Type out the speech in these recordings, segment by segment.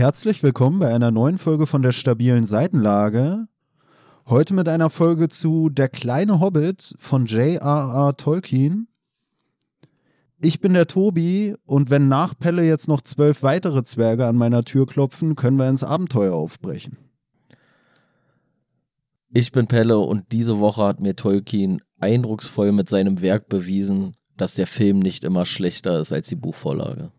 Herzlich willkommen bei einer neuen Folge von der stabilen Seitenlage. Heute mit einer Folge zu Der kleine Hobbit von J.R.R. Tolkien. Ich bin der Tobi und wenn nach Pelle jetzt noch zwölf weitere Zwerge an meiner Tür klopfen, können wir ins Abenteuer aufbrechen. Ich bin Pelle und diese Woche hat mir Tolkien eindrucksvoll mit seinem Werk bewiesen, dass der Film nicht immer schlechter ist als die Buchvorlage.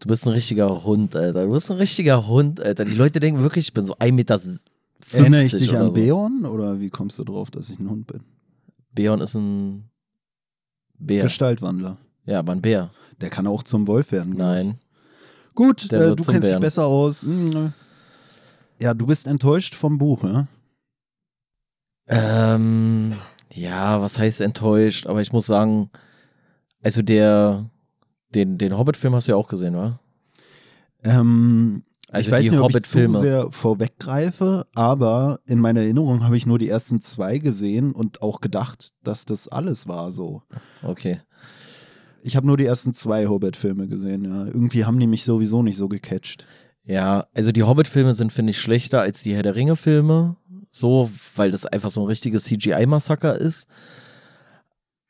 Du bist ein richtiger Hund, Alter. Du bist ein richtiger Hund, Alter. Die Leute denken wirklich, ich bin so 1,50 Meter. Erinnere ich dich an so. Beorn oder wie kommst du drauf, dass ich ein Hund bin? Beorn ist ein Bär. Gestaltwandler. Ja, aber ein Bär. Der kann auch zum Wolf werden. Nein. Gut, äh, du kennst dich Bären. besser aus. Hm. Ja, du bist enttäuscht vom Buch, ja? Ähm, ja, was heißt enttäuscht? Aber ich muss sagen, also der, den, den Hobbit-Film hast du ja auch gesehen, wa? Ähm, Also ich weiß nicht, ob ich zu sehr vorweggreife, aber in meiner Erinnerung habe ich nur die ersten zwei gesehen und auch gedacht, dass das alles war so. Okay. Ich habe nur die ersten zwei Hobbit-Filme gesehen, ja. Irgendwie haben die mich sowieso nicht so gecatcht. Ja, also die Hobbit-Filme sind, finde ich, schlechter als die Herr der Ringe-Filme. So, weil das einfach so ein richtiges CGI-Massaker ist.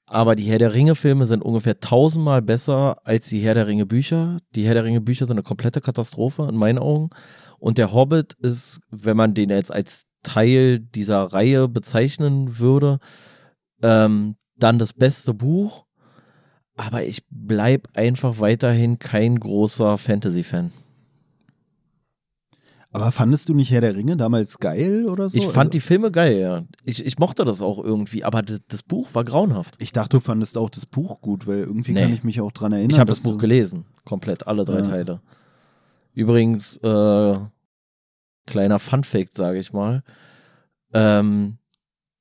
Aber die Herr der Ringe-Filme sind ungefähr tausendmal besser als die Herr der Ringe-Bücher. Die Herr der Ringe-Bücher sind eine komplette Katastrophe in meinen Augen. Und der Hobbit ist, wenn man den jetzt als Teil dieser Reihe bezeichnen würde, ähm, dann das beste Buch. Aber ich bleib einfach weiterhin kein großer Fantasy-Fan. Aber fandest du nicht Herr der Ringe damals geil oder so? Ich fand Also, die Filme geil, ja. Ich, ich mochte das auch irgendwie, aber das, das Buch war grauenhaft. ich dachte, du fandest auch das Buch gut, weil irgendwie Nee. kann ich mich auch dran erinnern. Ich habe das Buch gelesen, komplett, alle drei Ja. Teile. Übrigens, äh, kleiner Funfact, sage ich mal. Ähm,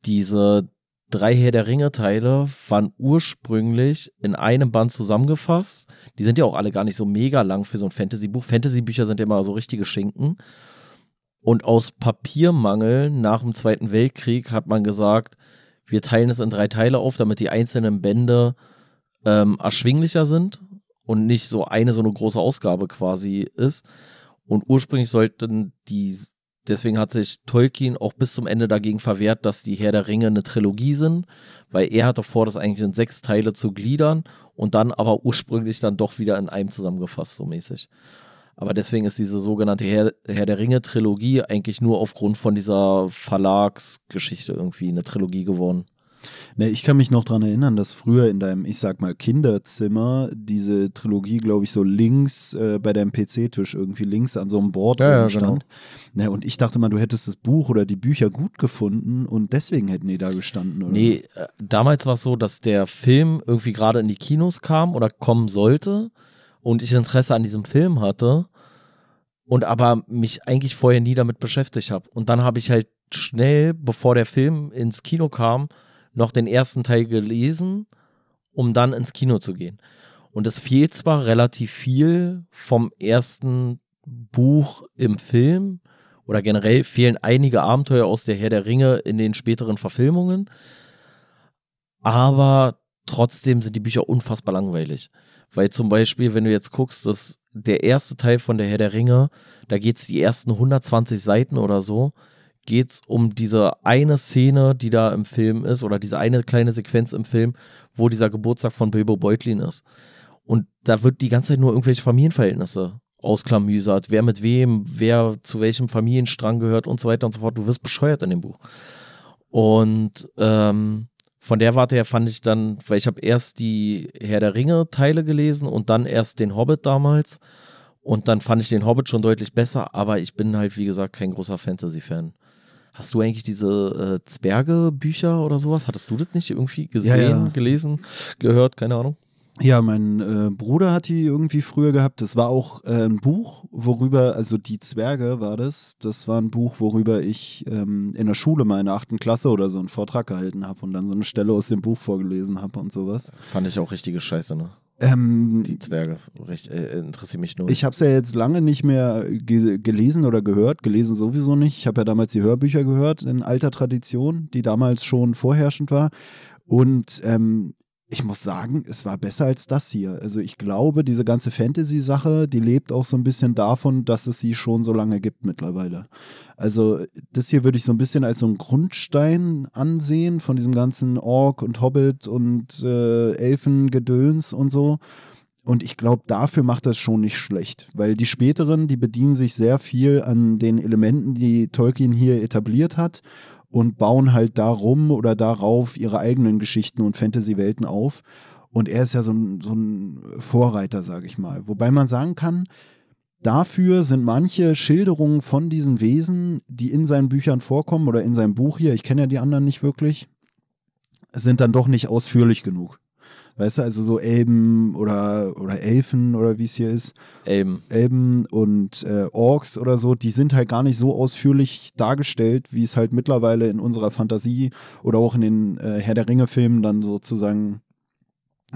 diese drei Herr der Ringe-Teile waren ursprünglich in einem Band zusammengefasst. Die sind ja auch alle gar nicht so mega lang für so ein Fantasy-Buch. Fantasy-Bücher sind ja immer so richtige Schinken. Und aus Papiermangel nach dem Zweiten Weltkrieg hat man gesagt, wir teilen es in drei Teile auf, damit die einzelnen Bände ähm, erschwinglicher sind und nicht so eine so eine große Ausgabe quasi ist. Und ursprünglich sollten die, deswegen hat sich Tolkien auch bis zum Ende dagegen verwehrt, dass die Herr der Ringe eine Trilogie sind, weil er hatte vor, das eigentlich in sechs Teile zu gliedern und dann aber ursprünglich dann doch wieder in einem zusammengefasst, so mäßig. Aber deswegen ist diese sogenannte Herr, Herr der Ringe Trilogie eigentlich nur aufgrund von dieser Verlagsgeschichte irgendwie eine Trilogie geworden. Ne, ich kann mich noch dran erinnern, dass früher in deinem, ich sag mal, Kinderzimmer diese Trilogie, glaube ich, so links äh, bei deinem PC-Tisch irgendwie links an so einem Board Ja, ja, drin stand. Ne, und ich dachte mal, du hättest das Buch oder die Bücher gut gefunden und deswegen hätten die da gestanden, oder? Nee, äh, damals war es so, dass der Film irgendwie gerade in die Kinos kam oder kommen sollte und ich Interesse an diesem Film hatte und aber mich eigentlich vorher nie damit beschäftigt habe. Und dann habe ich halt schnell, bevor der Film ins Kino kam, noch den ersten Teil gelesen, um dann ins Kino zu gehen. Und es fehlt zwar relativ viel vom ersten Buch im Film oder generell fehlen einige Abenteuer aus der Herr der Ringe in den späteren Verfilmungen, aber trotzdem sind die Bücher unfassbar langweilig. Weil zum Beispiel, wenn du jetzt guckst, dass der erste Teil von der Herr der Ringe, da geht es die ersten 120 Seiten oder so, geht es um diese eine Szene, die da im Film ist, oder diese eine kleine Sequenz im Film, wo dieser Geburtstag von Bilbo Beutlin ist. Und da wird die ganze Zeit nur irgendwelche Familienverhältnisse ausklamüsert, wer mit wem, wer zu welchem Familienstrang gehört und so weiter und so fort. Du wirst bescheuert in dem Buch. Und ähm, von der Warte her fand ich dann, weil ich habe erst die Herr der Ringe Teile gelesen und dann erst den Hobbit damals. Und dann fand ich den Hobbit schon deutlich besser, aber ich bin halt, wie gesagt, kein großer Fantasy-Fan. Hast du eigentlich diese äh, Zwerge-Bücher oder sowas? Hattest du das nicht irgendwie gesehen, ja. gelesen, gehört? Keine Ahnung. Ja, mein äh, Bruder hat die irgendwie früher gehabt. Das war auch äh, ein Buch, worüber, also die Zwerge war das. Das war ein Buch, worüber ich ähm, in der Schule mal in der achten Klasse oder so einen Vortrag gehalten habe und dann so eine Stelle aus dem Buch vorgelesen habe und sowas. Fand ich auch richtige Scheiße, ne? Ähm, Die Zwerge. Recht, äh, interessiert mich nur. Ich habe es ja jetzt lange nicht mehr ge gelesen oder gehört, gelesen sowieso nicht. Ich habe ja damals die Hörbücher gehört in alter Tradition, die damals schon vorherrschend war. Und ähm, ich muss sagen, es war besser als das hier. Also ich glaube, diese ganze Fantasy-Sache, die lebt auch so ein bisschen davon, dass es sie schon so lange gibt mittlerweile. Also das hier würde ich so ein bisschen als so einen Grundstein ansehen von diesem ganzen Ork und Hobbit und äh, Elfengedöns und so. Und ich glaube, dafür macht das schon nicht schlecht, weil die späteren, die bedienen sich sehr viel an den Elementen, die Tolkien hier etabliert hat und bauen halt darum oder darauf ihre eigenen Geschichten und Fantasy-Welten auf. Und er ist ja so ein, so ein Vorreiter, sage ich mal. Wobei man sagen kann, dafür sind manche Schilderungen von diesen Wesen, die in seinen Büchern vorkommen oder in seinem Buch hier, ich kenne ja die anderen nicht wirklich, sind dann doch nicht ausführlich genug. Weißt du, also so Elben oder, oder Elfen oder wie es hier ist. Elben. Elben und äh, Orks oder so, die sind halt gar nicht so ausführlich dargestellt, wie es halt mittlerweile in unserer Fantasie oder auch in den äh, Herr der Ringe-Filmen dann sozusagen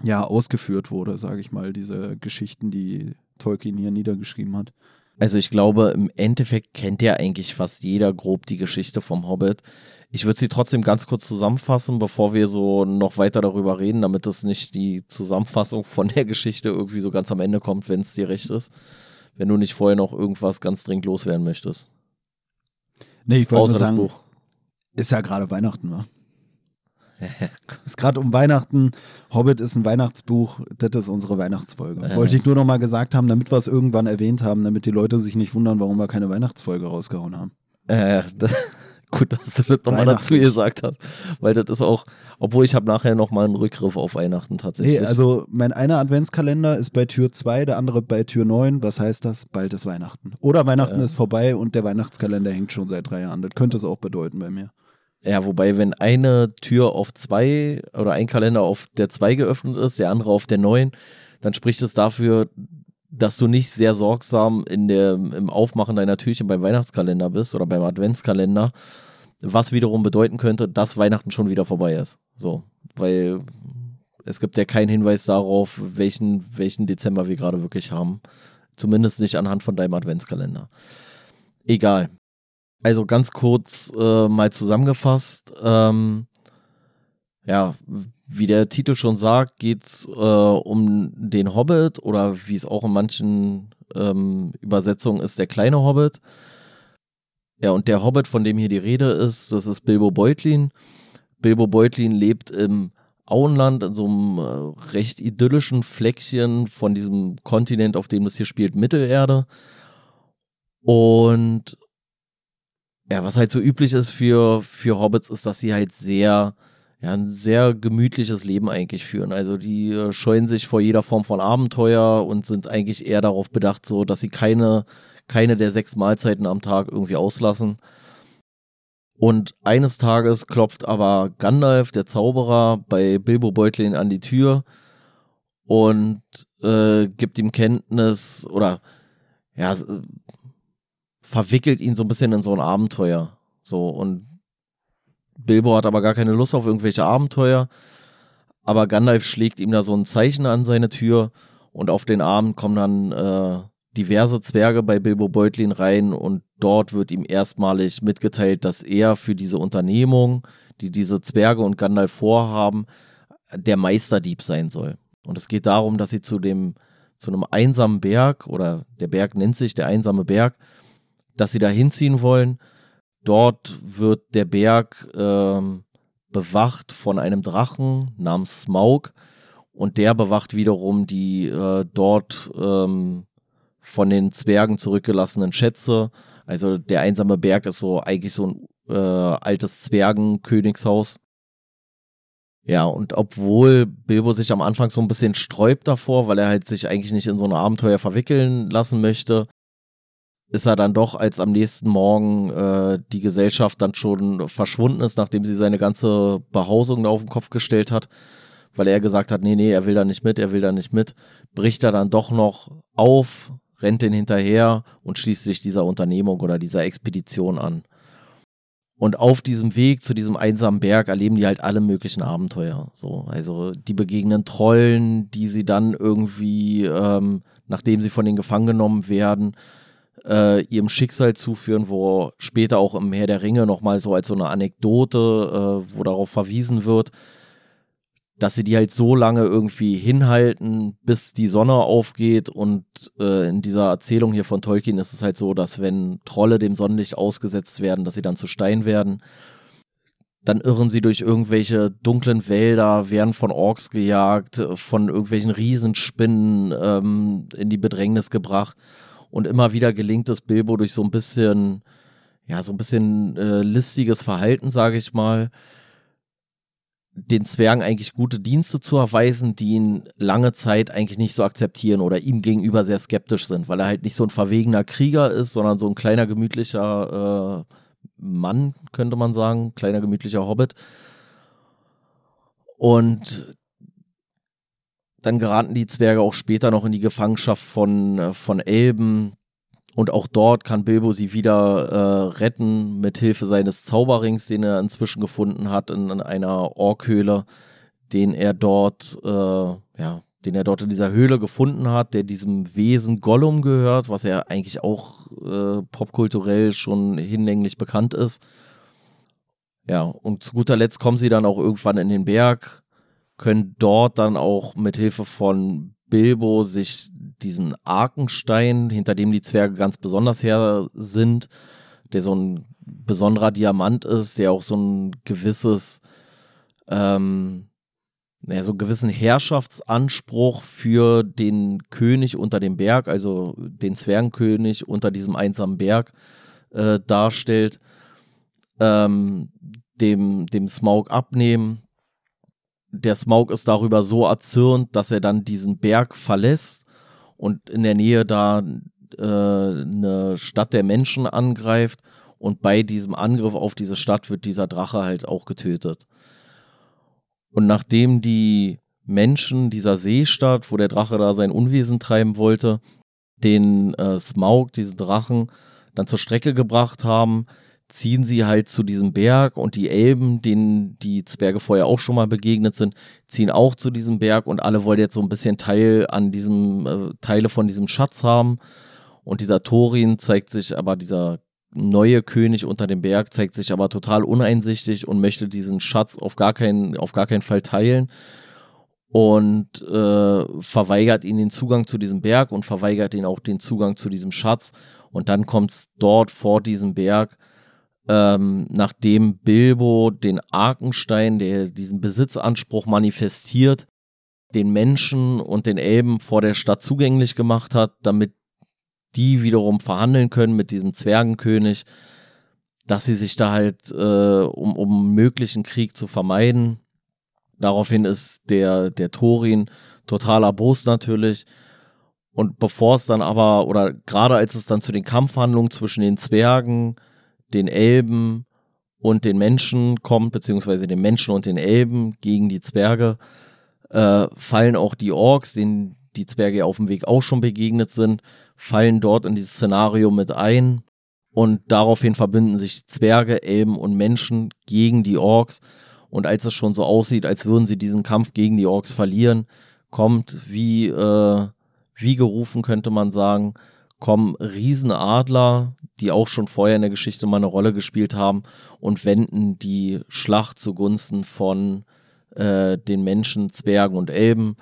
ja ausgeführt wurde, sage ich mal, diese Geschichten, die Tolkien hier niedergeschrieben hat. Also ich glaube, im Endeffekt kennt ja eigentlich fast jeder grob die Geschichte vom Hobbit. Ich würde sie trotzdem ganz kurz zusammenfassen, bevor wir so noch weiter darüber reden, damit es nicht die Zusammenfassung von der Geschichte irgendwie so ganz am Ende kommt, wenn es dir recht ist. Wenn du nicht vorher noch irgendwas ganz dringend loswerden möchtest. Nee, ich wollte Außer nur sagen, das Buch. ist ja gerade Weihnachten, wa? ist gerade um Weihnachten. Hobbit ist ein Weihnachtsbuch. Das ist unsere Weihnachtsfolge. Ja. Wollte ich nur noch mal gesagt haben, damit wir es irgendwann erwähnt haben, damit die Leute sich nicht wundern, warum wir keine Weihnachtsfolge rausgehauen haben. Äh, das, gut, dass du das nochmal dazu gesagt hast. Weil das ist auch, obwohl ich habe nachher nochmal einen Rückgriff auf Weihnachten tatsächlich. Nee, also mein einer Adventskalender ist bei Tür 2, der andere bei Tür 9. Was heißt das? Bald ist Weihnachten. Oder Weihnachten Ja. ist vorbei und der Weihnachtskalender hängt schon seit drei Jahren. Das könnte es auch bedeuten bei mir. Ja, wobei, wenn eine Tür auf zwei oder ein Kalender auf der zwei geöffnet ist, der andere auf der neun, dann spricht es dafür, dass du nicht sehr sorgsam in der, im Aufmachen deiner Türchen beim Weihnachtskalender bist oder beim Adventskalender, was wiederum bedeuten könnte, dass Weihnachten schon wieder vorbei ist. So, weil es gibt ja keinen Hinweis darauf, welchen, welchen Dezember wir gerade wirklich haben. Zumindest nicht anhand von deinem Adventskalender. Egal. Also ganz kurz äh, mal zusammengefasst. Ähm, ja, wie der Titel schon sagt, geht's äh, um den Hobbit oder wie es auch in manchen ähm, Übersetzungen ist, der kleine Hobbit. Ja, und der Hobbit, von dem hier die Rede ist, das ist Bilbo Beutlin. Bilbo Beutlin lebt im Auenland, in so einem äh, recht idyllischen Fleckchen von diesem Kontinent, auf dem es hier spielt, Mittelerde. Und ja, was halt so üblich ist für, für Hobbits, ist, dass sie halt sehr, ja, ein sehr gemütliches Leben eigentlich führen. Also die äh, scheuen sich vor jeder Form von Abenteuer und sind eigentlich eher darauf bedacht, so, dass sie keine, keine der sechs Mahlzeiten am Tag irgendwie auslassen. Und eines Tages klopft aber Gandalf, der Zauberer, bei Bilbo Beutlin an die Tür und äh, gibt ihm Kenntnis oder ja, verwickelt ihn so ein bisschen in so ein Abenteuer. So, und Bilbo hat aber gar keine Lust auf irgendwelche Abenteuer. Aber Gandalf schlägt ihm da so ein Zeichen an seine Tür und auf den Abend kommen dann äh, diverse Zwerge bei Bilbo Beutlin rein und dort wird ihm erstmalig mitgeteilt, dass er für diese Unternehmung, die diese Zwerge und Gandalf vorhaben, der Meisterdieb sein soll. Und es geht darum, dass sie zu dem zu einem einsamen Berg oder der Berg nennt sich der einsame Berg, dass sie da hinziehen wollen. Dort wird der Berg ähm, bewacht von einem Drachen namens Smaug und der bewacht wiederum die äh, dort ähm, von den Zwergen zurückgelassenen Schätze. Also der einsame Berg ist so eigentlich so ein äh, altes Zwergenkönigshaus. Ja, und obwohl Bilbo sich am Anfang so ein bisschen sträubt davor, weil er halt sich eigentlich nicht in so ein Abenteuer verwickeln lassen möchte, ist er dann doch, als am nächsten Morgen äh, die Gesellschaft dann schon verschwunden ist, nachdem sie seine ganze Behausung auf den Kopf gestellt hat, weil er gesagt hat, nee, nee, er will da nicht mit, er will da nicht mit, bricht er dann doch noch auf, rennt den hinterher und schließt sich dieser Unternehmung oder dieser Expedition an. Und auf diesem Weg zu diesem einsamen Berg erleben die halt alle möglichen Abenteuer. So, also die begegnen Trollen, die sie dann irgendwie, ähm, nachdem sie von denen gefangen genommen werden, äh, ihrem Schicksal zuführen, wo später auch im Herr der Ringe nochmal so als so eine Anekdote, äh, wo darauf verwiesen wird, dass sie die halt so lange irgendwie hinhalten, bis die Sonne aufgeht. Und äh, in dieser Erzählung hier von Tolkien ist es halt so, dass wenn Trolle dem Sonnenlicht ausgesetzt werden, dass sie dann zu Stein werden. Dann irren sie durch irgendwelche dunklen Wälder, werden von Orks gejagt, von irgendwelchen Riesenspinnen ähm, in die Bedrängnis gebracht. Und immer wieder gelingt es Bilbo durch so ein bisschen, ja, so ein bisschen äh, listiges Verhalten, sage ich mal, den Zwergen eigentlich gute Dienste zu erweisen, die ihn lange Zeit eigentlich nicht so akzeptieren oder ihm gegenüber sehr skeptisch sind, weil er halt nicht so ein verwegener Krieger ist, sondern so ein kleiner gemütlicher äh, Mann, könnte man sagen, kleiner gemütlicher Hobbit. Und dann geraten die Zwerge auch später noch in die Gefangenschaft von, äh, von Elben. Und auch dort kann Bilbo sie wieder äh, retten mit Hilfe seines Zauberrings, den er inzwischen gefunden hat in, in einer Orkhöhle, den er dort, äh, ja, den er dort in dieser Höhle gefunden hat, der diesem Wesen Gollum gehört, was ja eigentlich auch äh, popkulturell schon hinlänglich bekannt ist. Ja, und zu guter Letzt kommen sie dann auch irgendwann in den Berg, können dort dann auch mit Hilfe von Bilbo sich diesen Arkenstein, hinter dem die Zwerge ganz besonders her sind, der so ein besonderer Diamant ist, der auch so ein gewisses, ähm, naja, so einen gewissen Herrschaftsanspruch für den König unter dem Berg, also den Zwergenkönig unter diesem einsamen Berg äh, darstellt, ähm, dem, dem Smaug abnehmen. Der Smaug ist darüber so erzürnt, dass er dann diesen Berg verlässt und in der Nähe da äh, eine Stadt der Menschen angreift und bei diesem Angriff auf diese Stadt wird dieser Drache halt auch getötet. Und nachdem die Menschen dieser Seestadt, wo der Drache da sein Unwesen treiben wollte, den äh, Smaug, diesen Drachen, dann zur Strecke gebracht haben, ziehen sie halt zu diesem Berg und die Elben, denen die Zwerge vorher auch schon mal begegnet sind, ziehen auch zu diesem Berg und alle wollen jetzt so ein bisschen Teil an diesem, äh, Teile von diesem Schatz haben. Und dieser Thorin zeigt sich aber, dieser neue König unter dem Berg zeigt sich aber total uneinsichtig und möchte diesen Schatz auf gar keinen, auf gar keinen Fall teilen und äh, verweigert ihnen den Zugang zu diesem Berg und verweigert ihnen auch den Zugang zu diesem Schatz. Und dann kommt es dort vor diesem Berg ähm, nachdem Bilbo den Arkenstein, der diesen Besitzanspruch manifestiert, den Menschen und den Elben vor der Stadt zugänglich gemacht hat, damit die wiederum verhandeln können mit diesem Zwergenkönig, dass sie sich da halt, äh, um, um möglichen Krieg zu vermeiden. Daraufhin ist der, der Thorin total erbost natürlich. Und bevor es dann aber, oder gerade als es dann zu den Kampfhandlungen zwischen den Zwergen den Elben und den Menschen kommt, beziehungsweise den Menschen und den Elben gegen die Zwerge, äh, fallen auch die Orks, denen die Zwerge auf dem Weg auch schon begegnet sind, fallen dort in dieses Szenario mit ein. Und daraufhin verbünden sich Zwerge, Elben und Menschen gegen die Orks. Und als es schon so aussieht, als würden sie diesen Kampf gegen die Orks verlieren, kommt wie, äh, wie gerufen könnte man sagen, kommen Riesenadler, die auch schon vorher in der Geschichte mal eine Rolle gespielt haben und wenden die Schlacht zugunsten von äh, den Menschen, Zwergen und Elben.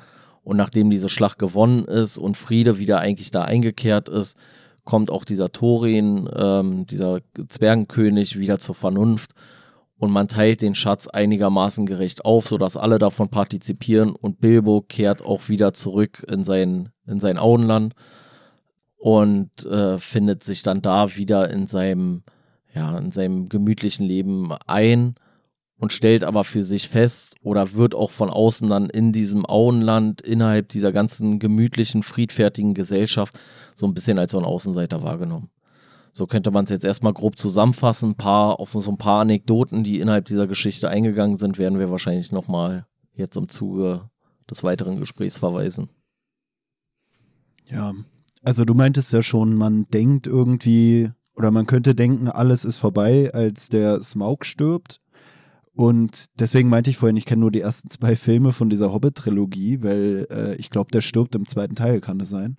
Und nachdem diese Schlacht gewonnen ist und Friede wieder eigentlich da eingekehrt ist, kommt auch dieser Thorin, ähm, dieser Zwergenkönig, wieder zur Vernunft und man teilt den Schatz einigermaßen gerecht auf, sodass alle davon partizipieren und Bilbo kehrt auch wieder zurück in sein, in sein Auenland und äh, findet sich dann da wieder in seinem, ja, in seinem gemütlichen Leben ein und stellt aber für sich fest oder wird auch von außen dann in diesem Auenland innerhalb dieser ganzen gemütlichen, friedfertigen Gesellschaft so ein bisschen als so ein Außenseiter wahrgenommen. So könnte man es jetzt erstmal grob zusammenfassen. Ein paar, auf so ein paar Anekdoten, die innerhalb dieser Geschichte eingegangen sind, werden wir wahrscheinlich nochmal jetzt im Zuge des weiteren Gesprächs verweisen. Ja, also du meintest ja schon, man denkt irgendwie, oder man könnte denken, alles ist vorbei, als der Smaug stirbt. Und deswegen meinte ich vorhin, ich kenne nur die ersten zwei Filme von dieser Hobbit-Trilogie, weil äh, ich glaube, der stirbt im zweiten Teil, kann das sein?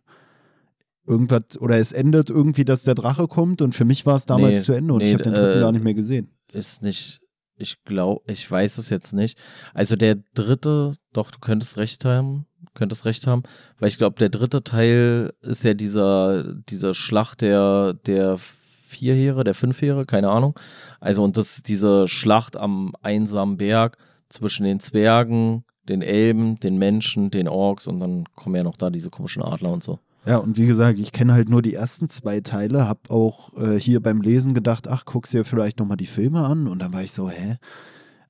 Irgendwas, oder es endet irgendwie, dass der Drache kommt und für mich war es damals nee, zu Ende und nee, ich habe den dritten äh, gar nicht mehr gesehen. Ist nicht, Ich glaube, ich weiß es jetzt nicht. Also der dritte, doch, du könntest recht haben, könntest recht haben, weil ich glaube, der dritte Teil ist ja dieser, dieser Schlacht der, der vier Heere, der fünf Heere, keine Ahnung. Also und das diese Schlacht am einsamen Berg zwischen den Zwergen, den Elben, den Menschen, den Orks und dann kommen ja noch da diese komischen Adler und so. Ja, und wie gesagt, ich kenne halt nur die ersten zwei Teile, hab auch äh, hier beim Lesen gedacht, ach, guckst dir vielleicht nochmal die Filme an und dann war ich so, hä?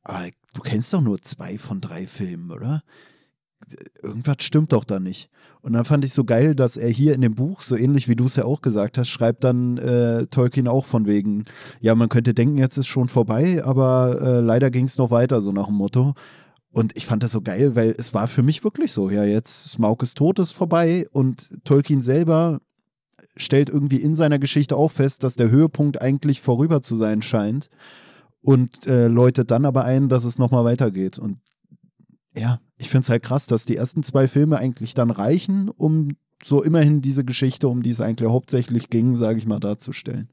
Aber du kennst doch nur zwei von drei Filmen, oder? Irgendwas stimmt doch da nicht. Und dann fand ich so geil, dass er hier in dem Buch, so ähnlich wie du es ja auch gesagt hast, schreibt dann äh, Tolkien auch von wegen, ja, man könnte denken, jetzt ist schon vorbei, aber äh, leider ging es noch weiter, so nach dem Motto. Und ich fand das so geil, weil es war für mich wirklich so, ja, jetzt Smaug ist tot, ist vorbei und Tolkien selber stellt irgendwie in seiner Geschichte auch fest, dass der Höhepunkt eigentlich vorüber zu sein scheint und äh, läutet dann aber ein, dass es nochmal weitergeht. Und ja, ich finde es halt krass, dass die ersten zwei Filme eigentlich dann reichen, um so immerhin diese Geschichte, um die es eigentlich hauptsächlich ging, sage ich mal, darzustellen.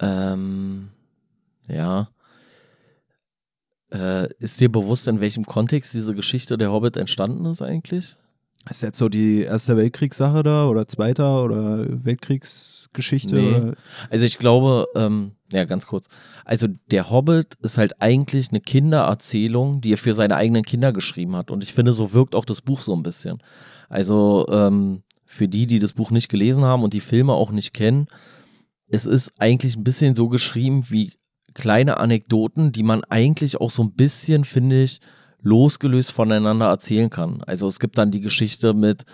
Ähm, ja. Äh, ist dir bewusst, in welchem Kontext diese Geschichte der Hobbit entstanden ist eigentlich? Ist jetzt so die Erste Weltkriegssache da oder Zweiter oder Weltkriegsgeschichte? Nee. Oder? Also ich glaube, ähm, ja, ganz kurz. Also der Hobbit ist halt eigentlich eine Kindererzählung, die er für seine eigenen Kinder geschrieben hat. Und ich finde, so wirkt auch das Buch so ein bisschen. Also ähm, für die, die das Buch nicht gelesen haben und die Filme auch nicht kennen, es ist eigentlich ein bisschen so geschrieben wie kleine Anekdoten, die man eigentlich auch so ein bisschen, finde ich, losgelöst voneinander erzählen kann. Also es gibt dann die Geschichte mit,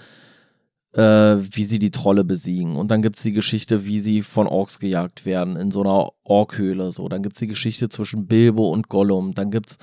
äh, wie sie die Trolle besiegen. Und dann gibt es die Geschichte, wie sie von Orks gejagt werden in so einer Orkhöhle. So. Dann gibt es die Geschichte zwischen Bilbo und Gollum. Dann gibt es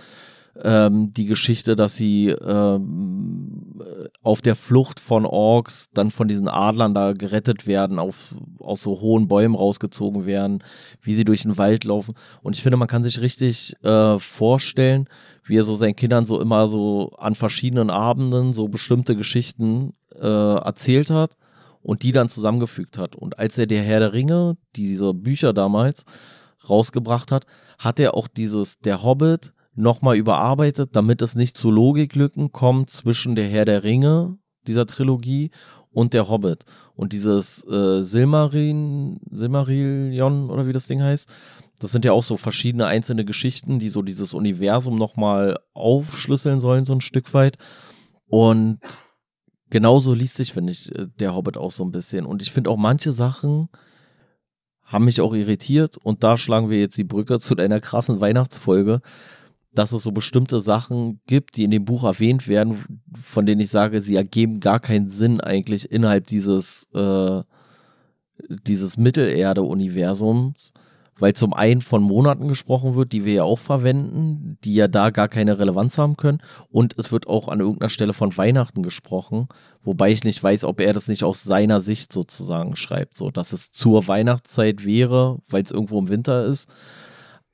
ähm, die Geschichte, dass sie ähm, auf der Flucht von Orks dann von diesen Adlern da gerettet werden, auf, aus so hohen Bäumen rausgezogen werden, wie sie durch den Wald laufen. Und ich finde, man kann sich richtig äh, vorstellen, wie er so seinen Kindern so immer so an verschiedenen Abenden so bestimmte Geschichten äh, erzählt hat und die dann zusammengefügt hat. Und als er der Herr der Ringe, diese Bücher damals, rausgebracht hat, hat er auch dieses Der Hobbit nochmal überarbeitet, damit es nicht zu Logiklücken kommt zwischen der Herr der Ringe, dieser Trilogie, und der Hobbit. Und dieses äh, Silmarin, Silmarillion oder wie das Ding heißt, das sind ja auch so verschiedene einzelne Geschichten, die so dieses Universum nochmal aufschlüsseln sollen, so ein Stück weit. Und genauso liest sich, finde ich, äh, der Hobbit auch so ein bisschen. Und ich finde auch manche Sachen haben mich auch irritiert. Und da schlagen wir jetzt die Brücke zu deiner krassen Weihnachtsfolge dass es so bestimmte Sachen gibt, die in dem Buch erwähnt werden, von denen ich sage, sie ergeben gar keinen Sinn eigentlich innerhalb dieses, äh, dieses Mittelerde-Universums, weil zum einen von Monaten gesprochen wird, die wir ja auch verwenden, die ja da gar keine Relevanz haben können, und es wird auch an irgendeiner Stelle von Weihnachten gesprochen, wobei ich nicht weiß, ob er das nicht aus seiner Sicht sozusagen schreibt, so dass es zur Weihnachtszeit wäre, weil es irgendwo im Winter ist.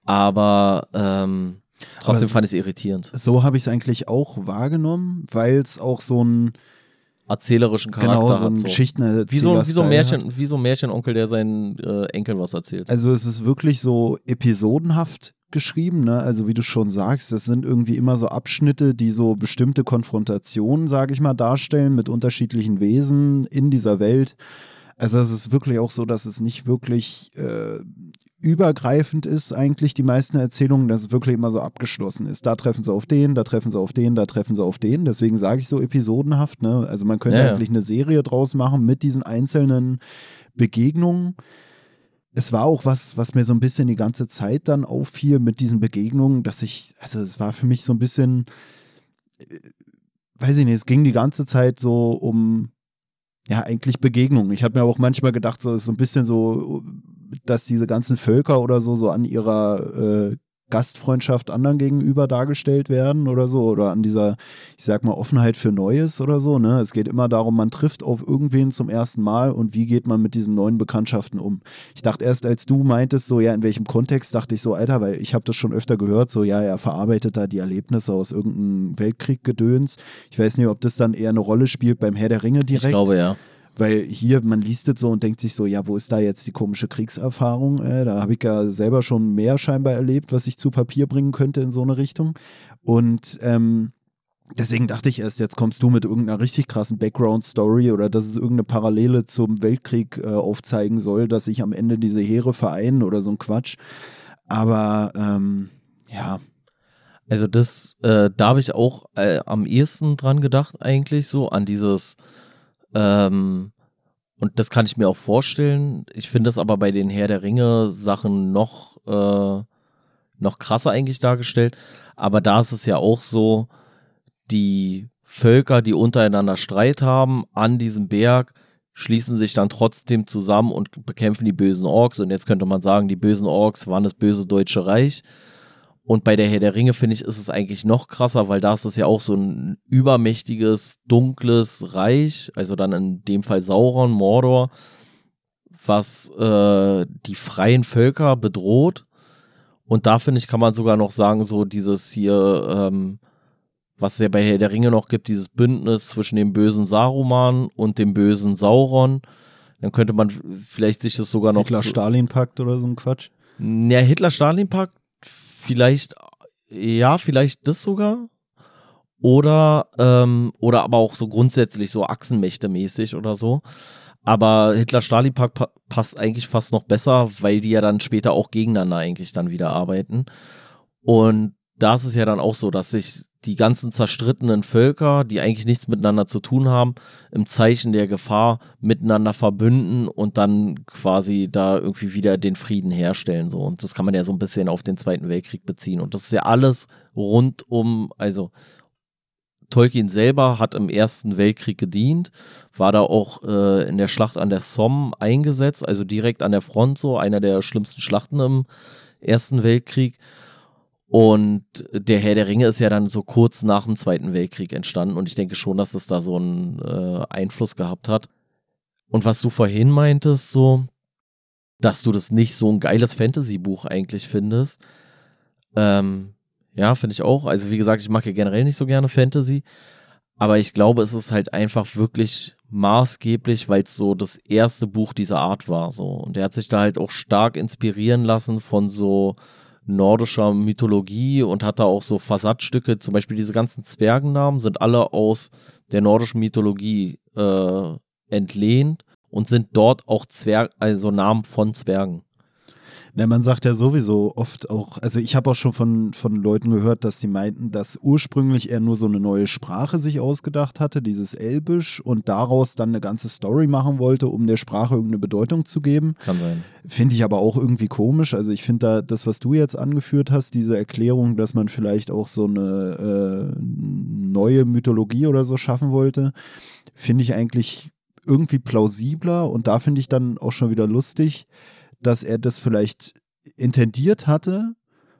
Aber ähm, Trotzdem fand ich es irritierend. So habe ich es eigentlich auch wahrgenommen, weil es auch so ein erzählerischen Charakter genau, so hat. So. Wie so, wie so Märchen, wie so ein Märchenonkel, der seinen äh, Enkel was erzählt. Also es ist wirklich so episodenhaft geschrieben, ne? Also wie du schon sagst, das sind irgendwie immer so Abschnitte, die so bestimmte Konfrontationen, sage ich mal, darstellen mit unterschiedlichen Wesen in dieser Welt. Also es ist wirklich auch so, dass es nicht wirklich äh, übergreifend ist eigentlich die meisten Erzählungen, dass es wirklich immer so abgeschlossen ist. Da treffen sie auf den, da treffen sie auf den, da treffen sie auf den. Deswegen sage ich so episodenhaft. Ne? Also man könnte ja, eigentlich ja. eine Serie draus machen mit diesen einzelnen Begegnungen. Es war auch was, was mir so ein bisschen die ganze Zeit dann auffiel mit diesen Begegnungen, dass ich, also es war für mich so ein bisschen, äh, weiß ich nicht, es ging die ganze Zeit so um ja, eigentlich Begegnungen. Ich habe mir auch manchmal gedacht, so ist so ein bisschen so dass diese ganzen Völker oder so so an ihrer äh, Gastfreundschaft anderen gegenüber dargestellt werden oder so oder an dieser, ich sag mal, Offenheit für Neues oder so. Ne? Es geht immer darum, man trifft auf irgendwen zum ersten Mal und wie geht man mit diesen neuen Bekanntschaften um. Ich dachte erst, als du meintest, so ja, in welchem Kontext, dachte ich so, Alter, weil ich habe das schon öfter gehört, so ja, er verarbeitet da die Erlebnisse aus irgendeinem Weltkrieg-Gedöns. Ich weiß nicht, ob das dann eher eine Rolle spielt beim Herr der Ringe direkt. Ich glaube ja Weil hier, man liest es so und denkt sich so, ja, wo ist da jetzt die komische Kriegserfahrung? Äh, da habe ich ja selber schon mehr scheinbar erlebt, was ich zu Papier bringen könnte in so eine Richtung. Und ähm, Deswegen dachte ich erst, jetzt kommst du mit irgendeiner richtig krassen Background-Story oder dass es irgendeine Parallele zum Weltkrieg äh, aufzeigen soll, dass sich am Ende diese Heere vereinen oder so ein Quatsch. Aber ähm, ja. Also das, äh, da habe ich auch äh, am ehesten dran gedacht eigentlich so an dieses ähm, und das kann ich mir auch vorstellen. Ich finde es aber bei den Herr der Ringe Sachen noch äh, noch krasser eigentlich dargestellt. Aber da ist es ja auch so, die Völker, die untereinander Streit haben, an diesem Berg, schließen sich dann trotzdem zusammen und bekämpfen die bösen Orks. Und jetzt könnte man sagen, die bösen Orks waren das böse Deutsche Reich. Und bei der Herr der Ringe, finde ich, ist es eigentlich noch krasser, weil da ist es ja auch so ein übermächtiges, dunkles Reich, also dann in dem Fall Sauron, Mordor, was äh, die freien Völker bedroht. Und da, finde ich, kann man sogar noch sagen, so dieses hier, ähm, was es ja bei Herr der Ringe noch gibt, dieses Bündnis zwischen dem bösen Saruman und dem bösen Sauron. Dann könnte man vielleicht sich das sogar noch. Hitler-Stalin-Pakt oder so ein Quatsch. Ja, Hitler-Stalin-Pakt, vielleicht, ja, vielleicht das sogar. Oder, ähm, oder aber auch so grundsätzlich so Achsenmächte-mäßig oder so. Aber Hitler-Stalin-Pakt pa passt eigentlich fast noch besser, weil die ja dann später auch gegeneinander eigentlich dann wieder arbeiten. Und da ist es ja dann auch so, dass sich die ganzen zerstrittenen Völker, die eigentlich nichts miteinander zu tun haben, im Zeichen der Gefahr miteinander verbünden und dann quasi da irgendwie wieder den Frieden herstellen. So. Und das kann man ja so ein bisschen auf den Zweiten Weltkrieg beziehen. Und das ist ja alles rund um, also Tolkien selber hat im Ersten Weltkrieg gedient, war da auch äh, in der Schlacht an der Somme eingesetzt, also direkt an der Front so, einer der schlimmsten Schlachten im Ersten Weltkrieg und der Herr der Ringe ist ja dann so kurz nach dem Zweiten Weltkrieg entstanden und ich denke schon, dass es da so einen äh, Einfluss gehabt hat. Und was du vorhin meintest, so, dass du das nicht so ein geiles Fantasy-Buch eigentlich findest, ähm, ja, finde ich auch. Also wie gesagt, ich mag ja generell nicht so gerne Fantasy, aber ich glaube, es ist halt einfach wirklich maßgeblich, weil es so das erste Buch dieser Art war. So. Und er hat sich da halt auch stark inspirieren lassen von so nordischer Mythologie und hat da auch so Versatzstücke, zum Beispiel diese ganzen Zwergennamen sind alle aus der nordischen Mythologie äh, entlehnt und sind dort auch Zwerg, also Namen von Zwergen. Na, man sagt ja sowieso oft auch, also ich habe auch schon von, von Leuten gehört, dass sie meinten, dass ursprünglich er nur so eine neue Sprache sich ausgedacht hatte, dieses Elbisch, und daraus dann eine ganze Story machen wollte, um der Sprache irgendeine Bedeutung zu geben. Kann sein. Finde ich aber auch irgendwie komisch. Also ich finde da das, was du jetzt angeführt hast, diese Erklärung, dass man vielleicht auch so eine äh, neue Mythologie oder so schaffen wollte, finde ich eigentlich irgendwie plausibler und da finde ich dann auch schon wieder lustig dass er das vielleicht intendiert hatte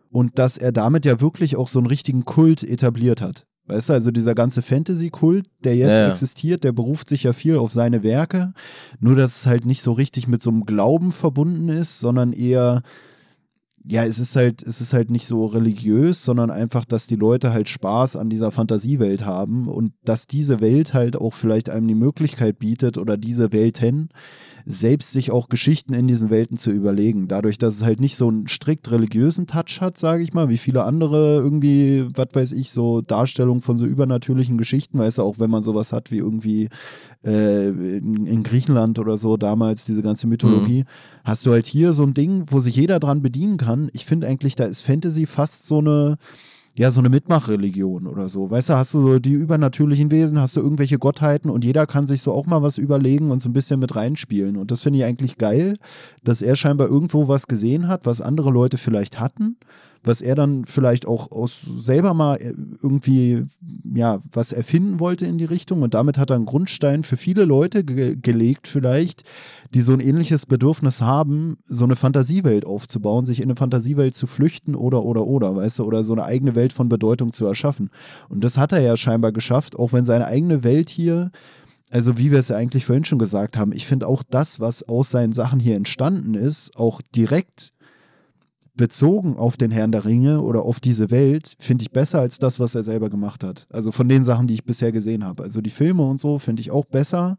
und dass er damit ja wirklich auch so einen richtigen Kult etabliert hat. Weißt du, also dieser ganze Fantasy-Kult, der jetzt ja, ja. existiert, der beruft sich ja viel auf seine Werke, nur dass es halt nicht so richtig mit so einem Glauben verbunden ist, sondern eher, ja, es ist halt, es ist halt nicht so religiös, sondern einfach, dass die Leute halt Spaß an dieser Fantasiewelt haben und dass diese Welt halt auch vielleicht einem die Möglichkeit bietet oder diese Welten, selbst sich auch Geschichten in diesen Welten zu überlegen. Dadurch, dass es halt nicht so einen strikt religiösen Touch hat, sage ich mal, wie viele andere irgendwie, was weiß ich, so Darstellungen von so übernatürlichen Geschichten, weißt du, auch wenn man sowas hat wie irgendwie äh, in, in, Griechenland oder so damals, diese ganze Mythologie, mhm. hast du halt hier so ein Ding, wo sich jeder dran bedienen kann. Ich finde eigentlich, da ist Fantasy fast so eine ja, so eine Mitmachreligion oder so. Weißt du, hast du so die übernatürlichen Wesen, hast du irgendwelche Gottheiten und jeder kann sich so auch mal was überlegen und so ein bisschen mit reinspielen. Und das finde ich eigentlich geil, dass er scheinbar irgendwo was gesehen hat, was andere Leute vielleicht hatten was er dann vielleicht auch aus selber mal äh, irgendwie ja was erfinden wollte in die Richtung und damit hat er einen Grundstein für viele Leute ge gelegt vielleicht, die so ein ähnliches Bedürfnis haben, so eine Fantasiewelt aufzubauen, sich in eine Fantasiewelt zu flüchten oder oder oder, weißt du, oder so eine eigene Welt von Bedeutung zu erschaffen. Und das hat er ja scheinbar geschafft, auch wenn seine eigene Welt hier also wie wir es ja eigentlich vorhin schon gesagt haben, ich finde auch das, was aus seinen Sachen hier entstanden ist, auch direkt bezogen auf den Herrn der Ringe oder auf diese Welt, finde ich besser als das, was er selber gemacht hat. Also von den Sachen, die ich bisher gesehen habe. Also die Filme und so finde ich auch besser.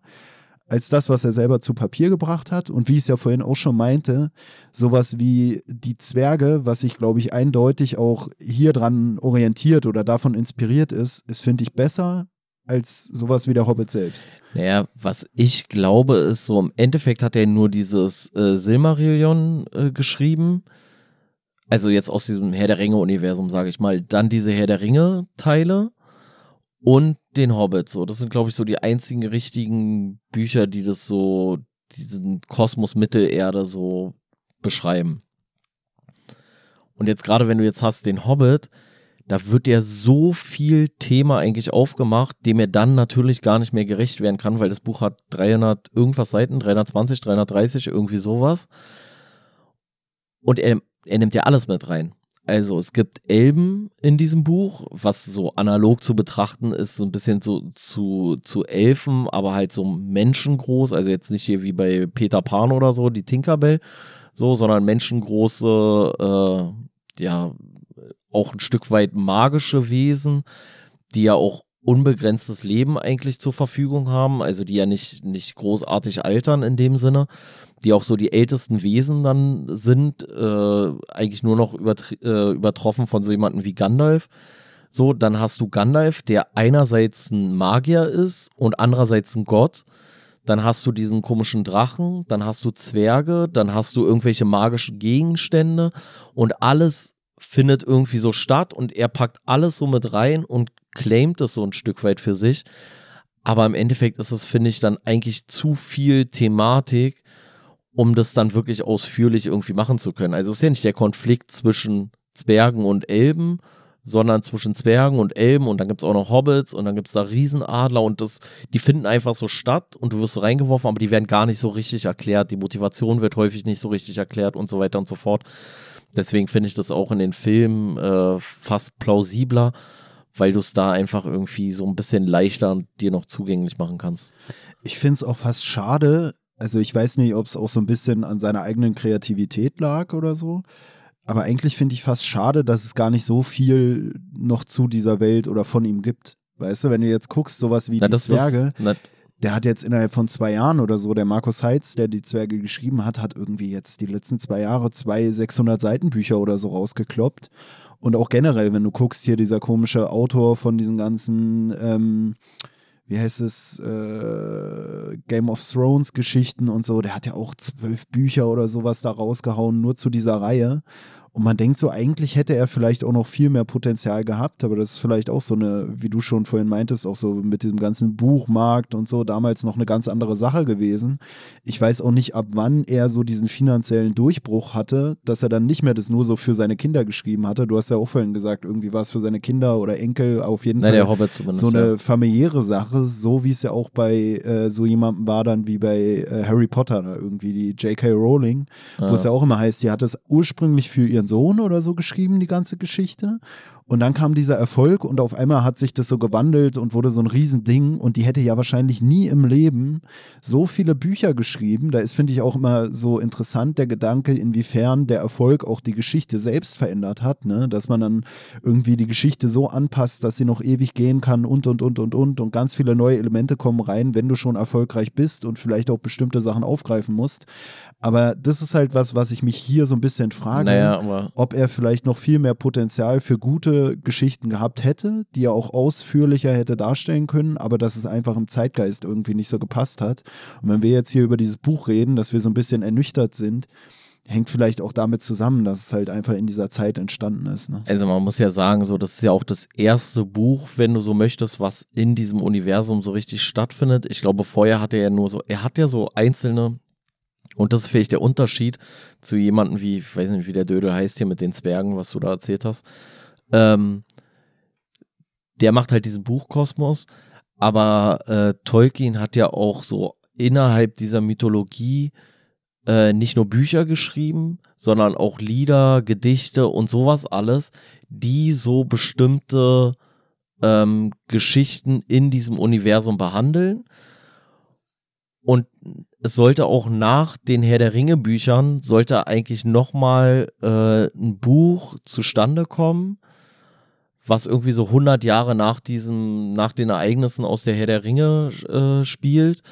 als das, was er selber zu Papier gebracht hat. Und wie ich es ja vorhin auch schon meinte, sowas wie die Zwerge, was sich, glaube ich, eindeutig auch hier dran orientiert oder davon inspiriert ist, ist, finde ich, besser als sowas wie der Hobbit selbst. Naja, was ich glaube, ist so, im Endeffekt hat er nur dieses äh, Silmarillion äh, geschrieben. Also jetzt aus diesem Herr der Ringe-Universum, sage ich mal. Dann diese Herr der Ringe-Teile und den Hobbit. So, das sind, glaube ich, so die einzigen richtigen Bücher, die das so, diesen Kosmos Mittelerde so beschreiben. Und jetzt gerade, wenn du jetzt hast den Hobbit, da wird ja so viel Thema eigentlich aufgemacht, dem er dann natürlich gar nicht mehr gerecht werden kann, weil das Buch hat 300 irgendwas Seiten, 320, 330, irgendwie sowas. Und er, er nimmt ja alles mit rein. Also es gibt Elben in diesem Buch, was so analog zu betrachten ist, so ein bisschen so zu, zu Elfen, aber halt so menschengroß, also jetzt nicht hier wie bei Peter Pan oder so, die Tinkerbell, so, sondern menschengroße, äh, ja, auch ein Stück weit magische Wesen, die ja auch unbegrenztes Leben eigentlich zur Verfügung haben, also die ja nicht, nicht großartig altern in dem Sinne, die auch so die ältesten Wesen dann sind, äh, eigentlich nur noch äh, übertroffen von so jemandem wie Gandalf. So, dann hast du Gandalf, der einerseits ein Magier ist und andererseits ein Gott. Dann hast du diesen komischen Drachen, dann hast du Zwerge, dann hast du irgendwelche magischen Gegenstände und alles findet irgendwie so statt und er packt alles so mit rein und claimt es so ein Stück weit für sich. Aber im Endeffekt ist es, finde ich, dann eigentlich zu viel Thematik, um das dann wirklich ausführlich irgendwie machen zu können. Also es ist ja nicht der Konflikt zwischen Zwergen und Elben, sondern zwischen Zwergen und Elben und dann gibt es auch noch Hobbits und dann gibt es da Riesenadler und das, die finden einfach so statt und du wirst so reingeworfen, aber die werden gar nicht so richtig erklärt. Die Motivation wird häufig nicht so richtig erklärt und so weiter und so fort. Deswegen finde ich das auch in den Filmen äh, fast plausibler, weil du es da einfach irgendwie so ein bisschen leichter dir noch zugänglich machen kannst. Ich finde es auch fast schade. Also ich weiß nicht, ob es auch so ein bisschen an seiner eigenen Kreativität lag oder so. Aber eigentlich finde ich fast schade, dass es gar nicht so viel noch zu dieser Welt oder von ihm gibt. Weißt du, wenn du jetzt guckst, sowas wie Na, die Zwerge, das, der hat jetzt innerhalb von zwei Jahren oder so, der Markus Heitz, der die Zwerge geschrieben hat, hat irgendwie jetzt die letzten zwei Jahre zwei 600 Seitenbücher oder so rausgekloppt. Und auch generell, wenn du guckst, hier dieser komische Autor von diesen ganzen, ähm, wie heißt es, äh, Game of Thrones Geschichten und so, der hat ja auch zwölf Bücher oder sowas da rausgehauen, nur zu dieser Reihe. Und man denkt so, eigentlich hätte er vielleicht auch noch viel mehr Potenzial gehabt, aber das ist vielleicht auch so eine, wie du schon vorhin meintest, auch so mit diesem ganzen Buchmarkt und so, damals noch eine ganz andere Sache gewesen. Ich weiß auch nicht, ab wann er so diesen finanziellen Durchbruch hatte, dass er dann nicht mehr das nur so für seine Kinder geschrieben hatte. Du hast ja auch vorhin gesagt, irgendwie war es für seine Kinder oder Enkel auf jeden Nein, Fall so eine ja. familiäre Sache, so wie es ja auch bei äh, so jemandem war dann wie bei äh, Harry Potter, da irgendwie die J.K. Rowling, wo es ja auch immer heißt, die hat es ursprünglich für ihren Sohn oder so geschrieben, die ganze Geschichte. Und dann kam dieser Erfolg und auf einmal hat sich das so gewandelt und wurde so ein Riesending und die hätte ja wahrscheinlich nie im Leben so viele Bücher geschrieben. Da ist, finde ich, auch immer so interessant der Gedanke, inwiefern der Erfolg auch die Geschichte selbst verändert hat, ne? Dass man dann irgendwie die Geschichte so anpasst, dass sie noch ewig gehen kann und und und und und und ganz viele neue Elemente kommen rein, wenn du schon erfolgreich bist und vielleicht auch bestimmte Sachen aufgreifen musst. Aber das ist halt was, was ich mich hier so ein bisschen frage, Naja, ob er vielleicht noch viel mehr Potenzial für gute Geschichten gehabt hätte, die er auch ausführlicher hätte darstellen können, aber dass es einfach im Zeitgeist irgendwie nicht so gepasst hat. Und wenn wir jetzt hier über dieses Buch reden, dass wir so ein bisschen ernüchtert sind, hängt vielleicht auch damit zusammen, dass es halt einfach in dieser Zeit entstanden ist. Ne? Also man muss ja sagen, so das ist ja auch das erste Buch, wenn du so möchtest, was in diesem Universum so richtig stattfindet. Ich glaube, vorher hatte er ja nur so, er hat ja so einzelne und das ist vielleicht der Unterschied zu jemandem wie, ich weiß nicht, wie der Dödel heißt hier mit den Zwergen, was du da erzählt hast. Ähm, der macht halt diesen Buchkosmos, aber äh, Tolkien hat ja auch so innerhalb dieser Mythologie äh, nicht nur Bücher geschrieben, sondern auch Lieder, Gedichte und sowas alles, die so bestimmte ähm, Geschichten in diesem Universum behandeln. Und es sollte auch nach den Herr der Ringe Büchern, sollte eigentlich nochmal äh, ein Buch zustande kommen, was irgendwie so 100 Jahre nach diesem, nach den Ereignissen aus der Herr der Ringe äh, spielt.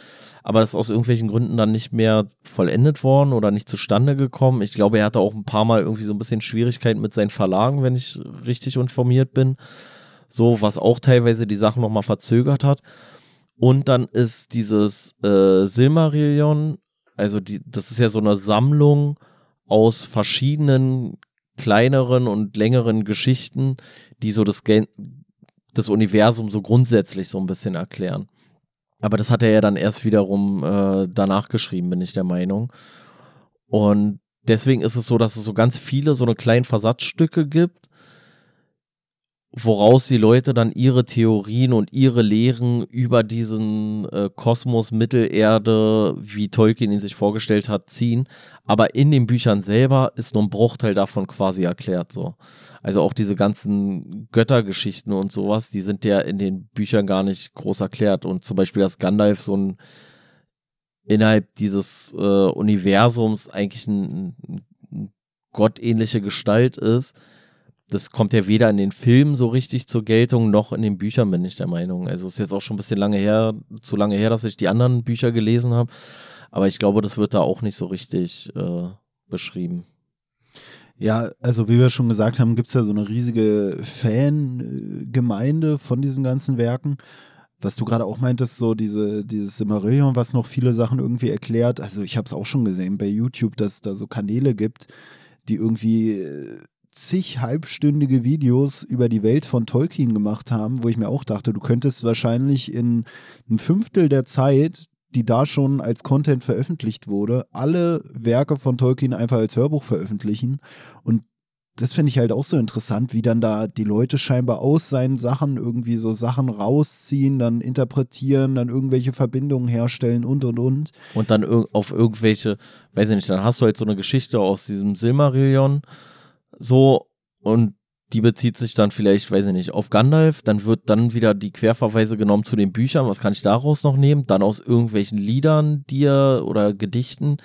Aber das ist aus irgendwelchen Gründen dann nicht mehr vollendet worden oder nicht zustande gekommen. Ich glaube, er hatte auch ein paar Mal irgendwie so ein bisschen Schwierigkeiten mit seinen Verlagen, wenn ich richtig informiert bin. So, was auch teilweise die Sachen nochmal verzögert hat. Und dann ist dieses äh, Silmarillion, also die, das ist ja so eine Sammlung aus verschiedenen kleineren und längeren Geschichten, die so das, das Universum so grundsätzlich so ein bisschen erklären. Aber das hat er ja dann erst wiederum äh, danach geschrieben, bin ich der Meinung. Und deswegen ist es so, dass es so ganz viele so eine kleinen Versatzstücke gibt, woraus die Leute dann ihre Theorien und ihre Lehren über diesen äh, Kosmos Mittelerde, wie Tolkien ihn sich vorgestellt hat, ziehen. Aber in den Büchern selber ist nur ein Bruchteil davon quasi erklärt so. Also auch diese ganzen Göttergeschichten und sowas, die sind ja in den Büchern gar nicht groß erklärt. Und zum Beispiel, dass Gandalf so ein innerhalb dieses äh, Universums eigentlich ein, ein gottähnliche Gestalt ist, das kommt ja weder in den Filmen so richtig zur Geltung, noch in den Büchern, bin ich der Meinung. Also es ist jetzt auch schon ein bisschen lange her, zu lange her, dass ich die anderen Bücher gelesen habe. Aber ich glaube, das wird da auch nicht so richtig äh, beschrieben. Ja, also wie wir schon gesagt haben, gibt es ja so eine riesige Fangemeinde von diesen ganzen Werken. Was du gerade auch meintest, so diese, dieses Simmerillion, was noch viele Sachen irgendwie erklärt. Also ich habe es auch schon gesehen bei YouTube, dass es da so Kanäle gibt, die irgendwie äh, zig halbstündige Videos über die Welt von Tolkien gemacht haben, wo ich mir auch dachte, du könntest wahrscheinlich in einem Fünftel der Zeit, die da schon als Content veröffentlicht wurde, alle Werke von Tolkien einfach als Hörbuch veröffentlichen. Und das finde ich halt auch so interessant, wie dann da die Leute scheinbar aus seinen Sachen irgendwie so Sachen rausziehen, dann interpretieren, dann irgendwelche Verbindungen herstellen und und und. Und dann auf irgendwelche, weiß ich nicht, dann hast du halt so eine Geschichte aus diesem Silmarillion so, und die bezieht sich dann vielleicht, weiß ich nicht, auf Gandalf, dann wird dann wieder die Querverweise genommen zu den Büchern, was kann ich daraus noch nehmen? Dann aus irgendwelchen Liedern, die er oder Gedichten,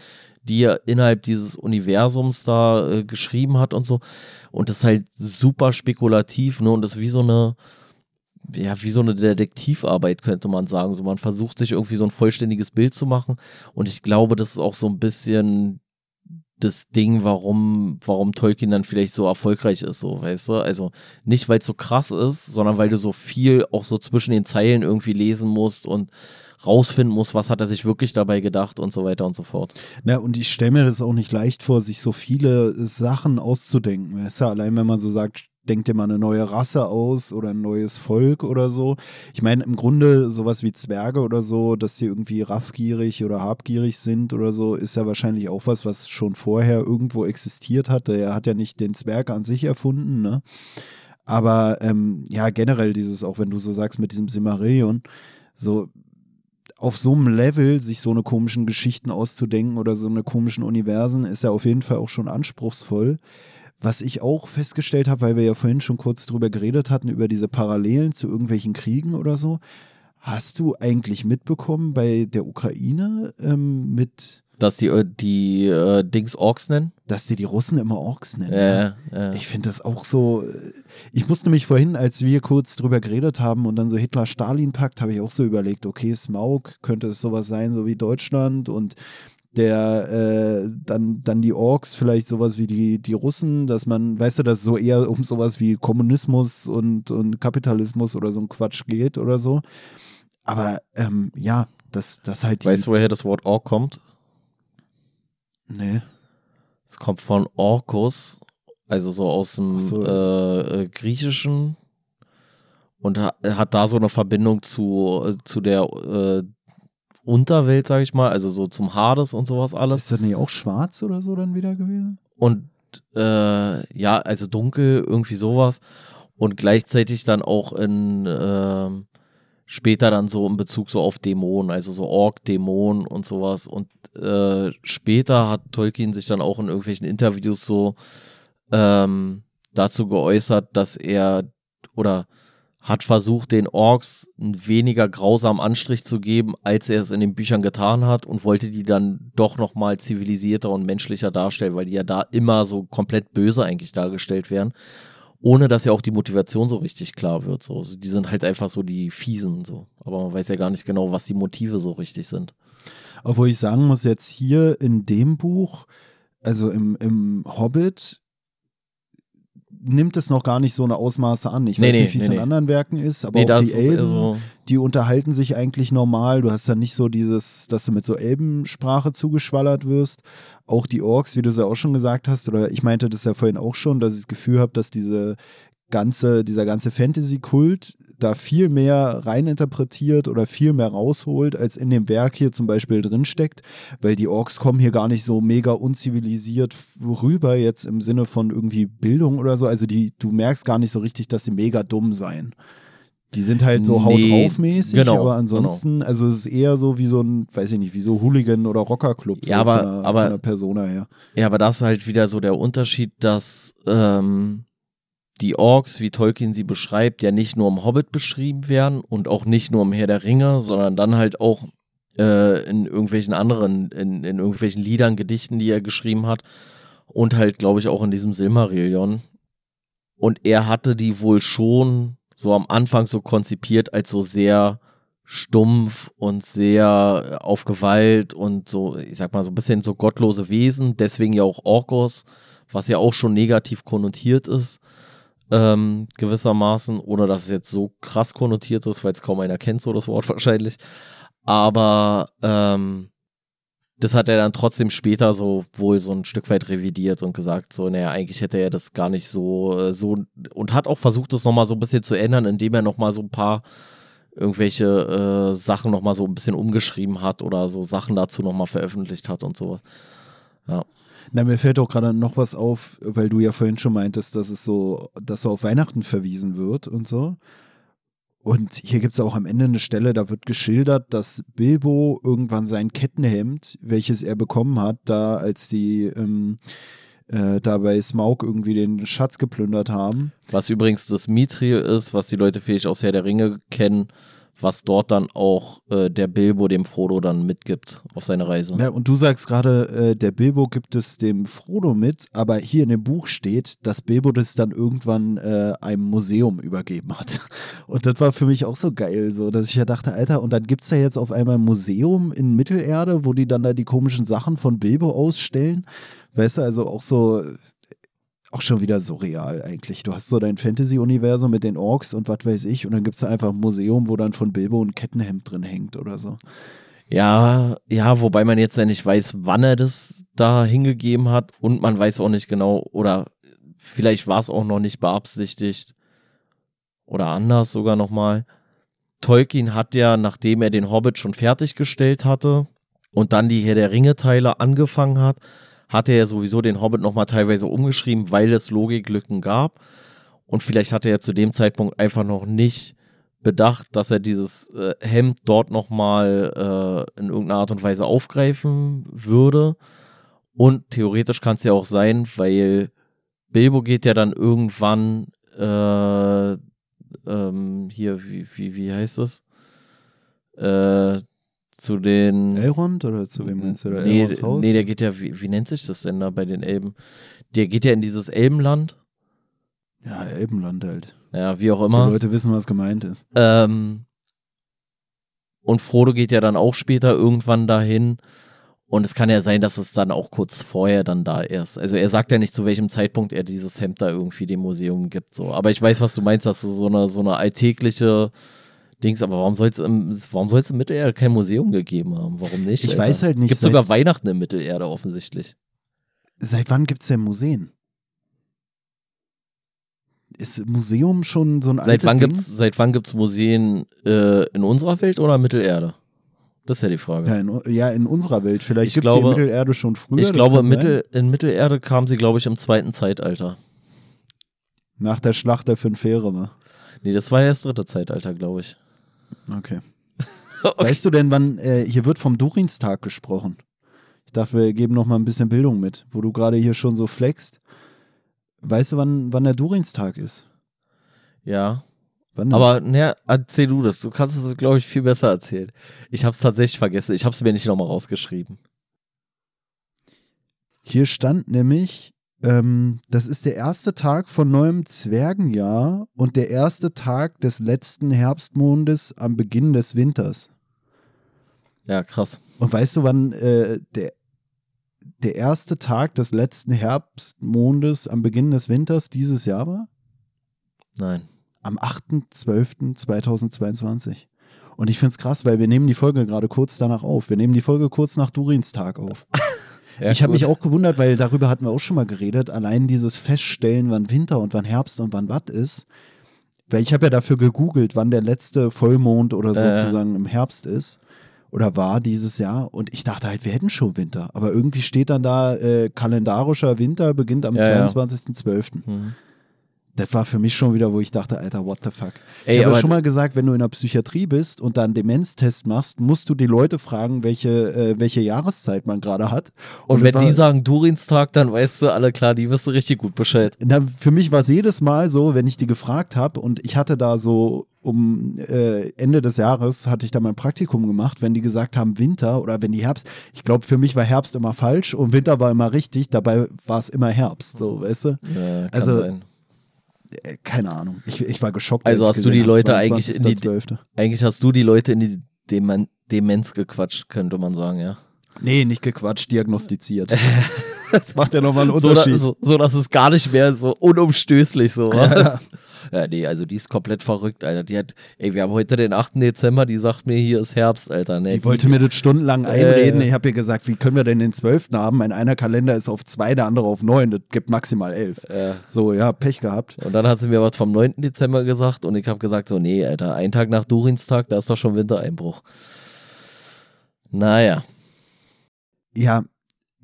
die er innerhalb dieses Universums da äh, geschrieben hat und so. Und das ist halt super spekulativ, ne? Und das ist wie so eine, ja, wie so eine Detektivarbeit, könnte man sagen. So, man versucht sich irgendwie so ein vollständiges Bild zu machen. Und ich glaube, das ist auch so ein bisschen das Ding, warum, warum Tolkien dann vielleicht so erfolgreich ist, so, weißt du? Also nicht, weil es so krass ist, sondern weil du so viel auch so zwischen den Zeilen irgendwie lesen musst und rausfinden musst, was hat er sich wirklich dabei gedacht und so weiter und so fort. Na, und ich stelle mir das auch nicht leicht vor, sich so viele Sachen auszudenken. Weißt du, allein wenn man so sagt, denkt dir mal eine neue Rasse aus oder ein neues Volk oder so. Ich meine, im Grunde sowas wie Zwerge oder so, dass die irgendwie raffgierig oder habgierig sind oder so, ist ja wahrscheinlich auch was, was schon vorher irgendwo existiert hat. Er hat ja nicht den Zwerg an sich erfunden, ne? Aber ähm, ja, generell dieses, auch wenn du so sagst, mit diesem Simmerillion, so auf so einem Level sich so eine komischen Geschichten auszudenken oder so eine komischen Universen, ist ja auf jeden Fall auch schon anspruchsvoll. Was ich auch festgestellt habe, weil wir ja vorhin schon kurz drüber geredet hatten, über diese Parallelen zu irgendwelchen Kriegen oder so. Hast du eigentlich mitbekommen bei der Ukraine ähm, mit. Dass die, äh, die äh, Dings Orks nennen? Dass die die Russen immer Orks nennen. Ja, ja. Ich finde das auch so. Äh, ich musste mich vorhin, als wir kurz drüber geredet haben und dann so Hitler-Stalin-Pakt, habe ich auch so überlegt, okay, Smaug könnte es sowas sein, so wie Deutschland und der äh, dann, dann die Orks, vielleicht sowas wie die, die Russen, dass man, weißt du, dass es so eher um sowas wie Kommunismus und, und Kapitalismus oder so ein Quatsch geht oder so. Aber ähm, ja, das, das halt die. Weißt du, woher das Wort Ork kommt? Nee. Es kommt von Orkus, also so aus dem so. äh, äh, Griechischen und hat da so eine Verbindung zu, äh, zu der äh, Unterwelt, sag ich mal, also so zum Hades und sowas alles. Ist das nicht auch schwarz oder so dann wieder gewesen? Und äh, ja, also dunkel, irgendwie sowas. Und gleichzeitig dann auch in äh, später dann so in Bezug so auf Dämonen, also so Ork-Dämonen und sowas. Und äh, später hat Tolkien sich dann auch in irgendwelchen Interviews so ähm, dazu geäußert, dass er oder hat versucht, den Orks einen weniger grausamen Anstrich zu geben, als er es in den Büchern getan hat und wollte die dann doch nochmal zivilisierter und menschlicher darstellen, weil die ja da immer so komplett böse eigentlich dargestellt werden. ohne dass ja auch die Motivation so richtig klar wird. So. Also die sind halt einfach so die Fiesen, so. Aber man weiß ja gar nicht genau, was die Motive so richtig sind. Obwohl ich sagen muss, jetzt hier in dem Buch, also im, im Hobbit, nimmt es noch gar nicht so eine Ausmaße an. Ich Nee, weiß nee, nicht, wie es nee, in anderen Werken ist, aber auch die Elben, so- die unterhalten sich eigentlich normal. Du hast ja nicht so dieses, dass du mit so Elbensprache zugeschwallert wirst. Auch die Orks, wie du es ja auch schon gesagt hast, oder ich meinte das ja vorhin auch schon, dass ich das Gefühl habe, dass diese ganze, dieser ganze Fantasy-Kult da viel mehr reininterpretiert oder viel mehr rausholt, als in dem Werk hier zum Beispiel drinsteckt, weil die Orks kommen hier gar nicht so mega unzivilisiert rüber, jetzt im Sinne von irgendwie Bildung oder so. Also die, du merkst gar nicht so richtig, dass sie mega dumm seien. Die sind halt so haut Nee, drauf mäßig, genau, aber ansonsten, also es ist eher so wie so ein, weiß ich nicht, wie so Hooligan oder Rockerclub so Ja, aber- von, der, aber- von der Persona her. Ja, aber das ist halt wieder so der Unterschied, dass ähm, die Orks, wie Tolkien sie beschreibt, ja nicht nur im Hobbit beschrieben werden und auch nicht nur im Herr der Ringe, sondern dann halt auch äh, in irgendwelchen anderen, in, in irgendwelchen Liedern, Gedichten, die er geschrieben hat und halt, glaube ich, auch in diesem Silmarillion. Und er hatte die wohl schon so am Anfang so konzipiert als so sehr stumpf und sehr auf Gewalt und so, ich sag mal, so ein bisschen so gottlose Wesen, deswegen ja auch Orkos, was ja auch schon negativ konnotiert ist, ähm, gewissermaßen, oder dass es jetzt so krass konnotiert ist, weil es kaum einer kennt, so das Wort wahrscheinlich. Aber ähm, das hat er dann trotzdem später so wohl so ein Stück weit revidiert und gesagt, so, naja, eigentlich hätte er das gar nicht so, äh, so und hat auch versucht, das nochmal so ein bisschen zu ändern, indem er nochmal so ein paar irgendwelche äh, Sachen nochmal so ein bisschen umgeschrieben hat oder so Sachen dazu nochmal veröffentlicht hat und sowas. Na, mir fällt auch gerade noch was auf, weil du ja vorhin schon meintest, dass es so, dass so auf Weihnachten verwiesen wird und so. Und hier gibt es auch am Ende eine Stelle, da wird geschildert, dass Bilbo irgendwann sein Kettenhemd, welches er bekommen hat, da als die ähm, äh, da bei Smaug irgendwie den Schatz geplündert haben. Was übrigens das Mithril ist, was die Leute vielleicht aus Herr der Ringe kennen, was dort dann auch äh, der Bilbo dem Frodo dann mitgibt auf seine Reise. Ja, und du sagst gerade, äh, der Bilbo gibt es dem Frodo mit, aber hier in dem Buch steht, dass Bilbo das dann irgendwann äh, einem Museum übergeben hat. Und das war für mich auch so geil, so dass ich ja dachte, Alter, und dann gibt es da jetzt auf einmal ein Museum in Mittelerde, wo die dann da die komischen Sachen von Bilbo ausstellen. Weißt du, also auch so, auch schon wieder surreal eigentlich. Du hast so dein Fantasy-Universum mit den Orks und was weiß ich, und dann gibt es da einfach ein Museum, wo dann von Bilbo ein Kettenhemd drin hängt oder so. Ja, ja, wobei man jetzt ja nicht weiß, wann er das da hingegeben hat und man weiß auch nicht genau, oder vielleicht war es auch noch nicht beabsichtigt oder anders sogar nochmal. Tolkien hat ja, nachdem er den Hobbit schon fertiggestellt hatte und dann die Herr der Ringe-Teile angefangen hat, hatte er sowieso den Hobbit nochmal teilweise umgeschrieben, weil es Logiklücken gab. Und vielleicht hatte er zu dem Zeitpunkt einfach noch nicht bedacht, dass er dieses äh, Hemd dort nochmal äh, in irgendeiner Art und Weise aufgreifen würde. Und theoretisch kann es ja auch sein, weil Bilbo geht ja dann irgendwann äh, ähm, hier, wie, wie, wie heißt es? Äh, zu den. Elrond oder zu wem meinst du da? nee, Elronds Haus? nee, der geht ja, wie, wie nennt sich das denn da bei den Elben? Der geht ja in dieses Elbenland. Ja, Elbenland halt. Ja, wie auch Die immer. Leute wissen, was gemeint ist. Ähm, und Frodo geht ja dann auch später irgendwann dahin. Und es kann ja sein, dass es dann auch kurz vorher dann da ist. Also er sagt ja nicht, zu welchem Zeitpunkt er dieses Hemd da irgendwie dem Museum gibt. So. Aber ich weiß, was du meinst, dass du so eine, so eine alltägliche Dings, aber warum soll es im, warum soll's im Mittelerde kein Museum gegeben haben? Warum nicht? Ich weiß halt nicht, Gibt seit- sogar Weihnachten im Mittelerde offensichtlich. Seit wann gibt es denn Museen? Ist Museum schon so ein Seit wann, Ding? gibt's, seit wann gibt's Museen äh, in unserer Welt oder Mittelerde? Das ist ja die Frage. Ja in, ja, in unserer Welt. Vielleicht Ich gibt es die in Mittelerde schon früher. ich glaube. Mittel, in Mittelerde kam sie, glaube ich, im zweiten Zeitalter. Nach der Schlacht der fünf Heere. war. Nee, das war ja das dritte Zeitalter, glaube ich. Okay. Okay. Weißt du denn, wann, äh, hier wird vom Durinstag gesprochen. Ich dachte, wir geben noch mal ein bisschen Bildung mit, wo du gerade hier schon so flext. Weißt du, wann, wann der Durinstag ist? Ja. Wann? Aber, naja, erzähl du das. Du kannst es, glaube ich, viel besser erzählen. Ich habe es tatsächlich vergessen. Ich habe es mir nicht nochmal rausgeschrieben. Hier stand nämlich ähm, das ist der erste Tag von neuem Zwergenjahr und der erste Tag des letzten Herbstmondes am Beginn des Winters. Ja, krass. Und weißt du, wann äh, der, der erste Tag des letzten Herbstmondes am Beginn des Winters dieses Jahr war? Nein. Am 8.12.2022. Und ich finde es krass, weil wir nehmen die Folge gerade kurz danach auf. Wir nehmen die Folge kurz nach Durins Tag auf. Ja, ich habe mich auch gewundert, weil darüber hatten wir auch schon mal geredet. Allein dieses Feststellen, wann Winter und wann Herbst und wann Watt ist. Weil ich habe ja dafür gegoogelt, wann der letzte Vollmond oder ja. sozusagen im Herbst ist. Oder war dieses Jahr. Und ich dachte halt, wir hätten schon Winter. Aber irgendwie steht dann da, äh, kalendarischer Winter beginnt am Ja, ja. 22.12. Das war für mich schon wieder, wo ich dachte, Alter, what the fuck. Ey, ich habe aber- schon mal gesagt, wenn du in der Psychiatrie bist und da einen Demenztest machst, musst du die Leute fragen, welche, äh, welche Jahreszeit man gerade hat. Und es wenn war, die sagen Durinstag, dann weißt du alle klar, die wirst du richtig gut Bescheid. na, für mich war es jedes Mal so, wenn ich die gefragt habe und ich hatte da so um äh, Ende des Jahres hatte ich da mein Praktikum gemacht, wenn die gesagt haben Winter oder wenn die Herbst, ich glaube für mich war Herbst immer falsch und Winter war immer richtig, dabei war es immer Herbst, so, weißt du? Ja, kann Also, sein. Äh, keine Ahnung, ich, ich war geschockt. Also hast du die Leute eigentlich in die- 22.12.. Eigentlich hast du die Leute in die Demen Demenz gequatscht, könnte man sagen, ja. Nee, nicht gequatscht, diagnostiziert. das macht ja nochmal einen So, Unterschied. so, so, dass es gar nicht mehr so unumstößlich so war. Ja, nee, also die ist komplett verrückt, Alter. Die hat, ey, wir haben heute den 8. Dezember, die sagt mir, hier ist Herbst, Alter. Nee, Die wollte mir das stundenlang einreden. Äh. Ich habe ihr gesagt, wie können wir denn den 12. haben? Mein einer Kalender ist auf zwei, der andere auf neun. Das gibt maximal elf. Ja. So, ja, Pech gehabt. Und dann hat sie mir was vom 9. Dezember gesagt und ich habe gesagt, so, nee, Alter, ein Tag nach Durinstag, da ist doch schon Wintereinbruch. Naja. Ja,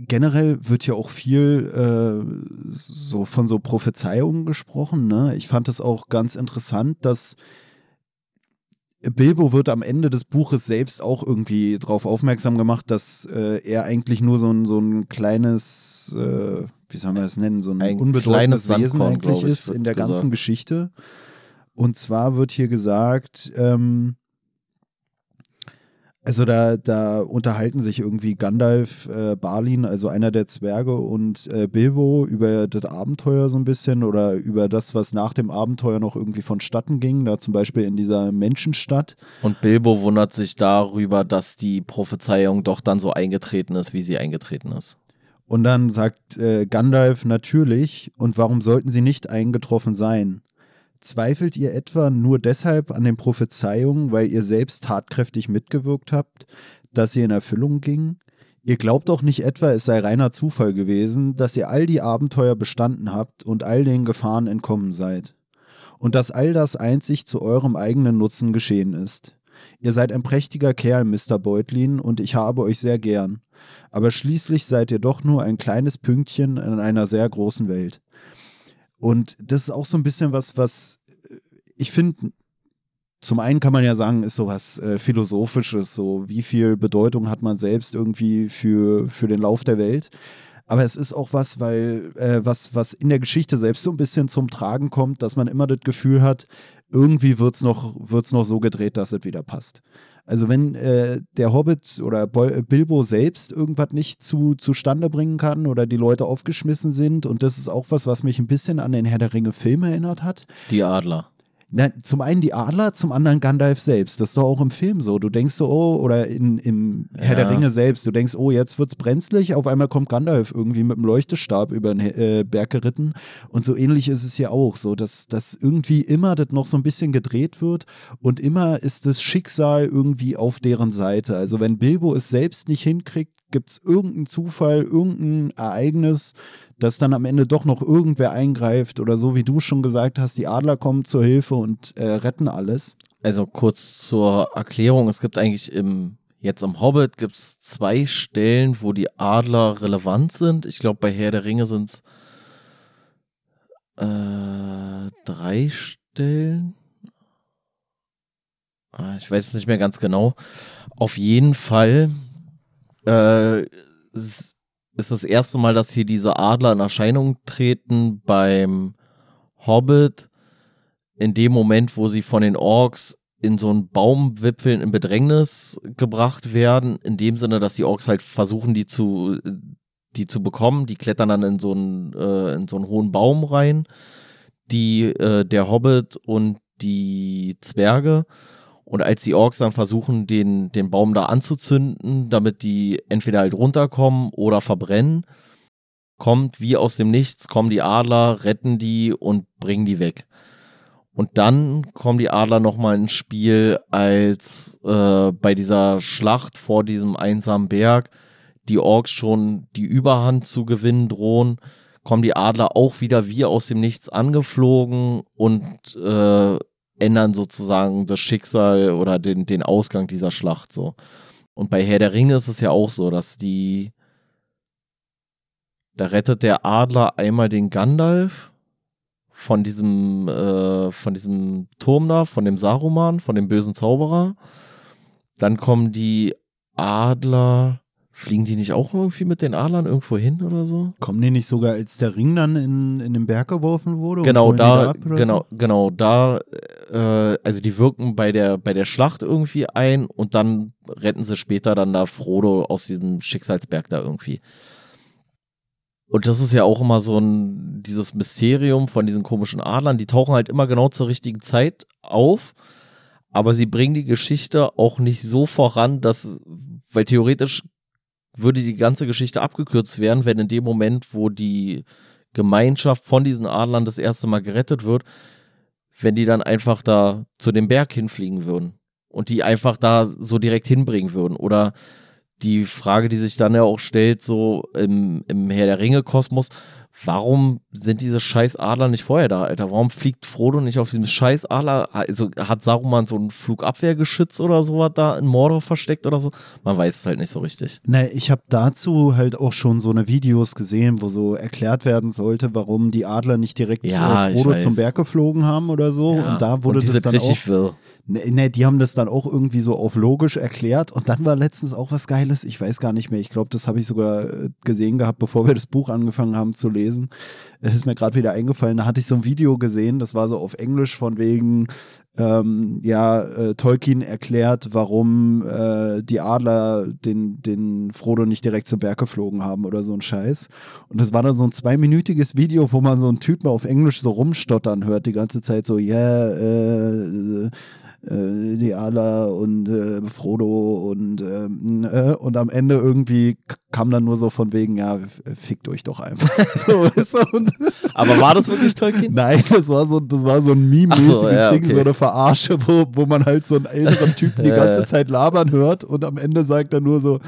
generell wird ja auch viel äh, so von so Prophezeiungen gesprochen. Ne? Ich fand es auch ganz interessant, dass Bilbo wird am Ende des Buches selbst auch irgendwie darauf aufmerksam gemacht, dass äh, er eigentlich nur so ein, so ein kleines, äh, wie soll man das nennen, so ein, Ein unbedeutendes Wesen eigentlich ich, ist in der ganzen gesagt. Geschichte. Und zwar wird hier gesagt, ähm, also da, da unterhalten sich irgendwie Gandalf, äh, Balin, also einer der Zwerge und äh, Bilbo über das Abenteuer so ein bisschen oder über das, was nach dem Abenteuer noch irgendwie vonstatten ging, da zum Beispiel in dieser Menschenstadt. Und Bilbo wundert sich darüber, dass die Prophezeiung doch dann so eingetreten ist, wie sie eingetreten ist. Und dann sagt äh, Gandalf natürlich, und warum sollten sie nicht eingetroffen sein? Zweifelt ihr etwa nur deshalb an den Prophezeiungen, weil ihr selbst tatkräftig mitgewirkt habt, dass sie in Erfüllung gingen? Ihr glaubt doch nicht etwa, es sei reiner Zufall gewesen, dass ihr all die Abenteuer bestanden habt und all den Gefahren entkommen seid. Und dass all das einzig zu eurem eigenen Nutzen geschehen ist. Ihr seid ein prächtiger Kerl, Mr. Beutlin, und ich habe euch sehr gern. Aber schließlich seid ihr doch nur ein kleines Pünktchen in einer sehr großen Welt. Und das ist auch so ein bisschen was, was äh, ich finde, zum einen kann man ja sagen, ist sowas äh, Philosophisches, so wie viel Bedeutung hat man selbst irgendwie für, für den Lauf der Welt. Aber es ist auch was, weil äh, was, was in der Geschichte selbst so ein bisschen zum Tragen kommt, dass man immer das Gefühl hat, irgendwie wird es noch, wird's noch so gedreht, dass es wieder passt. Also wenn äh, der Hobbit oder Bol- Bilbo selbst irgendwas nicht zu, zustande bringen kann oder die Leute aufgeschmissen sind und das ist auch was, was mich ein bisschen an den Herr der Ringe Film erinnert hat. Die Adler. Na, zum einen die Adler, zum anderen Gandalf selbst. Das ist doch auch im Film so. Du denkst so, oh, oder in, im Herr der Ja. Ringe selbst, du denkst, oh, jetzt wird's brenzlig, auf einmal kommt Gandalf irgendwie mit dem Leuchtestab über den äh, Berg geritten. Und so ähnlich ist es hier auch, so, dass, dass irgendwie immer das noch so ein bisschen gedreht wird und immer ist das Schicksal irgendwie auf deren Seite. Also wenn Bilbo es selbst nicht hinkriegt, gibt's irgendeinen Zufall, irgendein Ereignis, dass dann am Ende doch noch irgendwer eingreift oder so wie du schon gesagt hast, die Adler kommen zur Hilfe und äh, retten alles. Also kurz zur Erklärung, es gibt eigentlich im, jetzt im Hobbit gibt es zwei Stellen, wo die Adler relevant sind. Ich glaube, bei Herr der Ringe sind es äh, drei Stellen. Ah, Ich weiß es nicht mehr ganz genau. Auf jeden Fall äh, ist das erste Mal, dass hier diese Adler in Erscheinung treten beim Hobbit in dem Moment, wo sie von den Orks in so einen Baumwipfeln in Bedrängnis gebracht werden, in dem Sinne, dass die Orks halt versuchen, die zu, die zu bekommen. Die klettern dann in so einen, äh, in so einen hohen Baum rein, die, äh, der Hobbit und die Zwerge. Und als die Orks dann versuchen, den, den Baum da anzuzünden, damit die entweder halt runterkommen oder verbrennen, kommt wie aus dem Nichts, kommen die Adler, retten die und bringen die weg. Und dann kommen die Adler nochmal ins Spiel, als äh, bei dieser Schlacht vor diesem einsamen Berg die Orks schon die Überhand zu gewinnen drohen, kommen die Adler auch wieder wie aus dem Nichts angeflogen und äh, ändern sozusagen das Schicksal oder den, den Ausgang dieser Schlacht so. Und bei Herr der Ringe ist es ja auch so, dass die da rettet der Adler einmal den Gandalf von diesem äh, von diesem Turm da, von dem Saruman, von dem bösen Zauberer. Dann kommen die Adler Fliegen die nicht auch irgendwie mit den Adlern irgendwo hin oder so? Kommen die nicht sogar, als der Ring dann in, in den Berg geworfen wurde? Genau, da, genau, so? genau, da, äh, also die wirken bei der, bei der Schlacht irgendwie ein und dann retten sie später dann da Frodo aus diesem Schicksalsberg da irgendwie. Und das ist ja auch immer so ein, dieses Mysterium von diesen komischen Adlern, die tauchen halt immer genau zur richtigen Zeit auf, aber sie bringen die Geschichte auch nicht so voran, dass, weil theoretisch würde die ganze Geschichte abgekürzt werden, wenn in dem Moment, wo die Gemeinschaft von diesen Adlern das erste Mal gerettet wird, wenn die dann einfach da zu dem Berg hinfliegen würden und die einfach da so direkt hinbringen würden. Oder die Frage, die sich dann ja auch stellt, so im, im Herr der Ringe-Kosmos, warum sind diese scheiß Adler nicht vorher da, Alter? Warum fliegt Frodo nicht auf diesem scheiß Adler? Also hat Saruman so ein Flugabwehrgeschütz oder sowas da in Mordor versteckt oder so? Man weiß es halt nicht so richtig. Ne, ich habe dazu halt auch schon so eine Videos gesehen, wo so erklärt werden sollte, warum die Adler nicht direkt ja, Frodo zum Berg geflogen haben oder so. Ja. Und da wurde und das dann auch. Will. Ne, ne, die haben das dann auch irgendwie so auf logisch erklärt. Und dann war letztens auch was Geiles. Ich weiß gar nicht mehr. Ich glaube, das habe ich sogar äh, gesehen gehabt, bevor wir das Buch angefangen haben zu lesen. Es ist mir gerade wieder eingefallen. Da hatte ich so ein Video gesehen. Das war so auf Englisch von wegen, ähm, ja, äh, Tolkien erklärt, warum äh, die Adler den, den Frodo nicht direkt zum Berg geflogen haben oder so ein Scheiß. Und das war dann so ein zweiminütiges Video, wo man so einen Typen auf Englisch so rumstottern hört, die ganze Zeit so, yeah, äh, äh, die Adler und äh, Frodo und, ähm, äh, und am Ende irgendwie kam dann nur so von wegen, ja, fickt euch doch einfach. so, und Aber war das wirklich Tolkien? Nein, das war so, das war so ein meme-mäßiges so, ja, Ding, okay. so eine Verarsche, wo, wo man halt so einen älteren Typen die ganze Zeit labern hört und am Ende sagt er nur so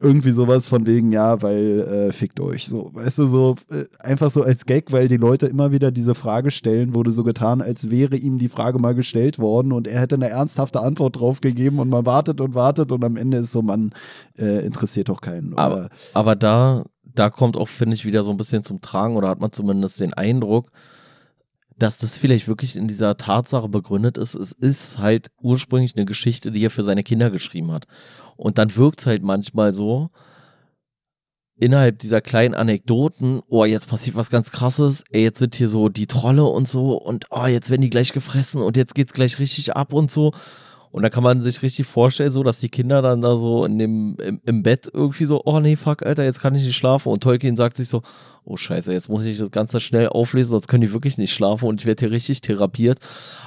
irgendwie sowas von wegen, ja, weil äh, fickt euch. So, weißt du, so äh, einfach so als Gag, weil die Leute immer wieder diese Frage stellen, wurde so getan, als wäre ihm die Frage mal gestellt worden und er hätte eine ernsthafte Antwort drauf gegeben und man wartet und wartet und am Ende ist so, man äh, interessiert doch keinen. Aber, aber da, da kommt auch, finde ich, wieder so ein bisschen zum Tragen oder hat man zumindest den Eindruck, dass das vielleicht wirklich in dieser Tatsache begründet ist. Es ist halt ursprünglich eine Geschichte, die er für seine Kinder geschrieben hat. Und dann wirkt es halt manchmal so, innerhalb dieser kleinen Anekdoten, oh, jetzt passiert was ganz krasses, ey, jetzt sind hier so die Trolle und so und oh, jetzt werden die gleich gefressen und jetzt geht's gleich richtig ab und so. Und da kann man sich richtig vorstellen, so, dass die Kinder dann da so in dem, im, im Bett irgendwie so, oh nee, fuck, Alter, jetzt kann ich nicht schlafen. Und Tolkien sagt sich so, oh scheiße, jetzt muss ich das Ganze schnell auflesen, sonst können die wirklich nicht schlafen und ich werde hier richtig therapiert.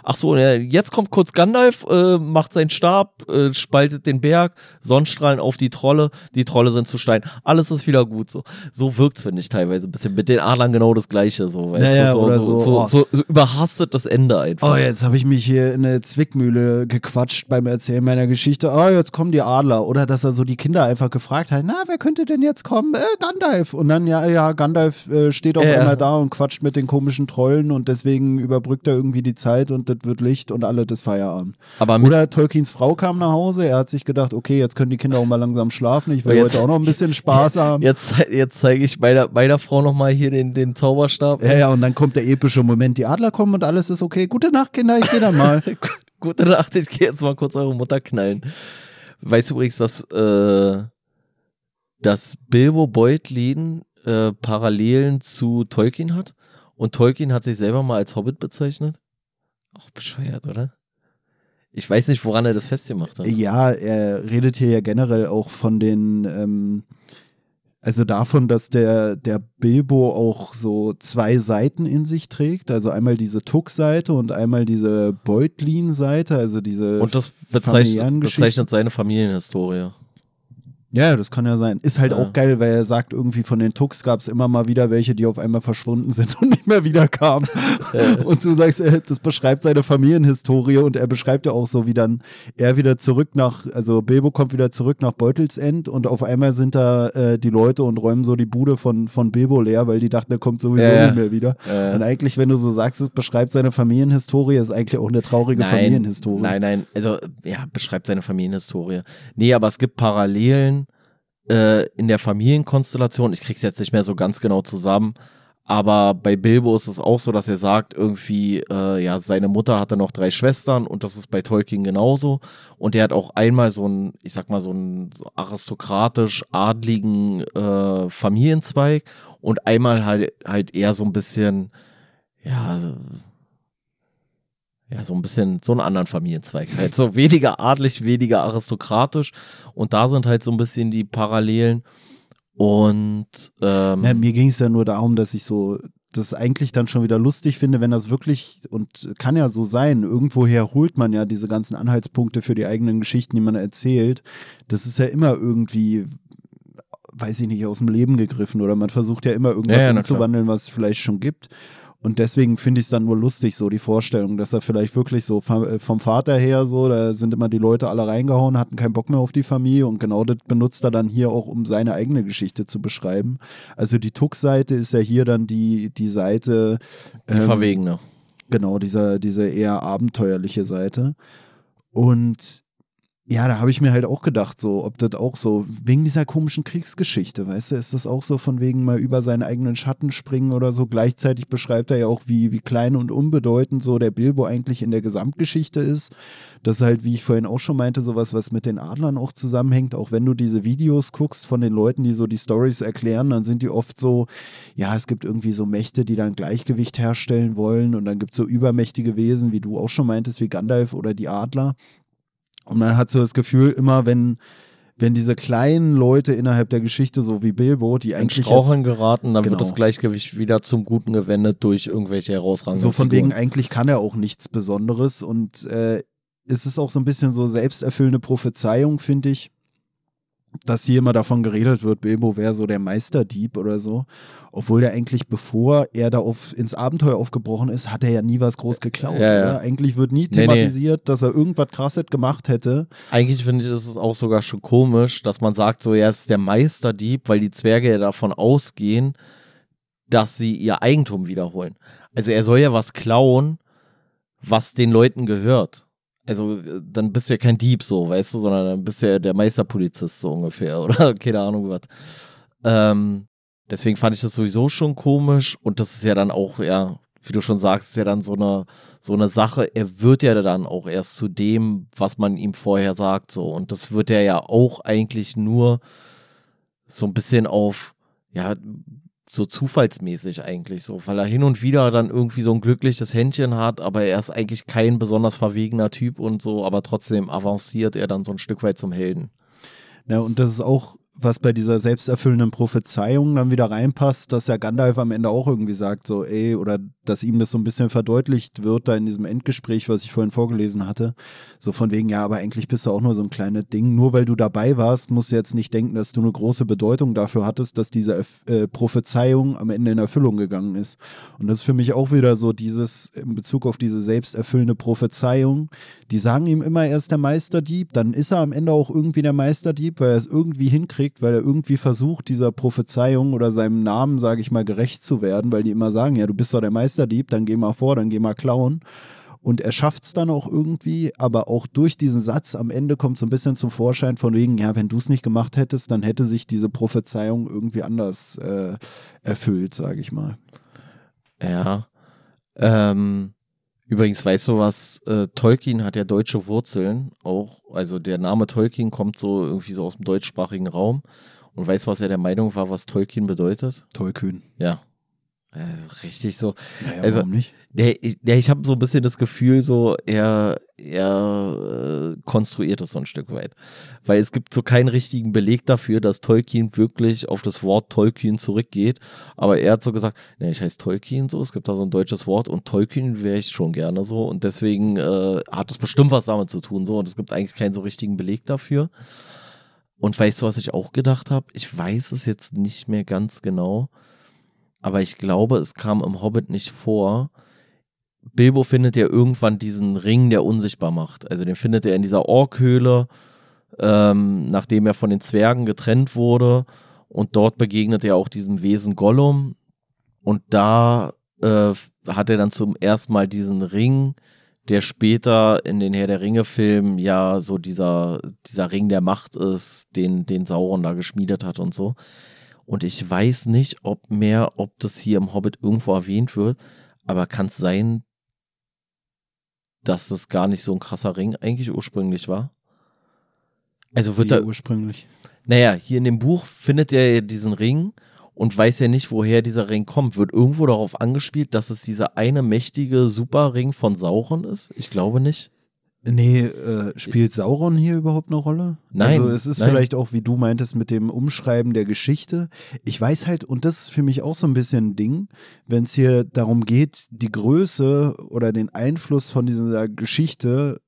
Ach so, jetzt kommt kurz Gandalf, äh, macht seinen Stab, äh, spaltet den Berg, Sonnenstrahlen auf die Trolle, die Trolle sind zu Stein. Alles ist wieder gut so. So wirkt's, finde ich, teilweise ein bisschen. Mit den Adlern genau das Gleiche, so. Weißt naja, du, so, so, so, so, so, so überhastet das Ende einfach. Oh, jetzt habe ich mich hier in eine Zwickmühle gequatscht beim Erzählen meiner Geschichte. Oh, jetzt kommen die Adler. Oder dass er so die Kinder einfach gefragt hat, na, wer könnte denn jetzt kommen? Äh, Gandalf. Und dann, ja, ja, Gandalf äh, steht auf ja, einmal da und quatscht mit den komischen Trollen und deswegen überbrückt er irgendwie die Zeit und das wird Licht und alle das Feierabend. Aber Oder Tolkiens Frau kam nach Hause, er hat sich gedacht, okay, jetzt können die Kinder auch mal langsam schlafen, ich will jetzt, heute auch noch ein bisschen Spaß haben. Jetzt, jetzt zeige ich meiner, meiner Frau nochmal hier den, den Zauberstab. Ja, ja, und dann kommt der epische Moment, die Adler kommen und alles ist okay. Gute Nacht, Kinder, ich gehe dann mal. Gute Nacht, ich gehe jetzt mal kurz eure Mutter knallen. Weißt du übrigens, dass, äh, dass Bilbo Beutlin äh, Parallelen zu Tolkien hat. Und Tolkien hat sich selber mal als Hobbit bezeichnet. Auch bescheuert, oder? Ich weiß nicht, woran er das festgemacht hat. Ja, er redet hier ja generell auch von den, ähm, Also davon, dass der, der Bilbo auch so zwei Seiten in sich trägt. Also einmal diese Tuck-Seite und einmal diese Beutlin-Seite, also diese Und das bezeichnet, bezeichnet seine Familienhistorie. Ja, das kann ja sein. Ist halt Ja. auch geil, weil er sagt, irgendwie von den Tux gab es immer mal wieder welche, die auf einmal verschwunden sind und nicht mehr wiederkamen. und du sagst, äh, das beschreibt seine Familienhistorie und er beschreibt ja auch so, wie dann er wieder zurück nach, also Bilbo kommt wieder zurück nach Beutelsend und auf einmal sind da äh, die Leute und räumen so die Bude von, von Bilbo leer, weil die dachten, er kommt sowieso Ja. nicht mehr wieder. Ja. Und eigentlich, wenn du so sagst, es beschreibt seine Familienhistorie, ist eigentlich auch eine traurige Familienhistorie. Nein, nein, also ja, beschreibt seine Familienhistorie. Nee, aber es gibt Parallelen äh, in der Familienkonstellation. Ich krieg's jetzt nicht mehr so ganz genau zusammen. Aber bei Bilbo ist es auch so, dass er sagt, irgendwie, äh, ja, seine Mutter hatte noch drei Schwestern und das ist bei Tolkien genauso. Und er hat auch einmal so einen, ich sag mal, so einen aristokratisch-adligen äh, Familienzweig und einmal halt, halt eher so ein bisschen, ja, ja, so ein bisschen so einen anderen Familienzweig. Halt so weniger adlig, weniger aristokratisch. Und da sind halt so ein bisschen die Parallelen. Und ähm, Ja, mir ging es ja nur darum, dass ich so das eigentlich dann schon wieder lustig finde, wenn das wirklich, und kann ja so sein, irgendwoher holt man ja diese ganzen Anhaltspunkte für die eigenen Geschichten, die man erzählt. Das ist ja immer irgendwie, weiß ich nicht, aus dem Leben gegriffen oder man versucht ja immer irgendwas Ja, ja, umzuwandeln, was es vielleicht schon gibt. Und deswegen finde ich es dann nur lustig, so die Vorstellung, dass er vielleicht wirklich so vom äh, vom Vater her so, da sind immer die Leute alle reingehauen, hatten keinen Bock mehr auf die Familie und genau das benutzt er dann hier auch, um seine eigene Geschichte zu beschreiben. Also die Tuck-Seite ist ja hier dann die, die Seite, die ähm, Verwegene. genau, dieser, diese eher abenteuerliche Seite. Und ja, da habe ich mir halt auch gedacht, so, ob das auch so, wegen dieser komischen Kriegsgeschichte, weißt du, ist das auch so von wegen mal über seinen eigenen Schatten springen oder so. Gleichzeitig beschreibt er ja auch, wie, wie klein und unbedeutend so der Bilbo eigentlich in der Gesamtgeschichte ist. Das ist halt, wie ich vorhin auch schon meinte, sowas, was mit den Adlern auch zusammenhängt. Auch wenn du diese Videos guckst von den Leuten, die so die Stories erklären, dann sind die oft so, ja, es gibt irgendwie so Mächte, die dann Gleichgewicht herstellen wollen und dann gibt es so übermächtige Wesen, wie du auch schon meintest, wie Gandalf oder die Adler. Und man hat so das Gefühl, immer wenn, wenn diese kleinen Leute innerhalb der Geschichte, so wie Bilbo, die In eigentlich Straucheln jetzt, geraten, dann Genau. wird das Gleichgewicht wieder zum Guten gewendet durch irgendwelche herausragenden so von Figuren. wegen, eigentlich kann er auch nichts Besonderes und äh, es ist auch so ein bisschen so selbsterfüllende Prophezeiung, finde ich, dass hier immer davon geredet wird, Bilbo wäre so der Meisterdieb oder so. Obwohl der eigentlich, bevor er da auf, ins Abenteuer aufgebrochen ist, hat er ja nie was groß geklaut. Ja, ja. Eigentlich wird nie Nee, nee. thematisiert, dass er irgendwas krasses gemacht hätte. Eigentlich finde ich, ist es auch sogar schon komisch, dass man sagt, so, er ist der Meisterdieb, weil die Zwerge ja davon ausgehen, dass sie ihr Eigentum wiederholen. Also er soll ja was klauen, was den Leuten gehört. Also äh, dann bist du ja kein Dieb so, weißt du, sondern dann bist du ja der Meisterpolizist so ungefähr oder keine Ahnung was. Ähm, deswegen fand ich das sowieso schon komisch und das ist ja dann auch, ja, wie du schon sagst, ist ja dann so eine, so eine Sache, er wird ja dann auch erst zu dem, was man ihm vorher sagt, so. Und das wird er ja auch eigentlich nur so ein bisschen auf, ja, so zufallsmäßig eigentlich so, weil er hin und wieder dann irgendwie so ein glückliches Händchen hat, aber er ist eigentlich kein besonders verwegener Typ und so, aber trotzdem avanciert er dann so ein Stück weit zum Helden. Ja, und das ist auch, was bei dieser selbsterfüllenden Prophezeiung dann wieder reinpasst, dass ja Gandalf am Ende auch irgendwie sagt, so, ey, oder dass ihm das so ein bisschen verdeutlicht wird, da in diesem Endgespräch, was ich vorhin vorgelesen hatte. So von wegen, ja, aber eigentlich bist du auch nur so ein kleines Ding. Nur weil du dabei warst, musst du jetzt nicht denken, dass du eine große Bedeutung dafür hattest, dass diese äh, Prophezeiung am Ende in Erfüllung gegangen ist. Und das ist für mich auch wieder so dieses, in Bezug auf diese selbsterfüllende Prophezeiung, die sagen ihm immer, er ist der Meisterdieb, dann ist er am Ende auch irgendwie der Meisterdieb, weil er es irgendwie hinkriegt, weil er irgendwie versucht, dieser Prophezeiung oder seinem Namen, sage ich mal, gerecht zu werden, weil die immer sagen, ja, du bist doch der Meisterdieb, dann geh mal vor, dann geh mal klauen. Und er schafft es dann auch irgendwie, aber auch durch diesen Satz am Ende kommt so ein bisschen zum Vorschein von wegen, ja, wenn du es nicht gemacht hättest, dann hätte sich diese Prophezeiung irgendwie anders äh, erfüllt, sage ich mal. Ja. Ähm, übrigens, weißt du was? Äh, Tolkien hat ja deutsche Wurzeln. Auch, also der Name Tolkien kommt so irgendwie so aus dem deutschsprachigen Raum. Und weißt du, was er der Meinung war, was Tolkien bedeutet? Tollkühn. Ja. Äh, richtig so. Naja, Also- warum nicht? Nee, ich, ich habe so ein bisschen das Gefühl, so er, er äh, konstruiert es so ein Stück weit. Weil es gibt so keinen richtigen Beleg dafür, dass Tolkien wirklich auf das Wort Tolkien zurückgeht. Aber er hat so gesagt, nee, ich heiße Tolkien so, es gibt da so ein deutsches Wort und Tolkien wäre ich schon gerne so. Und deswegen äh, hat es bestimmt was damit zu tun so. Und es gibt eigentlich keinen so richtigen Beleg dafür. Und weißt du, was ich auch gedacht habe? Ich weiß es jetzt nicht mehr ganz genau. Aber ich glaube, es kam im Hobbit nicht vor. Bilbo findet ja irgendwann diesen Ring, der unsichtbar macht. Also den findet er in dieser Orkhöhle, ähm, nachdem er von den Zwergen getrennt wurde. Und dort begegnet er auch diesem Wesen Gollum. Und da äh, hat er dann zum ersten Mal diesen Ring, der später in den Herr der Ringe-Filmen ja so dieser, dieser Ring der Macht ist, den, den Sauron da geschmiedet hat und so. Und ich weiß nicht, ob mehr, ob das hier im Hobbit irgendwo erwähnt wird, aber kann es sein, dass das gar nicht so ein krasser Ring eigentlich ursprünglich war? Also wird Wie er, ursprünglich. naja, hier in dem Buch findet er ja diesen Ring und weiß ja nicht, woher dieser Ring kommt. Wird irgendwo darauf angespielt, dass es dieser eine mächtige Superring von Sauron ist? Ich glaube nicht. Nee, äh, spielt Sauron hier überhaupt eine Rolle? Nein, Also es ist nein. vielleicht auch, wie du meintest, mit dem Umschreiben der Geschichte. Ich weiß halt, und das ist für mich auch so ein bisschen ein Ding, wenn es hier darum geht, die Größe oder den Einfluss von dieser Geschichte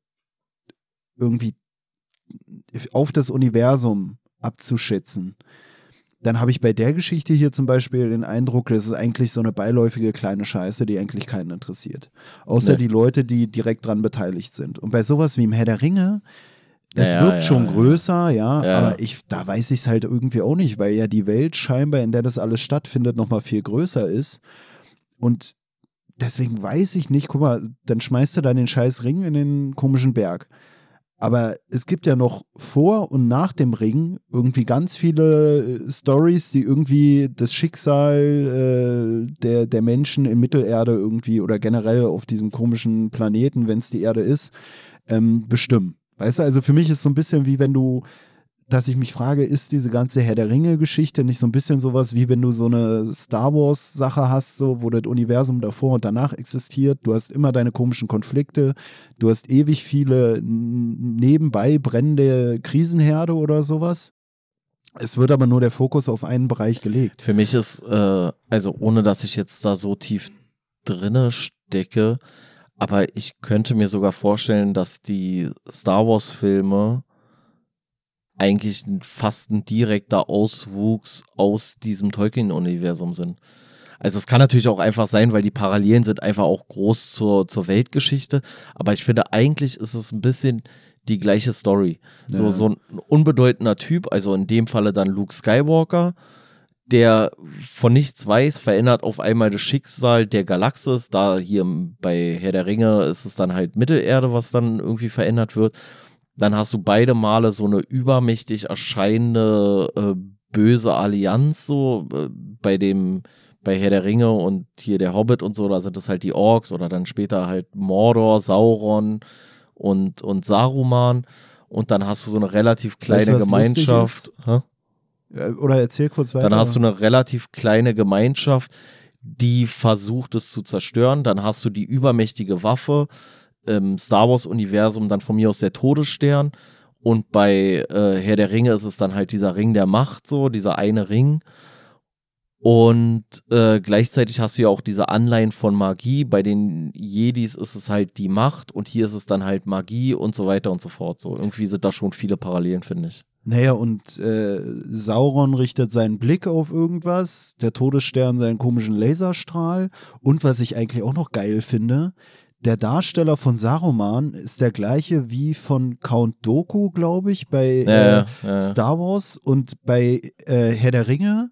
irgendwie auf das Universum abzuschätzen. Dann habe ich bei der Geschichte hier zum Beispiel den Eindruck, das ist eigentlich so eine beiläufige kleine Scheiße, die eigentlich keinen interessiert. Außer Nee. die Leute, die direkt dran beteiligt sind. Und bei sowas wie im Herr der Ringe, es Ja, wirkt ja, schon ja. größer, ja, Ja. aber ich, da weiß ich es halt irgendwie auch nicht, weil ja die Welt scheinbar, in der das alles stattfindet, nochmal viel größer ist. Und deswegen weiß ich nicht, guck mal, dann schmeißt du da den scheiß Ring in den komischen Berg. Aber es gibt ja noch vor und nach dem Ring irgendwie ganz viele äh, Stories, die irgendwie das Schicksal äh, der, der Menschen in Mittelerde irgendwie oder generell auf diesem komischen Planeten, wenn es die Erde ist, ähm, bestimmen. Weißt du, also für mich ist so ein bisschen wie wenn du, dass ich mich frage, ist diese ganze Herr der Ringe-Geschichte nicht so ein bisschen sowas wie wenn du so eine Star Wars-Sache hast, so, wo das Universum davor und danach existiert. Du hast immer deine komischen Konflikte, du hast ewig viele nebenbei brennende Krisenherde oder sowas. Es wird aber nur der Fokus auf einen Bereich gelegt. Für mich ist, äh, also ohne dass ich jetzt da so tief drinne stecke, aber ich könnte mir sogar vorstellen, dass die Star Wars Filme eigentlich ein- fast ein direkter Auswuchs aus diesem Tolkien-Universum sind. Also es kann natürlich auch einfach sein, weil die Parallelen sind einfach auch groß zur, zur Weltgeschichte, aber ich finde eigentlich ist es ein bisschen die gleiche Story. So, Ja. so ein unbedeutender Typ, also in dem Falle dann Luke Skywalker, der von nichts weiß, verändert auf einmal das Schicksal der Galaxis. Da hier bei Herr der Ringe ist es dann halt Mittelerde, was dann irgendwie verändert wird. Dann hast du beide Male so eine übermächtig erscheinende äh, böse Allianz, so äh, bei dem, bei Herr der Ringe und hier der Hobbit und so, da sind es halt die Orks oder dann später halt Mordor, Sauron und, und Saruman. Und dann hast du so eine relativ kleine Weißt du, Gemeinschaft. Oder erzähl kurz weiter. Dann hast du eine relativ kleine Gemeinschaft, die versucht es zu zerstören. Dann hast du die übermächtige Waffe im Star Wars-Universum, dann von mir aus der Todesstern. Und bei äh, Herr der Ringe ist es dann halt dieser Ring der Macht, so, dieser eine Ring. Und äh, gleichzeitig hast du ja auch diese Anleihen von Magie. Bei den Jedis ist es halt die Macht und hier ist es dann halt Magie und so weiter und so fort. So, irgendwie sind da schon viele Parallelen, finde ich. Naja, und äh, Sauron richtet seinen Blick auf irgendwas, der Todesstern seinen komischen Laserstrahl. Und was ich eigentlich auch noch geil finde, der Darsteller von Saruman ist der gleiche wie von Count Doku, glaube ich, bei Ja, äh, ja. Star Wars. Und bei äh, Herr der Ringe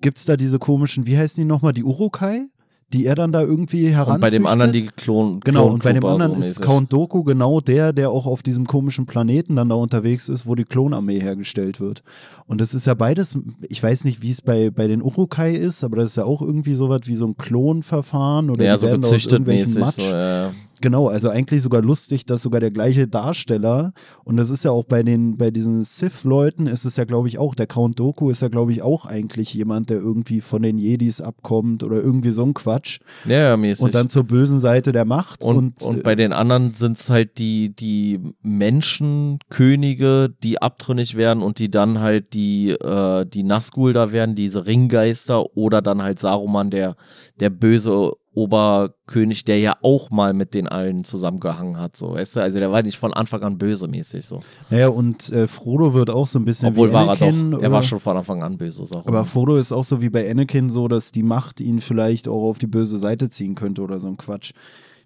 gibt's da diese komischen, wie heißen die nochmal, die Urukai, die er dann da irgendwie heranzüchtet. Und bei dem anderen die Klon. Genau, und bei dem anderen so ist. Count Doku genau der, der auch auf diesem komischen Planeten dann da unterwegs ist, wo die Klonarmee hergestellt wird. Und das ist ja beides, ich weiß nicht, wie es bei, bei den Urukai ist, aber das ist ja auch irgendwie sowas wie so ein Klonverfahren oder Ja, die so werden aus irgendwelchen mäßig. Matsch. So, ja. Genau, also eigentlich sogar lustig, dass sogar der gleiche Darsteller, und das ist ja auch bei den, bei diesen Sith-Leuten, ist es ja, glaube ich, auch, der Count Doku ist ja, glaube ich, auch eigentlich jemand, der irgendwie von den Jedis abkommt oder irgendwie so ein Quatsch. Ja, ja, mäßig. Und dann zur bösen Seite der Macht. und, Und, und, äh, bei den anderen sind es halt die, die Menschenkönige, die abtrünnig werden und die dann halt die, äh, die Nazgul da werden, diese Ringgeister oder dann halt Saruman, der, der böse Oberkönig, der ja auch mal mit den allen zusammengehangen hat, so, weißt du? Also der war nicht von Anfang an böse mäßig so. naja, und äh, Frodo wird auch so ein bisschen Obwohl wie war er Anakin. doch, er war schon von Anfang an böse, Saruman. Aber Frodo ist auch so wie bei Anakin so, dass die Macht ihn vielleicht auch auf die böse Seite ziehen könnte oder so ein Quatsch.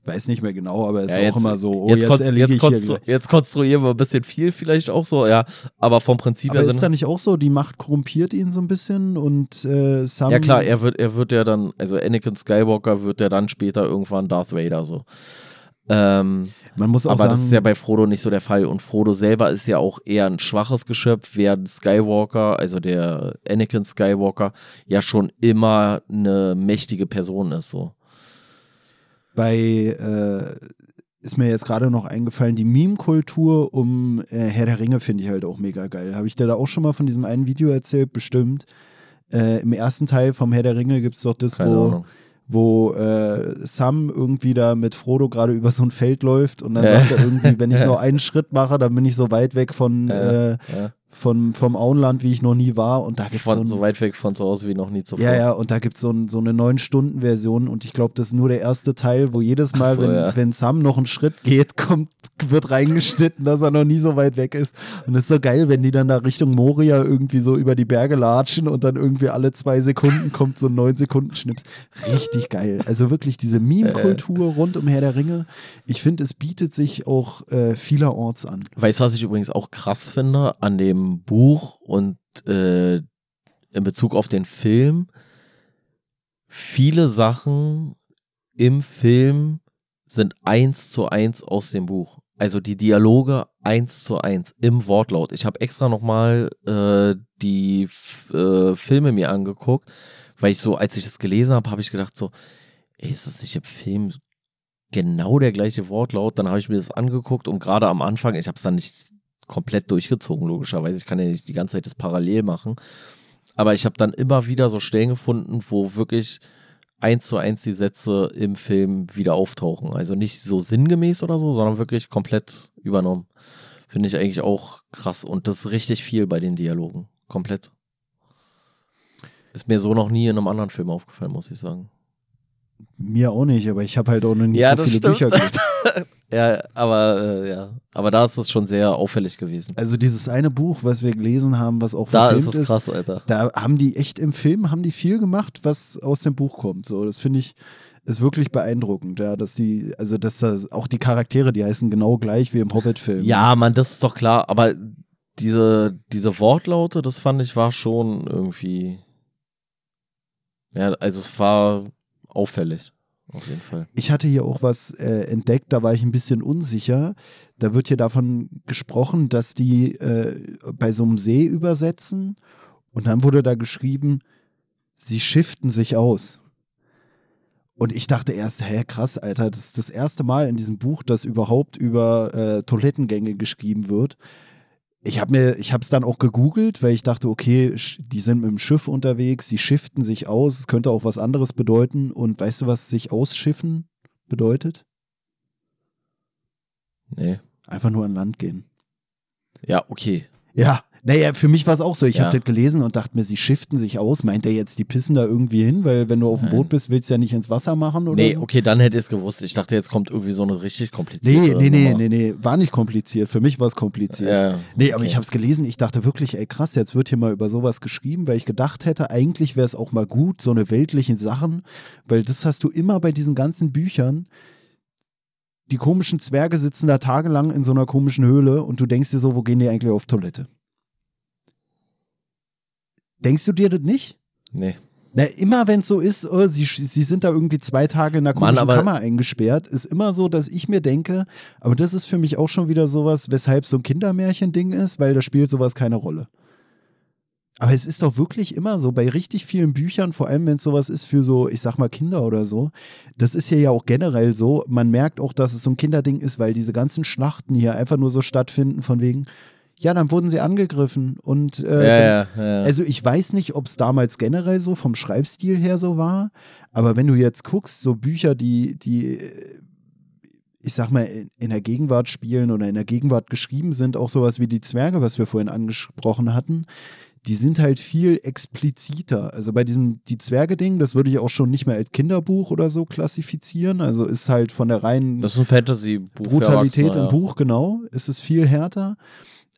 Weiß nicht mehr genau, aber es ist Ja, auch immer so, oh, jetzt, jetzt, erlege jetzt, ich konstru jetzt konstruieren wir ein bisschen viel vielleicht auch so, ja. Aber vom Prinzip Aber her ist da nicht auch so, die Macht korrumpiert ihn so ein bisschen und äh, Sam. Ja klar, er wird, er wird ja dann, also Anakin Skywalker wird ja dann später irgendwann Darth Vader so. Ähm, man muss auch aber sagen, das ist ja bei Frodo nicht so der Fall. Und Frodo selber ist ja auch eher ein schwaches Geschöpf, während Skywalker, also der Anakin Skywalker, ja schon immer eine mächtige Person ist so. Bei, äh, ist mir jetzt gerade noch eingefallen, die Meme-Kultur um äh, Herr der Ringe finde ich halt auch mega geil. Habe ich dir da auch schon mal von diesem einen Video erzählt? Bestimmt. Äh, Im ersten Teil vom Herr der Ringe gibt es doch das, Keine wo, Ahnung. wo äh, Sam irgendwie da mit Frodo gerade über so ein Feld läuft und dann Ja. sagt er irgendwie, wenn ich nur einen Schritt mache, dann bin ich so weit weg von, äh, Ja, von vom Auenland, wie ich noch nie war. Und da gibt es so von ein, so weit weg von zu Hause wie noch nie zuvor. ja, ja, und da gibt es so, ein, so eine 9-Stunden-Version und ich glaube, das ist nur der erste Teil, wo jedes Mal, so, wenn, ja. wenn Sam noch einen Schritt geht, kommt, wird reingeschnitten, dass er noch nie so weit weg ist. Und es ist so geil, wenn die dann da Richtung Moria irgendwie so über die Berge latschen und dann irgendwie alle zwei Sekunden kommt so ein 9-Sekunden-Schnips. Richtig geil. Also wirklich diese Meme-Kultur rund um Herr der Ringe. Ich finde, es bietet sich auch äh, vielerorts an. Weißt du, was ich übrigens auch krass finde an dem Buch und äh, in Bezug auf den Film? Viele Sachen im Film sind eins zu eins aus dem Buch. Also die Dialoge eins zu eins im Wortlaut. Ich habe extra nochmal äh, die F äh, Filme mir angeguckt, weil ich so, als ich das gelesen habe, habe ich gedacht so, ey, ist das nicht im Film genau der gleiche Wortlaut? Dann habe ich mir das angeguckt und gerade am Anfang, ich habe es dann nicht komplett durchgezogen, logischerweise. Ich kann ja nicht die ganze Zeit das parallel machen. Aber ich habe dann immer wieder so Stellen gefunden, wo wirklich eins zu eins die Sätze im Film wieder auftauchen. Also nicht so sinngemäß oder so, sondern wirklich komplett übernommen. Finde ich eigentlich auch krass. Und das ist richtig viel bei den Dialogen. Komplett. Ist mir so noch nie in einem anderen Film aufgefallen, muss ich sagen. Mir auch nicht, aber ich habe halt auch noch nicht Ja, so viele stimmt. Bücher gelesen. Ja, aber äh, ja. Aber da ist es schon sehr auffällig gewesen. Also dieses eine Buch, was wir gelesen haben, was auch Da verfilmt ist es krass, Alter. da haben die echt im Film, haben die viel gemacht, was aus dem Buch kommt. So, das finde ich, ist wirklich beeindruckend, ja, dass die, also dass das auch die Charaktere, die heißen genau gleich wie im Hobbit-Film. Ja, Mann, das ist doch klar. Aber diese, diese Wortlaute, das fand ich, war schon irgendwie. Ja, also es war auffällig. Auf jeden Fall. Ich hatte hier auch was äh, entdeckt, da war ich ein bisschen unsicher. Da wird hier davon gesprochen, dass die äh, bei so einem See übersetzen und dann wurde da geschrieben, sie shiften sich aus. Und ich dachte erst, hä, krass, Alter, das ist das erste Mal in diesem Buch, dass überhaupt über äh, Toilettengänge geschrieben wird. Ich habe mir, ich habe es dann auch gegoogelt, weil ich dachte, okay, die sind mit dem Schiff unterwegs, sie shiften sich aus, es könnte auch was anderes bedeuten. Und weißt du, was sich ausschiffen bedeutet? Nee. Einfach nur an Land gehen. Ja, okay. Ja, naja, für mich war es auch so. Ich Ja. habe das gelesen und dachte mir, sie shiften sich aus. Meint er jetzt, die pissen da irgendwie hin? Weil wenn du auf dem. Boot bist, willst du ja nicht ins Wasser machen oder Nee, so? okay, dann hätte ich es gewusst. Ich dachte, jetzt kommt irgendwie so eine richtig komplizierte. Nee, nee, nee, nee, nee, war nicht kompliziert. Für mich war es kompliziert. Ja, Nee, aber okay. ich habe es gelesen, ich dachte wirklich, ey krass, jetzt wird hier mal über sowas geschrieben, weil ich gedacht hätte, eigentlich wäre es auch mal gut, so eine weltlichen Sachen, weil das hast du immer bei diesen ganzen Büchern. Die komischen Zwerge sitzen da tagelang in so einer komischen Höhle und du denkst dir so, wo gehen die eigentlich auf Toilette? Denkst du dir das nicht? Nee. Na, immer wenn es so ist, oh, sie, sie sind da irgendwie zwei Tage in einer Mann, komischen aber- Kammer eingesperrt, ist immer so, dass ich mir denke, aber das ist für mich auch schon wieder sowas, weshalb so ein Kindermärchen-Ding ist, weil da spielt sowas keine Rolle. Aber es ist doch wirklich immer so, bei richtig vielen Büchern, vor allem wenn es sowas ist für so, ich sag mal, Kinder oder so, das ist hier ja auch generell so, man merkt auch, dass es so ein Kinderding ist, weil diese ganzen Schlachten hier einfach nur so stattfinden, von wegen, ja, dann wurden sie angegriffen. Und äh, Ja, dann, ja, ja. also ich weiß nicht, ob es damals generell so vom Schreibstil her so war, aber wenn du jetzt guckst, so Bücher, die, die, äh, ich sag mal, in- der Gegenwart spielen oder in der Gegenwart geschrieben sind, auch sowas wie die Zwerge, was wir vorhin angesprochen hatten, die sind halt viel expliziter. Also bei diesem Die Zwerge-Ding, das würde ich auch schon nicht mehr als Kinderbuch oder so klassifizieren. Also ist halt von der reinen Das ist ein Fantasy-Buch. für Brutalität im ja. Buch, genau, ist es viel härter.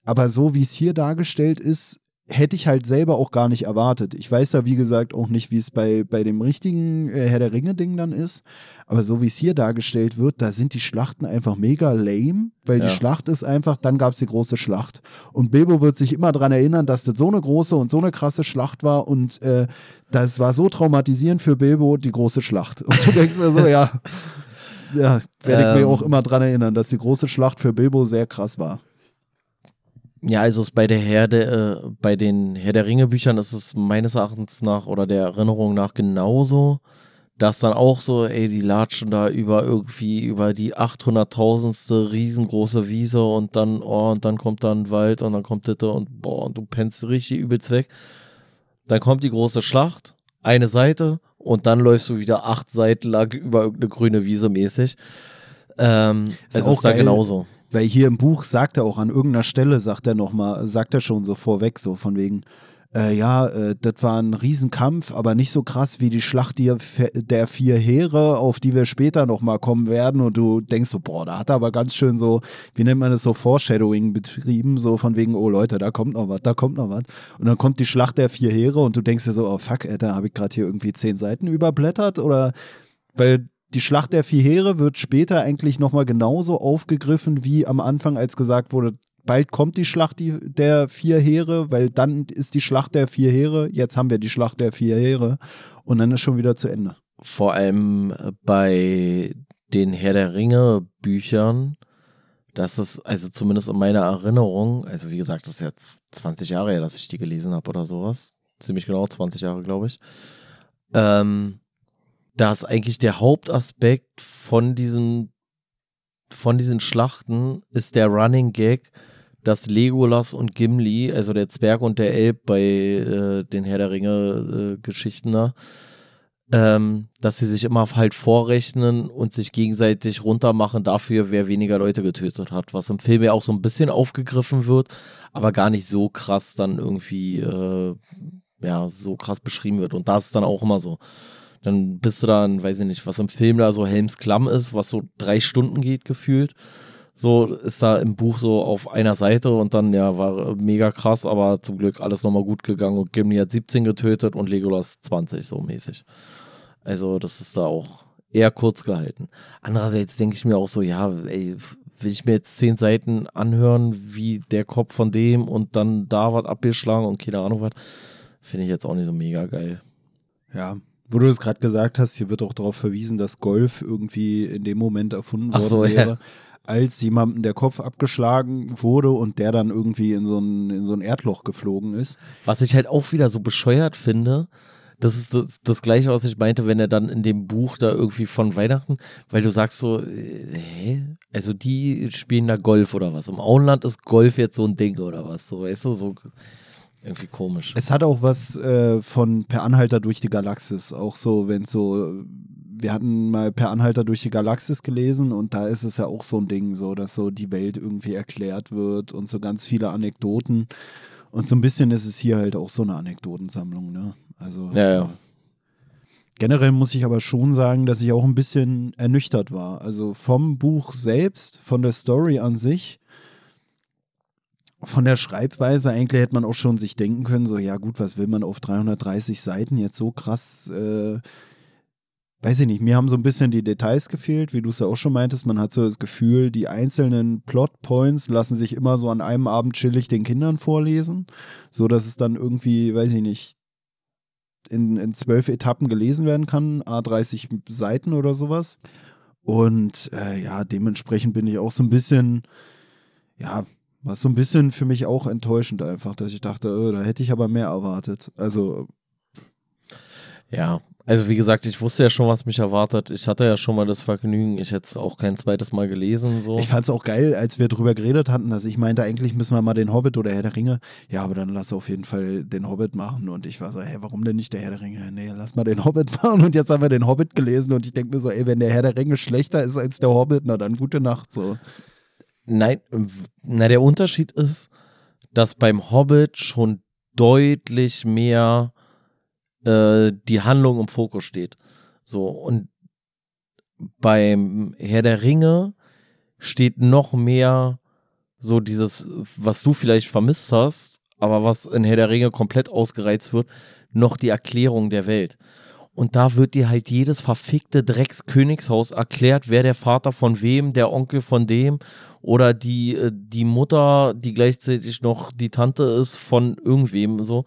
Aber so wie es hier dargestellt ist, hätte ich halt selber auch gar nicht erwartet. Ich weiß ja, wie gesagt, auch nicht, wie es bei, bei dem richtigen äh, Herr der Ringe-Ding dann ist. Aber so wie es hier dargestellt wird, da sind die Schlachten einfach mega lame, weil Ja. die Schlacht ist einfach, dann gab es die große Schlacht. Und Bilbo wird sich immer daran erinnern, dass das so eine große und so eine krasse Schlacht war und äh, das war so traumatisierend für Bilbo, die große Schlacht. Und du denkst also, ja, ja, werde ich mir Ähm. auch immer dran erinnern, dass die große Schlacht für Bilbo sehr krass war. Ja, also es bei der Herr der, äh, bei den Herr der Ringe Büchern ist es meines Erachtens nach oder der Erinnerung nach genauso, dass dann auch so, ey, die latschen da über irgendwie über die 800.000ste riesengroße Wiese und dann, oh, und dann kommt da ein Wald und dann kommt das und boah, und du pennst richtig übelst weg. Dann kommt die große Schlacht, eine Seite und dann läufst du wieder acht Seiten lang über irgendeine grüne Wiese mäßig. Ähm, Ist es auch ist da genauso. Weil hier im Buch sagt er auch an irgendeiner Stelle, sagt er nochmal, sagt er schon so vorweg, so von wegen, äh, ja, äh, das war ein Riesenkampf, aber nicht so krass wie die Schlacht der, der vier Heere, auf die wir später nochmal kommen werden. Und du denkst so, boah, da hat er aber ganz schön so, wie nennt man das so, Foreshadowing betrieben, so von wegen, oh Leute, da kommt noch was, da kommt noch was. Und dann kommt die Schlacht der vier Heere und du denkst dir so, oh fuck, da habe ich gerade hier irgendwie zehn Seiten überblättert oder weil die Schlacht der vier Heere wird später eigentlich nochmal genauso aufgegriffen, wie am Anfang, als gesagt wurde, bald kommt die Schlacht der vier Heere, weil dann ist die Schlacht der vier Heere, jetzt haben wir die Schlacht der vier Heere und dann ist schon wieder zu Ende. vor allem äh, bei den Herr der Ringe Büchern, das ist also zumindest in meiner Erinnerung, also wie gesagt, das ist jetzt 20 Jahre her, dass ich die gelesen habe oder sowas, ziemlich genau 20 Jahre, glaube ich, ähm, dass eigentlich der Hauptaspekt von diesen von diesen Schlachten ist der Running Gag, dass Legolas und Gimli, also der Zwerg und der Elb bei äh, den Herr der Ringe äh, Geschichten da, ähm, dass sie sich immer halt vorrechnen und sich gegenseitig runtermachen dafür, wer weniger Leute getötet hat, was im Film ja auch so ein bisschen aufgegriffen wird, aber gar nicht so krass dann irgendwie, äh, ja, so krass beschrieben wird. Und da ist dann auch immer so. Dann bist du dann, weiß ich nicht, was im Film da so Helms Klamm ist, was so drei Stunden geht gefühlt. So ist da im Buch so auf einer Seite und dann, ja, war mega krass, aber zum Glück alles nochmal gut gegangen und Gimli hat 17 getötet und Legolas 20, so mäßig. Also, das ist da auch eher kurz gehalten. Andererseits denke ich mir auch so, ja, ey, will ich mir jetzt zehn Seiten anhören, wie der Kopf von dem und dann da was abgeschlagen und keine Ahnung was, finde ich jetzt auch nicht so mega geil. Ja, wo du es gerade gesagt hast, hier wird auch darauf verwiesen, dass Golf irgendwie in dem Moment erfunden worden so, ja. wäre, als jemandem der Kopf abgeschlagen wurde und der dann irgendwie in so ein, in so ein Erdloch geflogen ist. Was ich halt auch wieder so bescheuert finde, das ist das, das gleiche, was ich meinte, wenn er dann in dem Buch da irgendwie von Weihnachten, weil du sagst so, äh, hä? Also die spielen da Golf oder was? Im Auenland ist Golf jetzt so ein Ding oder was? So, weißt du, so irgendwie komisch. Es hat auch was äh, von Per Anhalter durch die Galaxis, auch so, wenn so, wir hatten mal Per Anhalter durch die Galaxis gelesen und da ist es ja auch so ein Ding, so, dass so die Welt irgendwie erklärt wird und so ganz viele Anekdoten. Und so ein bisschen ist es hier halt auch so eine Anekdotensammlung, ne? Also Ja, ja. generell muss ich aber schon sagen, dass ich auch ein bisschen ernüchtert war. Also vom Buch selbst, von der Story an sich, von der Schreibweise, eigentlich hätte man auch schon sich denken können, so, ja gut, was will man auf 330 Seiten jetzt so krass, äh, weiß ich nicht, mir haben so ein bisschen die Details gefehlt, wie du es ja auch schon meintest, man hat so das Gefühl, die einzelnen Plotpoints lassen sich immer so an einem Abend chillig den Kindern vorlesen, so dass es dann irgendwie, weiß ich nicht, in, in zwölf Etappen gelesen werden kann, A30 Seiten oder sowas. Und äh, ja, dementsprechend bin ich auch so ein bisschen, ja, War so ein bisschen für mich auch enttäuschend einfach, dass ich dachte, oh, da hätte ich aber mehr erwartet. Also. Ja, also wie gesagt, ich wusste ja schon, was mich erwartet. Ich hatte ja schon mal das Vergnügen. Ich hätte es auch kein zweites Mal gelesen. So. Ich fand es auch geil, als wir drüber geredet hatten, dass ich meinte, eigentlich müssen wir mal den Hobbit oder Herr der Ringe. Ja, aber dann lass auf jeden Fall den Hobbit machen. Und ich war so, hey, warum denn nicht der Herr der Ringe? Nee, lass mal den Hobbit machen. Und jetzt haben wir den Hobbit gelesen und ich denke mir so, ey, wenn der Herr der Ringe schlechter ist als der Hobbit, na dann gute Nacht so. Nein, na der Unterschied ist, dass beim Hobbit schon deutlich mehr äh, die Handlung im Fokus steht. So, und beim Herr der Ringe steht noch mehr so dieses, was du vielleicht vermisst hast, aber was in Herr der Ringe komplett ausgereizt wird, noch die Erklärung der Welt. Und da wird dir halt jedes verfickte Dreckskönigshaus erklärt, wer der Vater von wem, der Onkel von dem oder die, äh, die Mutter, die gleichzeitig noch die Tante ist von irgendwem. So.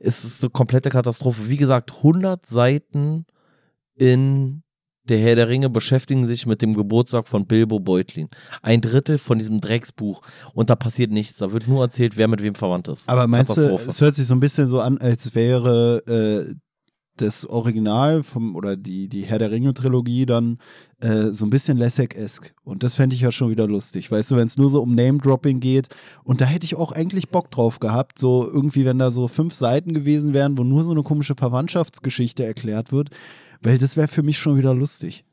Es ist eine komplette Katastrophe. Wie gesagt, 100 Seiten in der Herr der Ringe beschäftigen sich mit dem Geburtstag von Bilbo Beutlin. Ein Drittel von diesem Drecksbuch. Und da passiert nichts. Da wird nur erzählt, wer mit wem verwandt ist. Aber meinst du, es hört sich so ein bisschen so an, als wäre äh, das Original vom oder die, die Herr der Ringe-Trilogie dann äh, so ein bisschen Lessig-esque. Und das fände ich ja schon wieder lustig. Weißt du, wenn es nur so um Name-Dropping geht. Und da hätte ich auch eigentlich Bock drauf gehabt. So irgendwie, wenn da so fünf Seiten gewesen wären, wo nur so eine komische Verwandtschaftsgeschichte erklärt wird. Weil das wäre für mich schon wieder lustig.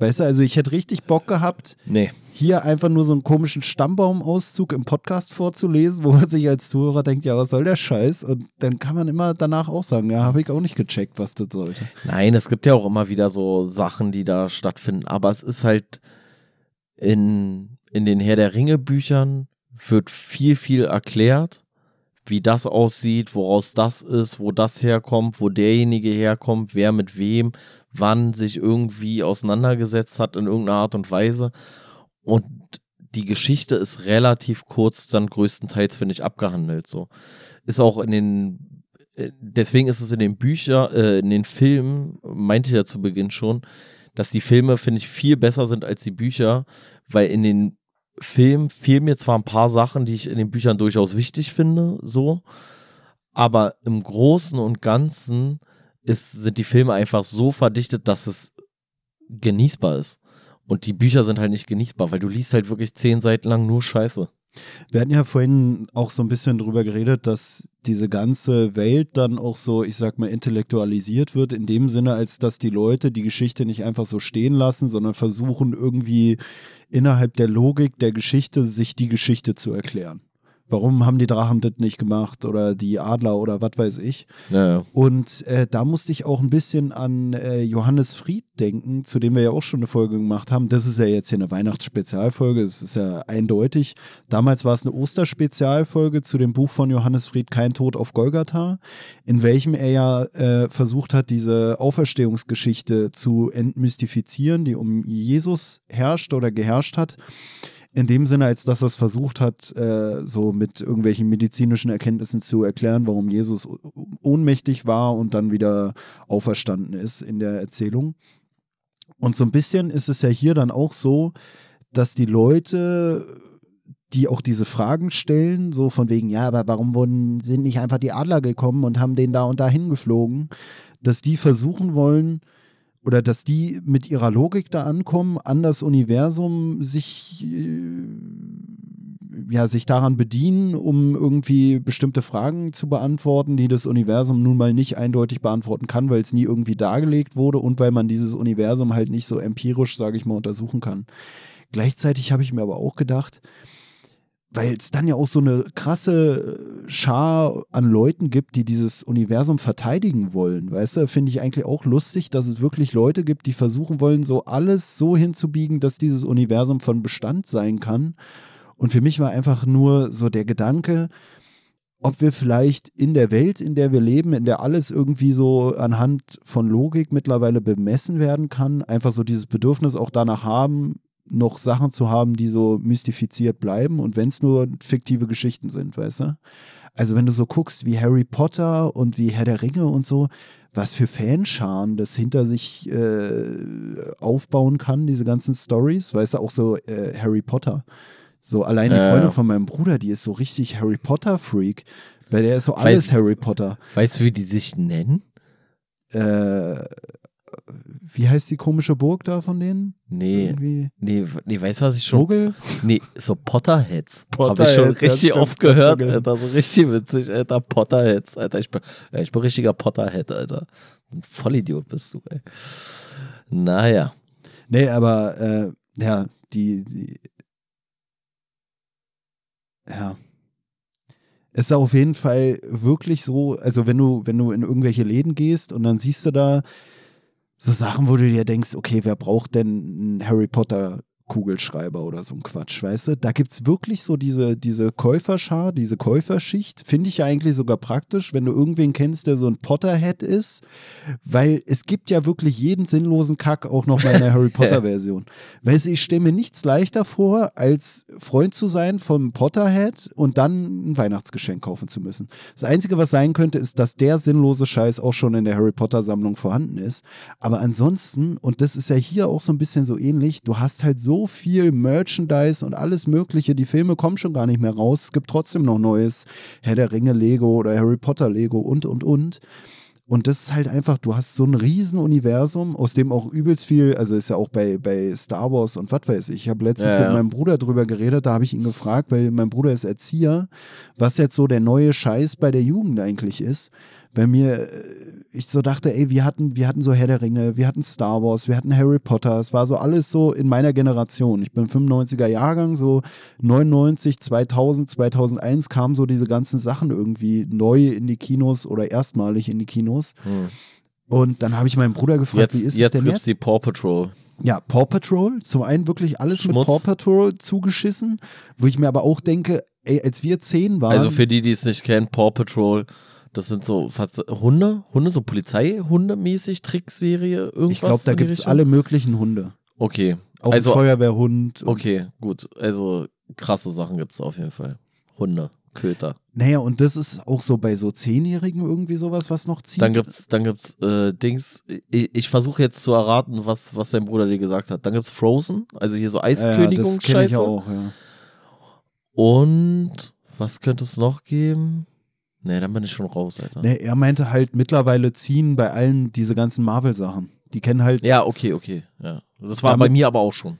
Weißt du, also ich hätte richtig Bock gehabt, nee. hier einfach nur so einen komischen Stammbaumauszug im Podcast vorzulesen, wo man sich als Zuhörer denkt, ja, was soll der Scheiß? Und dann kann man immer danach auch sagen, ja, habe ich auch nicht gecheckt, was das sollte. Nein, es gibt ja auch immer wieder so Sachen, die da stattfinden, aber es ist halt in, in den Herr der Ringe Büchern wird viel, viel erklärt, wie das aussieht, woraus das ist, wo das herkommt, wo derjenige herkommt, wer mit wem, wann sich irgendwie auseinandergesetzt hat in irgendeiner Art und Weise. Und die Geschichte ist relativ kurz dann größtenteils, finde ich, abgehandelt. So. Ist auch in den, äh, deswegen ist es in den Büchern, äh, in den Filmen, meinte ich ja zu Beginn schon, dass die Filme, finde ich, viel besser sind als die Bücher, weil in den Filmen fehlen mir zwar ein paar Sachen, die ich in den Büchern durchaus wichtig finde, so, aber im Großen und Ganzen ist, sind die Filme einfach so verdichtet, dass es genießbar ist. Und die Bücher sind halt nicht genießbar, weil du liest halt wirklich zehn Seiten lang nur Scheiße. Wir hatten ja vorhin auch so ein bisschen drüber geredet, dass diese ganze Welt dann auch so, ich sag mal, intellektualisiert wird, in dem Sinne, als dass die Leute die Geschichte nicht einfach so stehen lassen, sondern versuchen irgendwie innerhalb der Logik der Geschichte sich die Geschichte zu erklären warum haben die Drachen das nicht gemacht oder die Adler oder was weiß ich. Ja, ja. Und äh, da musste ich auch ein bisschen an äh, Johannes Fried denken, zu dem wir ja auch schon eine Folge gemacht haben. Das ist ja jetzt hier eine Weihnachtsspezialfolge, das ist ja eindeutig. Damals war es eine Osterspezialfolge zu dem Buch von Johannes Fried Kein Tod auf Golgatha, in welchem er ja äh, versucht hat, diese Auferstehungsgeschichte zu entmystifizieren, die um Jesus herrscht oder geherrscht hat in dem Sinne, als dass er es versucht hat, äh, so mit irgendwelchen medizinischen Erkenntnissen zu erklären, warum Jesus ohnmächtig war und dann wieder auferstanden ist in der Erzählung. Und so ein bisschen ist es ja hier dann auch so, dass die Leute, die auch diese Fragen stellen, so von wegen, ja, aber warum wurden, sind nicht einfach die Adler gekommen und haben den da und da hingeflogen, dass die versuchen wollen, oder dass die mit ihrer Logik da ankommen, an das Universum sich, äh, ja, sich daran bedienen, um irgendwie bestimmte Fragen zu beantworten, die das Universum nun mal nicht eindeutig beantworten kann, weil es nie irgendwie dargelegt wurde und weil man dieses Universum halt nicht so empirisch, sage ich mal, untersuchen kann. Gleichzeitig habe ich mir aber auch gedacht, weil es dann ja auch so eine krasse äh, Schar an Leuten gibt, die dieses Universum verteidigen wollen. Weißt du, finde ich eigentlich auch lustig, dass es wirklich Leute gibt, die versuchen wollen, so alles so hinzubiegen, dass dieses Universum von Bestand sein kann. Und für mich war einfach nur so der Gedanke, ob wir vielleicht in der Welt, in der wir leben, in der alles irgendwie so anhand von Logik mittlerweile bemessen werden kann, einfach so dieses Bedürfnis auch danach haben, noch Sachen zu haben, die so mystifiziert bleiben und wenn es nur fiktive Geschichten sind, weißt du? Also wenn du so guckst wie Harry Potter und wie Herr der Ringe und so, was für Fanscharen das hinter sich äh, aufbauen kann, diese ganzen Stories, weißt du, auch so äh, Harry Potter. So allein die Ja, Freundin von meinem Bruder, die ist so richtig Harry Potter Freak. Weil der ist so alles Weiß- Harry Potter. Weißt du, wie die sich nennen? Äh, wie heißt die komische Burg da von denen? Nee, Irgendwie nee, nee, weißt du, was ich schon. Schmuggel? Nee, so Potterheads. Hab ich Potterheads, schon richtig oft gehört, Alter. So richtig witzig, Alter. Potterheads, Alter. Ich bin, ich bin richtiger Potterhead, Alter. Ein Vollidiot bist du, ey. Naja. Nee, aber äh, ja, die, die ja. Es ist auf jeden Fall wirklich so, also wenn du, wenn du in irgendwelche Läden gehst und dann siehst du da so Sachen, wo du dir denkst, okay, wer braucht denn einen Harry Potter Kugelschreiber oder so ein Quatsch, weißt du? Da gibt's wirklich so diese, diese Käuferschar, diese Käuferschicht. Finde ich ja eigentlich sogar praktisch, wenn du irgendwen kennst, der so ein Potterhead ist, weil es gibt ja wirklich jeden sinnlosen Kack auch noch mal in der Harry Potter Version. Weißt du, ich stelle mir nichts leichter vor, als Freund zu sein vom Potterhead und dann ein Weihnachtsgeschenk kaufen zu müssen. Das Einzige, was sein könnte, ist, dass der sinnlose Scheiß auch schon in der Harry Potter Sammlung vorhanden ist. Aber ansonsten, und das ist ja hier auch so ein bisschen so ähnlich, du hast halt so viel Merchandise und alles Mögliche. Die Filme kommen schon gar nicht mehr raus. Es gibt trotzdem noch neues Herr der Ringe Lego oder Harry Potter Lego und, und, und. Und das ist halt einfach, du hast so ein Riesenuniversum, aus dem auch übelst viel, also ist ja auch bei, bei Star Wars und was weiß ich. Ich habe letztens Ja, ja. mit meinem Bruder drüber geredet, da habe ich ihn gefragt, weil mein Bruder ist Erzieher, was jetzt so der neue Scheiß bei der Jugend eigentlich ist. Bei mir, äh, ich so dachte, ey, wir hatten, wir hatten so Herr der Ringe, wir hatten Star Wars, wir hatten Harry Potter, es war so alles so in meiner Generation. Ich bin 95er Jahrgang, so 99, 2000, 2001 kamen so diese ganzen Sachen irgendwie neu in die Kinos oder erstmalig in die Kinos. Und dann habe ich meinen Bruder gefragt, Hm. Jetzt, wie ist jetzt es denn gibt's jetzt? die Paw Patrol. Ja, Paw Patrol, zum einen wirklich alles Schmutz. mit Paw Patrol zugeschissen, wo ich mir aber auch denke, ey, als wir zehn waren, Also für die, die es nicht kennen, Paw Patrol, das sind so fast Hunde, Hunde, so Polizeihunde mäßig, Trickserie, irgendwas. ich glaube, da gibt es alle möglichen Hunde. Okay. Auch also, Feuerwehrhund. und- okay, gut. Also krasse Sachen gibt's auf jeden Fall. Hunde, Köter. Naja, und das ist auch so bei so Zehnjährigen irgendwie sowas, was noch zieht. Dann gibt's, dann gibt's äh, Dings. Ich, ich versuche jetzt zu erraten, was, was dein Bruder dir gesagt hat. Dann gibt's Frozen, also hier so ja, das kenne ich Eiskönigungsscheiße. auch, ja. Und was könnte es noch geben? Nee, dann bin ich schon raus, Alter. Nee, er meinte halt, mittlerweile ziehen bei allen diese ganzen Marvel-Sachen. Die kennen halt. Ja, okay, okay. Ja. Das war Damit- bei mir aber auch schon.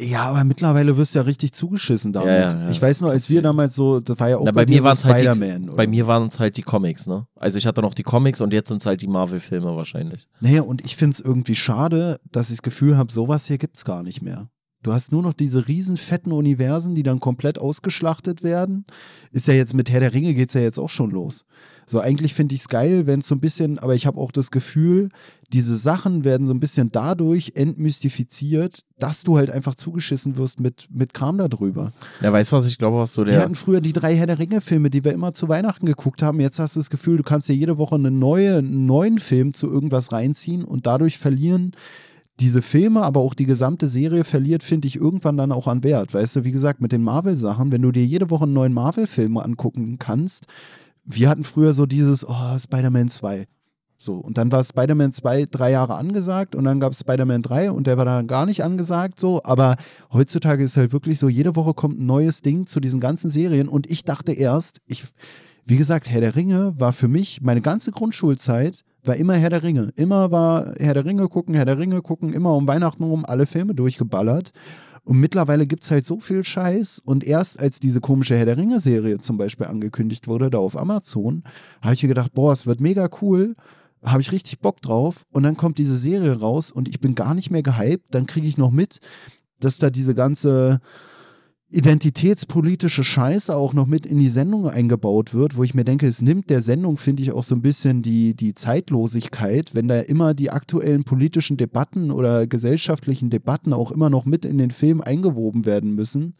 Ja, aber mittlerweile wirst du ja richtig zugeschissen damit. Ja, ja, ja. ich weiß nur, als wir damals so, das war ja auch Na, bei, bei mir so es halt Spider-Man. die, oder? bei mir waren es halt die Comics, ne? Also ich hatte noch die Comics und jetzt sind es halt die Marvel-Filme wahrscheinlich. Naja, und ich finde es irgendwie schade, dass ich das Gefühl habe, sowas hier gibt's gar nicht mehr. Du hast nur noch diese riesen fetten Universen, die dann komplett ausgeschlachtet werden. Ist ja jetzt mit Herr der Ringe geht's ja jetzt auch schon los. So eigentlich finde ich es geil, wenn es so ein bisschen, aber ich habe auch das Gefühl, diese Sachen werden so ein bisschen dadurch entmystifiziert, dass du halt einfach zugeschissen wirst mit, mit Kram da drüber. Ja, weißt du, was ich glaube, was so Wir der. hatten früher die drei Herr der Ringe-Filme, die wir immer zu Weihnachten geguckt haben. Jetzt hast du das Gefühl, du kannst dir jede Woche eine neue, einen neuen Film zu irgendwas reinziehen und dadurch verlieren diese Filme, aber auch die gesamte Serie verliert, finde ich, irgendwann dann auch an Wert. Weißt du, wie gesagt, mit den Marvel-Sachen, wenn du dir jede Woche einen neuen Marvel-Film angucken kannst, wir hatten früher so dieses, oh, Spider-Man 2. So, und dann war Spider-Man 2 drei Jahre angesagt und dann gab es Spider-Man 3 und der war dann gar nicht angesagt, so. Aber heutzutage ist halt wirklich so, jede Woche kommt ein neues Ding zu diesen ganzen Serien und ich dachte erst, ich, wie gesagt, Herr der Ringe war für mich meine ganze Grundschulzeit war immer Herr der Ringe. Immer war Herr der Ringe gucken, Herr der Ringe gucken, immer um Weihnachten rum alle Filme durchgeballert. Und mittlerweile gibt es halt so viel Scheiß. Und erst als diese komische Herr der Ringe-Serie zum Beispiel angekündigt wurde, da auf Amazon, habe ich mir gedacht, boah, es wird mega cool. Habe ich richtig Bock drauf. Und dann kommt diese Serie raus und ich bin gar nicht mehr gehypt. Dann kriege ich noch mit, dass da diese ganze identitätspolitische Scheiße auch noch mit in die Sendung eingebaut wird, wo ich mir denke, es nimmt der Sendung, finde ich, auch so ein bisschen die, die Zeitlosigkeit, wenn da immer die aktuellen politischen Debatten oder gesellschaftlichen Debatten auch immer noch mit in den Film eingewoben werden müssen,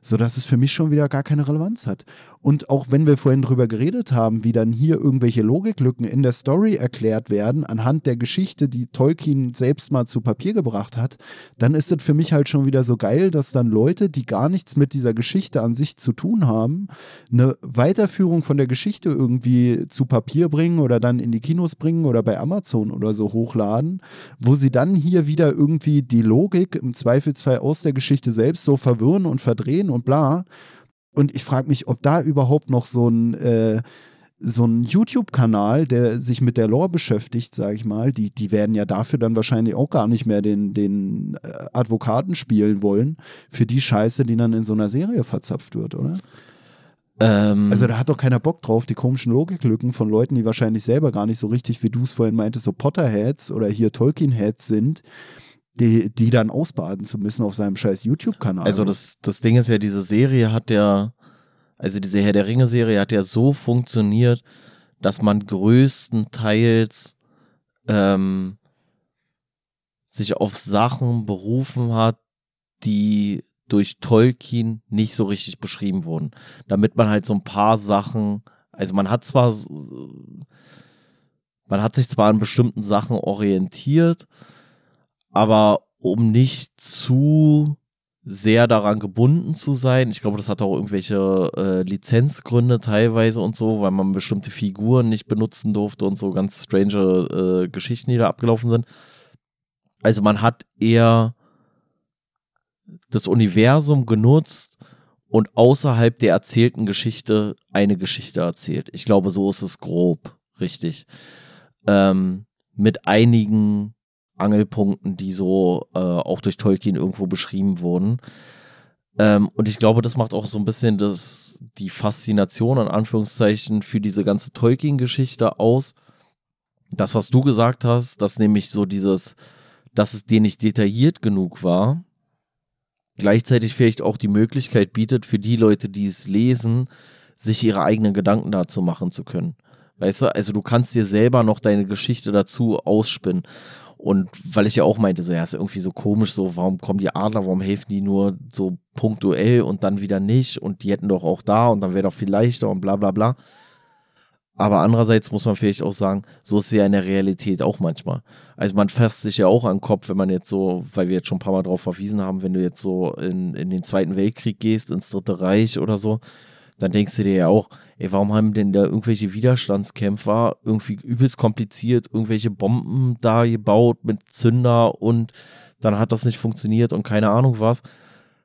sodass es für mich schon wieder gar keine Relevanz hat. Und auch wenn wir vorhin drüber geredet haben, wie dann hier irgendwelche Logiklücken in der Story erklärt werden, anhand der Geschichte, die Tolkien selbst mal zu Papier gebracht hat, dann ist es für mich halt schon wieder so geil, dass dann Leute, die gar nichts mit dieser Geschichte an sich zu tun haben, eine Weiterführung von der Geschichte irgendwie zu Papier bringen oder dann in die Kinos bringen oder bei Amazon oder so hochladen, wo sie dann hier wieder irgendwie die Logik im Zweifelsfall aus der Geschichte selbst so verwirren und verdrehen und bla. Und ich frage mich, ob da überhaupt noch so ein äh, so ein YouTube-Kanal, der sich mit der Lore beschäftigt, sage ich mal, die, die werden ja dafür dann wahrscheinlich auch gar nicht mehr den, den äh, Advokaten spielen wollen, für die Scheiße, die dann in so einer Serie verzapft wird, oder? Ähm, Also da hat doch keiner Bock drauf, die komischen Logiklücken von Leuten, die wahrscheinlich selber gar nicht so richtig, wie du es vorhin meintest, so Potterheads oder hier Tolkien-Heads sind, die, die dann ausbaden zu müssen auf seinem scheiß YouTube-Kanal. Also das, das Ding ist ja, diese Serie hat ja, also diese Herr der Ringe-Serie hat ja so funktioniert, dass man größtenteils ähm, sich auf Sachen berufen hat, die durch Tolkien nicht so richtig beschrieben wurden. Damit man halt so ein paar Sachen, also man hat zwar, man hat sich zwar an bestimmten Sachen orientiert, aber um nicht zu sehr daran gebunden zu sein. Ich glaube, das hat auch irgendwelche äh, Lizenzgründe teilweise und so, weil man bestimmte Figuren nicht benutzen durfte und so ganz strange äh, Geschichten, die da abgelaufen sind. Also man hat eher das Universum genutzt und außerhalb der erzählten Geschichte eine Geschichte erzählt. Ich glaube, so ist es grob, richtig. Ähm, mit einigen Angelpunkten, die so äh, auch durch Tolkien irgendwo beschrieben wurden. Ähm, und ich glaube, das macht auch so ein bisschen das, die Faszination, in Anführungszeichen, für diese ganze Tolkien-Geschichte aus. Das, was du gesagt hast, dass nämlich so dieses, dass es dir nicht detailliert genug war, gleichzeitig vielleicht auch die Möglichkeit bietet, für die Leute, die es lesen, sich ihre eigenen Gedanken dazu machen zu können. Weißt du, also du kannst dir selber noch deine Geschichte dazu ausspinnen. Und weil ich ja auch meinte, so, ja, ist irgendwie so komisch, so, warum kommen die Adler, warum helfen die nur so punktuell und dann wieder nicht und die hätten doch auch da und dann wäre doch viel leichter und bla bla bla. Aber andererseits muss man vielleicht auch sagen, so ist es ja in der Realität auch manchmal. Also man fasst sich ja auch an den Kopf, wenn man jetzt so, weil wir jetzt schon ein paar Mal darauf verwiesen haben, wenn du jetzt so in, in den Zweiten Weltkrieg gehst, ins Dritte Reich oder so, dann denkst du dir ja auch, ey, warum haben denn da irgendwelche Widerstandskämpfer irgendwie übelst kompliziert irgendwelche Bomben da gebaut mit Zünder und dann hat das nicht funktioniert und keine Ahnung was.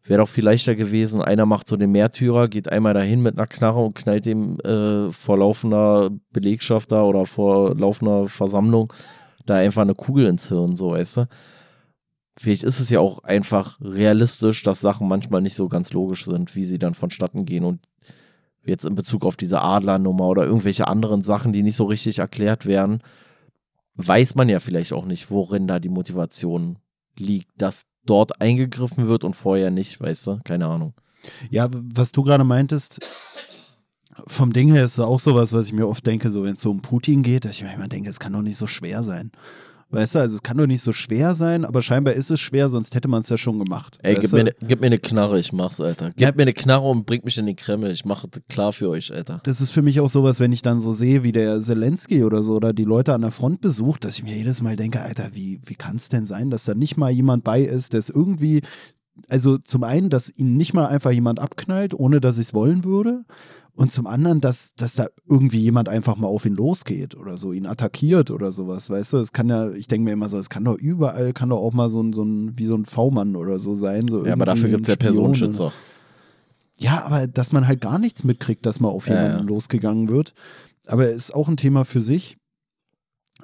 Wäre doch viel leichter gewesen, einer macht so den Märtyrer, geht einmal dahin mit einer Knarre und knallt dem äh, vor laufender Belegschaft da oder vor laufender Versammlung da einfach eine Kugel ins Hirn, so, weißt du? Vielleicht ist es ja auch einfach realistisch, dass Sachen manchmal nicht so ganz logisch sind, wie sie dann vonstatten gehen und jetzt in Bezug auf diese Adlernummer oder irgendwelche anderen Sachen, die nicht so richtig erklärt werden, weiß man ja vielleicht auch nicht, worin da die Motivation liegt, dass dort eingegriffen wird und vorher nicht, weißt du? Keine Ahnung. Ja, was du gerade meintest, vom Ding her ist auch sowas, was ich mir oft denke, so wenn es so um Putin geht, dass ich mir immer denke, es kann doch nicht so schwer sein. Weißt du, also es kann doch nicht so schwer sein, aber scheinbar ist es schwer, sonst hätte man es ja schon gemacht. Ey, weißt gib mir, ne, gib mir eine Knarre, ich mach's, Alter. Gib Ja. mir eine Knarre und bring mich in den Kreml. Ich mache klar für euch, Alter. das ist für mich auch sowas, wenn ich dann so sehe, wie der Zelensky oder so oder die Leute an der Front besucht, dass ich mir jedes Mal denke, Alter, wie, wie kann es denn sein, dass da nicht mal jemand bei ist, der es irgendwie, also zum einen, dass ihn nicht mal einfach jemand abknallt, ohne dass ich es wollen würde. Und zum anderen, dass, dass da irgendwie jemand einfach mal auf ihn losgeht oder so, ihn attackiert oder sowas, weißt du? Es kann ja, ich denke mir immer so, es kann doch überall, kann doch auch mal so ein, so ein wie so ein V-Mann oder so sein. So Ja, aber dafür irgendwie gibt's ja oder- Personenschützer. ja, aber dass man halt gar nichts mitkriegt, dass mal auf Ja, jemanden ja. losgegangen wird. Aber ist auch ein Thema für sich.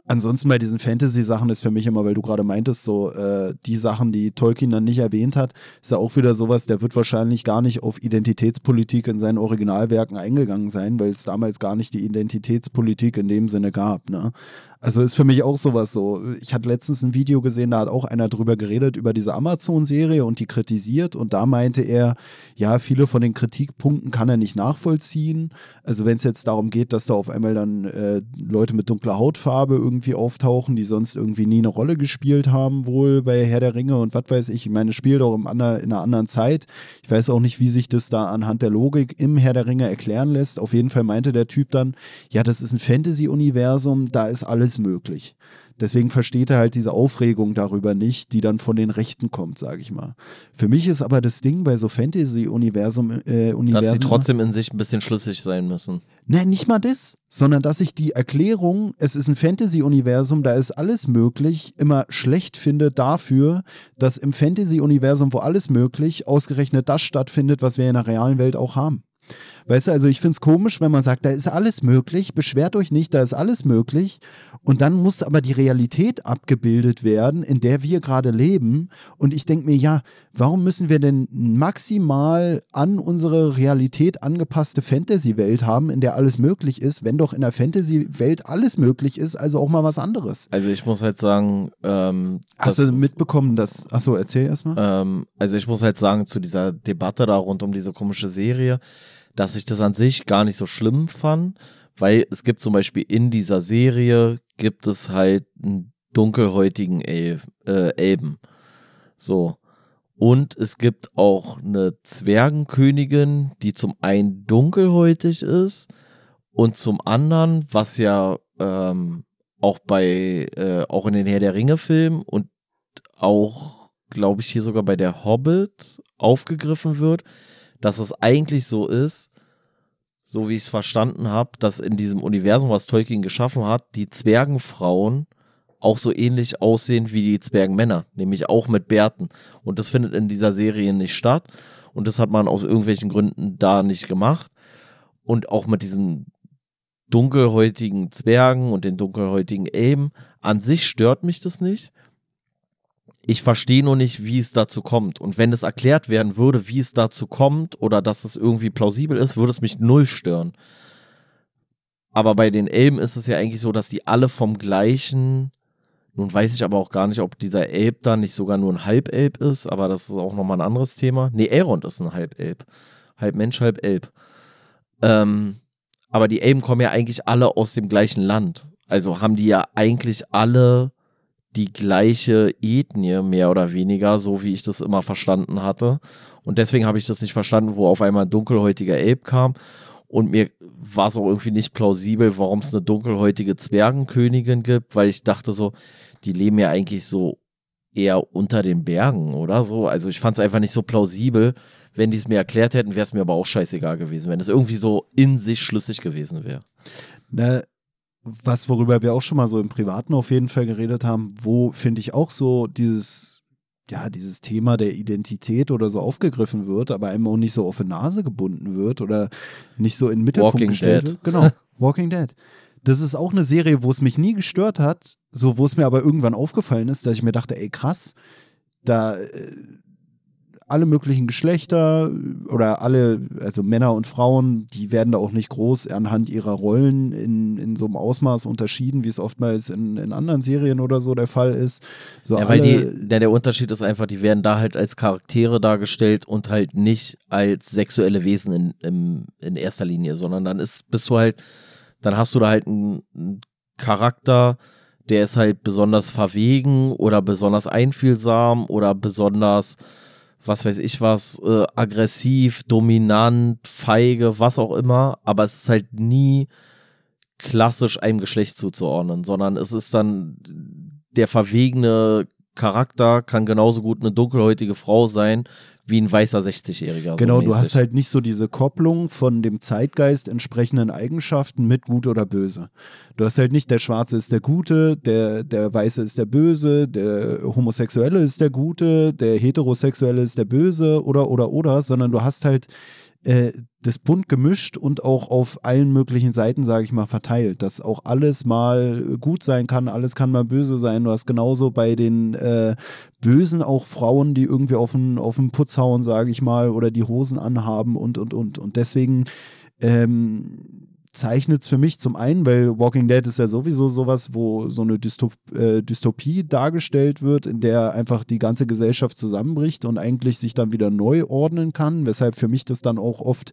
Ansonsten bei diesen Fantasy-Sachen ist für mich immer, weil du gerade meintest, so äh, die Sachen, die Tolkien dann nicht erwähnt hat, ist ja auch wieder sowas, der wird wahrscheinlich gar nicht auf Identitätspolitik in seinen Originalwerken eingegangen sein, weil es damals gar nicht die Identitätspolitik in dem Sinne gab. Ne? Also ist für mich auch sowas so. Ich hatte letztens ein Video gesehen, da hat auch einer drüber geredet, über diese Amazon-Serie und die kritisiert. Und da meinte er, ja, viele von den Kritikpunkten kann er nicht nachvollziehen. Also wenn es jetzt darum geht, dass da auf einmal dann äh, Leute mit dunkler Hautfarbe irgendwie auftauchen, die sonst irgendwie nie eine Rolle gespielt haben, wohl bei Herr der Ringe und was weiß ich. Ich meine, es spielt auch in einer anderen Zeit. Ich weiß auch nicht, wie sich das da anhand der Logik im Herr der Ringe erklären lässt. Auf jeden Fall meinte der Typ dann, ja, das ist ein Fantasy-Universum, da ist alles möglich. Deswegen versteht er halt diese Aufregung darüber nicht, die dann von den Rechten kommt, sage ich mal. Für mich ist aber das Ding bei so Fantasy-Universum, äh, Universen, Dass sie trotzdem in sich ein bisschen schlüssig sein müssen. Nein, nicht mal das, sondern dass ich die Erklärung, es ist ein Fantasy-Universum, da ist alles möglich, immer schlecht finde dafür, dass im Fantasy-Universum, wo alles möglich, ausgerechnet das stattfindet, was wir in der realen Welt auch haben. Weißt du, also ich finde es komisch, wenn man sagt, da ist alles möglich, beschwert euch nicht, da ist alles möglich. Und dann muss aber die Realität abgebildet werden, in der wir gerade leben. Und ich denke mir, ja, warum müssen wir denn maximal an unsere Realität angepasste Fantasy-Welt haben, in der alles möglich ist, wenn doch in der Fantasy-Welt alles möglich ist, also auch mal was anderes? Also ich muss halt sagen, ähm, Hast du mitbekommen, dass, achso, erzähl erstmal. Ähm, also ich muss halt sagen, zu dieser Debatte da rund um diese komische Serie, dass ich das an sich gar nicht so schlimm fand, weil es gibt zum Beispiel in dieser Serie gibt es halt einen dunkelhäutigen Elf, äh, Elben. So. Und es gibt auch eine Zwergenkönigin, die zum einen dunkelhäutig ist und zum anderen, was ja ähm, auch bei, äh, auch in den Herr der Ringe Filmen und auch, glaube ich, hier sogar bei der Hobbit aufgegriffen wird, dass es eigentlich so ist, so wie ich es verstanden habe, dass in diesem Universum, was Tolkien geschaffen hat, die Zwergenfrauen auch so ähnlich aussehen wie die Zwergenmänner, nämlich auch mit Bärten. Und das findet in dieser Serie nicht statt. Und das hat man aus irgendwelchen Gründen da nicht gemacht. Und auch mit diesen dunkelhäutigen Zwergen und den dunkelhäutigen Elben, an sich stört mich das nicht. Ich verstehe nur nicht, wie es dazu kommt. Und wenn es erklärt werden würde, wie es dazu kommt oder dass es irgendwie plausibel ist, würde es mich null stören. Aber bei den Elben ist es ja eigentlich so, dass die alle vom gleichen. Nun weiß ich aber auch gar nicht, ob dieser Elb da nicht sogar nur ein Halbelb ist, aber das ist auch nochmal ein anderes Thema. Nee, Elrond ist ein Halbelb. Halb Mensch, halb Elb. Ähm, aber die Elben kommen ja eigentlich alle aus dem gleichen Land. Also haben die ja eigentlich alle die gleiche Ethnie, mehr oder weniger, so wie ich das immer verstanden hatte. Und deswegen habe ich das nicht verstanden, wo auf einmal ein dunkelhäutiger Elb kam. Und mir war es auch irgendwie nicht plausibel, warum es eine dunkelhäutige Zwergenkönigin gibt, weil ich dachte so, die leben ja eigentlich so eher unter den Bergen oder so. Also ich fand es einfach nicht so plausibel. Wenn die es mir erklärt hätten, wäre es mir aber auch scheißegal gewesen, wenn es irgendwie so in sich schlüssig gewesen wäre. Ne, was, worüber wir auch schon mal so im Privaten auf jeden Fall geredet haben, wo finde ich auch so dieses, ja, dieses Thema der Identität oder so aufgegriffen wird, aber einem auch nicht so auf die Nase gebunden wird oder nicht so in den Mittelpunkt Walking gestellt Dead. wird. Genau, Walking Dead. Das ist auch eine Serie, wo es mich nie gestört hat, so wo es mir aber irgendwann aufgefallen ist, dass ich mir dachte, ey krass, da äh, alle möglichen Geschlechter oder alle, also Männer und Frauen, die werden da auch nicht groß anhand ihrer Rollen in, in so einem Ausmaß unterschieden, wie es oftmals in, in anderen Serien oder so der Fall ist. So Ja, weil alle, die, der, der Unterschied ist einfach, die werden da halt als Charaktere dargestellt und halt nicht als sexuelle Wesen in, im, in erster Linie, sondern dann ist, bist du halt, dann hast du da halt einen, einen Charakter, der ist halt besonders verwegen oder besonders einfühlsam oder besonders, was weiß ich was, äh, aggressiv, dominant, feige, was auch immer, aber es ist halt nie klassisch einem Geschlecht zuzuordnen, sondern es ist dann der verwegene Charakter kann genauso gut eine dunkelhäutige Frau sein wie ein weißer 60-Jähriger. Genau, so du hast halt nicht so diese Kopplung von dem Zeitgeist entsprechenden Eigenschaften mit gut oder böse. Du hast halt nicht, der Schwarze ist der Gute, der, der Weiße ist der Böse, der Homosexuelle ist der Gute, der Heterosexuelle ist der Böse oder, oder, oder, sondern du hast halt äh, das bunt gemischt und auch auf allen möglichen Seiten, sage ich mal, verteilt, dass auch alles mal gut sein kann, alles kann mal böse sein. Du hast genauso bei den äh, Bösen auch Frauen, die irgendwie auf den, auf den Putz hauen, sage ich mal, oder die Hosen anhaben und, und, und. Und deswegen ähm, zeichnet es für mich zum einen, weil Walking Dead ist ja sowieso sowas, wo so eine Dystop äh, Dystopie dargestellt wird, in der einfach die ganze Gesellschaft zusammenbricht und eigentlich sich dann wieder neu ordnen kann, weshalb für mich das dann auch oft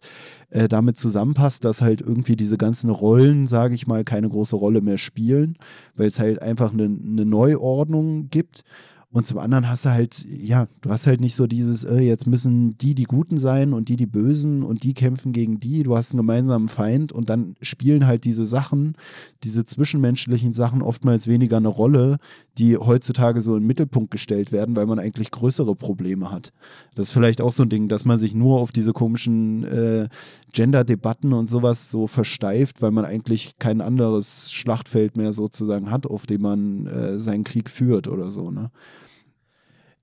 äh, damit zusammenpasst, dass halt irgendwie diese ganzen Rollen, sage ich mal, keine große Rolle mehr spielen, weil es halt einfach eine, eine Neuordnung gibt. Und zum anderen hast du halt, ja, du hast halt nicht so dieses, äh, jetzt müssen die die Guten sein und die die Bösen und die kämpfen gegen die. Du hast einen gemeinsamen Feind und dann spielen halt diese Sachen, diese zwischenmenschlichen Sachen oftmals weniger eine Rolle, die heutzutage so in den Mittelpunkt gestellt werden, weil man eigentlich größere Probleme hat. Das ist vielleicht auch so ein Ding, dass man sich nur auf diese komischen äh, Gender-Debatten und sowas so versteift, weil man eigentlich kein anderes Schlachtfeld mehr sozusagen hat, auf dem man äh, seinen Krieg führt oder so, ne?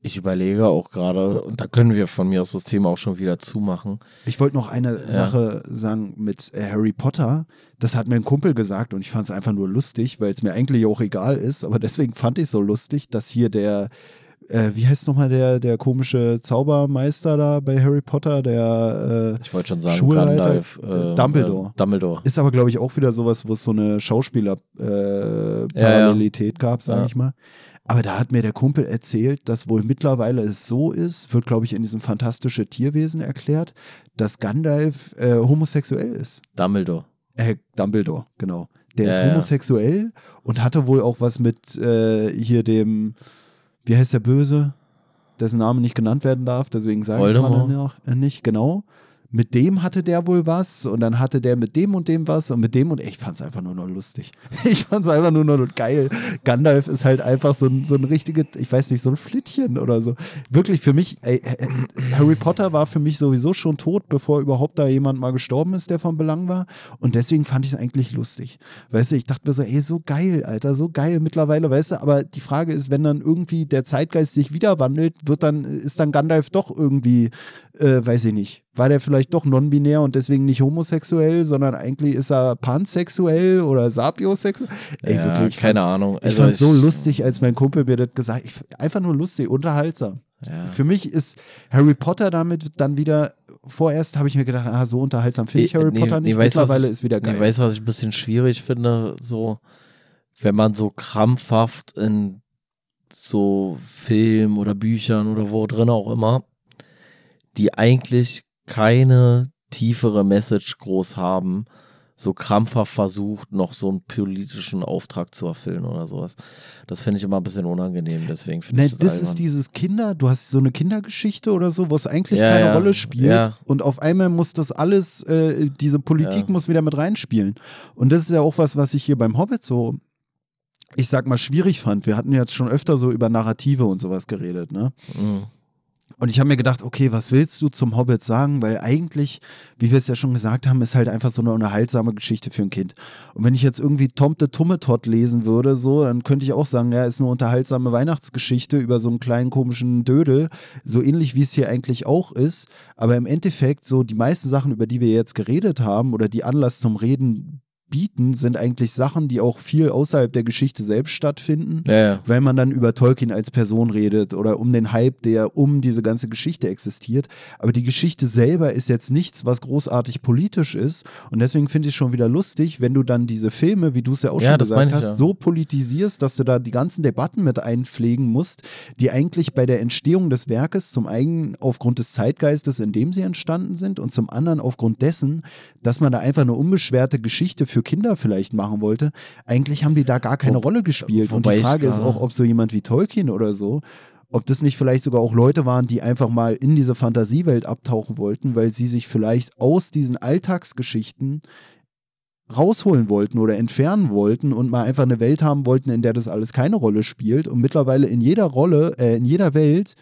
Ich überlege auch gerade, und da können wir von mir aus das Thema auch schon wieder zumachen. Ich wollte noch eine ja. Sache sagen mit äh, Harry Potter. Das hat mir ein Kumpel gesagt und ich fand es einfach nur lustig, weil es mir eigentlich auch egal ist, aber deswegen fand ich es so lustig, dass hier der, äh, wie heißt nochmal der, der komische Zaubermeister da bei Harry Potter, der äh, Ich wollte schon sagen, Schulleiter, Gandalf, äh, Dumbledore. Äh, Dumbledore. Ist aber, glaube ich, auch wieder sowas, wo es so eine Schauspieler-Parallelität äh, ja, ja. gab, sage ich mal. Aber da hat mir der Kumpel erzählt, dass wohl mittlerweile es so ist, wird, glaube ich, in diesem fantastische Tierwesen erklärt, dass Gandalf äh, homosexuell ist. Dumbledore. Äh, Dumbledore, genau. Der ja, ist homosexuell ja. und hatte wohl auch was mit äh, hier dem, wie heißt der Böse, dessen Name nicht genannt werden darf, deswegen sage ich es mal nicht, genau mit dem hatte der wohl was und dann hatte der mit dem und dem was und mit dem und ich fand es einfach nur noch lustig. Ich fand es einfach nur noch geil. Gandalf ist halt einfach so ein, so ein richtiges, ich weiß nicht, so ein Flittchen oder so. Wirklich für mich, ey, Harry Potter war für mich sowieso schon tot, bevor überhaupt da jemand mal gestorben ist, der von Belang war. Und deswegen fand ich es eigentlich lustig. Weißt du, ich dachte mir so, ey, so geil, Alter, so geil mittlerweile, weißt du, aber die Frage ist, wenn dann irgendwie der Zeitgeist sich wieder wandelt, wird dann, ist dann Gandalf doch irgendwie, äh, weiß ich nicht, war der vielleicht doch non-binär und deswegen nicht homosexuell, sondern eigentlich ist er pansexuell oder sapiosexuell. Ey, ja, wirklich, keine Ahnung. Also ich fand so lustig, als mein Kumpel mir das gesagt hat. Einfach nur lustig, unterhaltsam. Ja. Für mich ist Harry Potter damit dann wieder, vorerst habe ich mir gedacht, ah, so unterhaltsam finde ich Harry nee, Potter nicht. Nee, Mittlerweile ich, ist wieder geil. Ich weiß, was ich ein bisschen schwierig finde, so, wenn man so krampfhaft in so Film oder Büchern oder wo drin auch immer, die eigentlich keine tiefere Message groß haben, so krampfhaft versucht, noch so einen politischen Auftrag zu erfüllen oder sowas. Das finde ich immer ein bisschen unangenehm, deswegen finde ich das. Das ist dieses Kinder, du hast so eine Kindergeschichte oder so, wo es eigentlich ja, keine ja, Rolle spielt ja. und auf einmal muss das alles, äh, diese Politik muss wieder mit reinspielen. Und das ist ja auch was, was ich hier beim Hobbit so ich sag mal, schwierig fand. Wir hatten jetzt schon öfter so über Narrative und sowas geredet, ne? Mhm. Und ich habe mir gedacht, okay, was willst du zum Hobbit sagen? Weil eigentlich, wie wir es ja schon gesagt haben, ist halt einfach so eine unterhaltsame Geschichte für ein Kind. Und wenn ich jetzt irgendwie Tom de Tummetot lesen würde, so, dann könnte ich auch sagen, ja, ist eine unterhaltsame Weihnachtsgeschichte über so einen kleinen komischen Dödel, so ähnlich wie es hier eigentlich auch ist. Aber im Endeffekt, so die meisten Sachen, über die wir jetzt geredet haben oder die Anlass zum Reden bieten, sind eigentlich Sachen, die auch viel außerhalb der Geschichte selbst stattfinden, ja, ja. weil man dann über Tolkien als Person redet oder um den Hype, der um diese ganze Geschichte existiert. Aber die Geschichte selber ist jetzt nichts, was großartig politisch ist. Und deswegen finde ich es schon wieder lustig, wenn du dann diese Filme, wie du es ja auch ja, schon gesagt hast, so politisierst, dass du da die ganzen Debatten mit einpflegen musst, die eigentlich bei der Entstehung des Werkes zum einen aufgrund des Zeitgeistes, in dem sie entstanden sind, und zum anderen aufgrund dessen, dass man da einfach eine unbeschwerte Geschichte für Kinder vielleicht machen wollte. Eigentlich haben die da gar keine Wo, Rolle gespielt. Und die Frage ist auch, ob so jemand wie Tolkien oder so, ob das nicht vielleicht sogar auch Leute waren, die einfach mal in diese Fantasiewelt abtauchen wollten, weil sie sich vielleicht aus diesen Alltagsgeschichten rausholen wollten oder entfernen wollten und mal einfach eine Welt haben wollten, in der das alles keine Rolle spielt und mittlerweile in jeder Rolle, äh, in jeder Welt,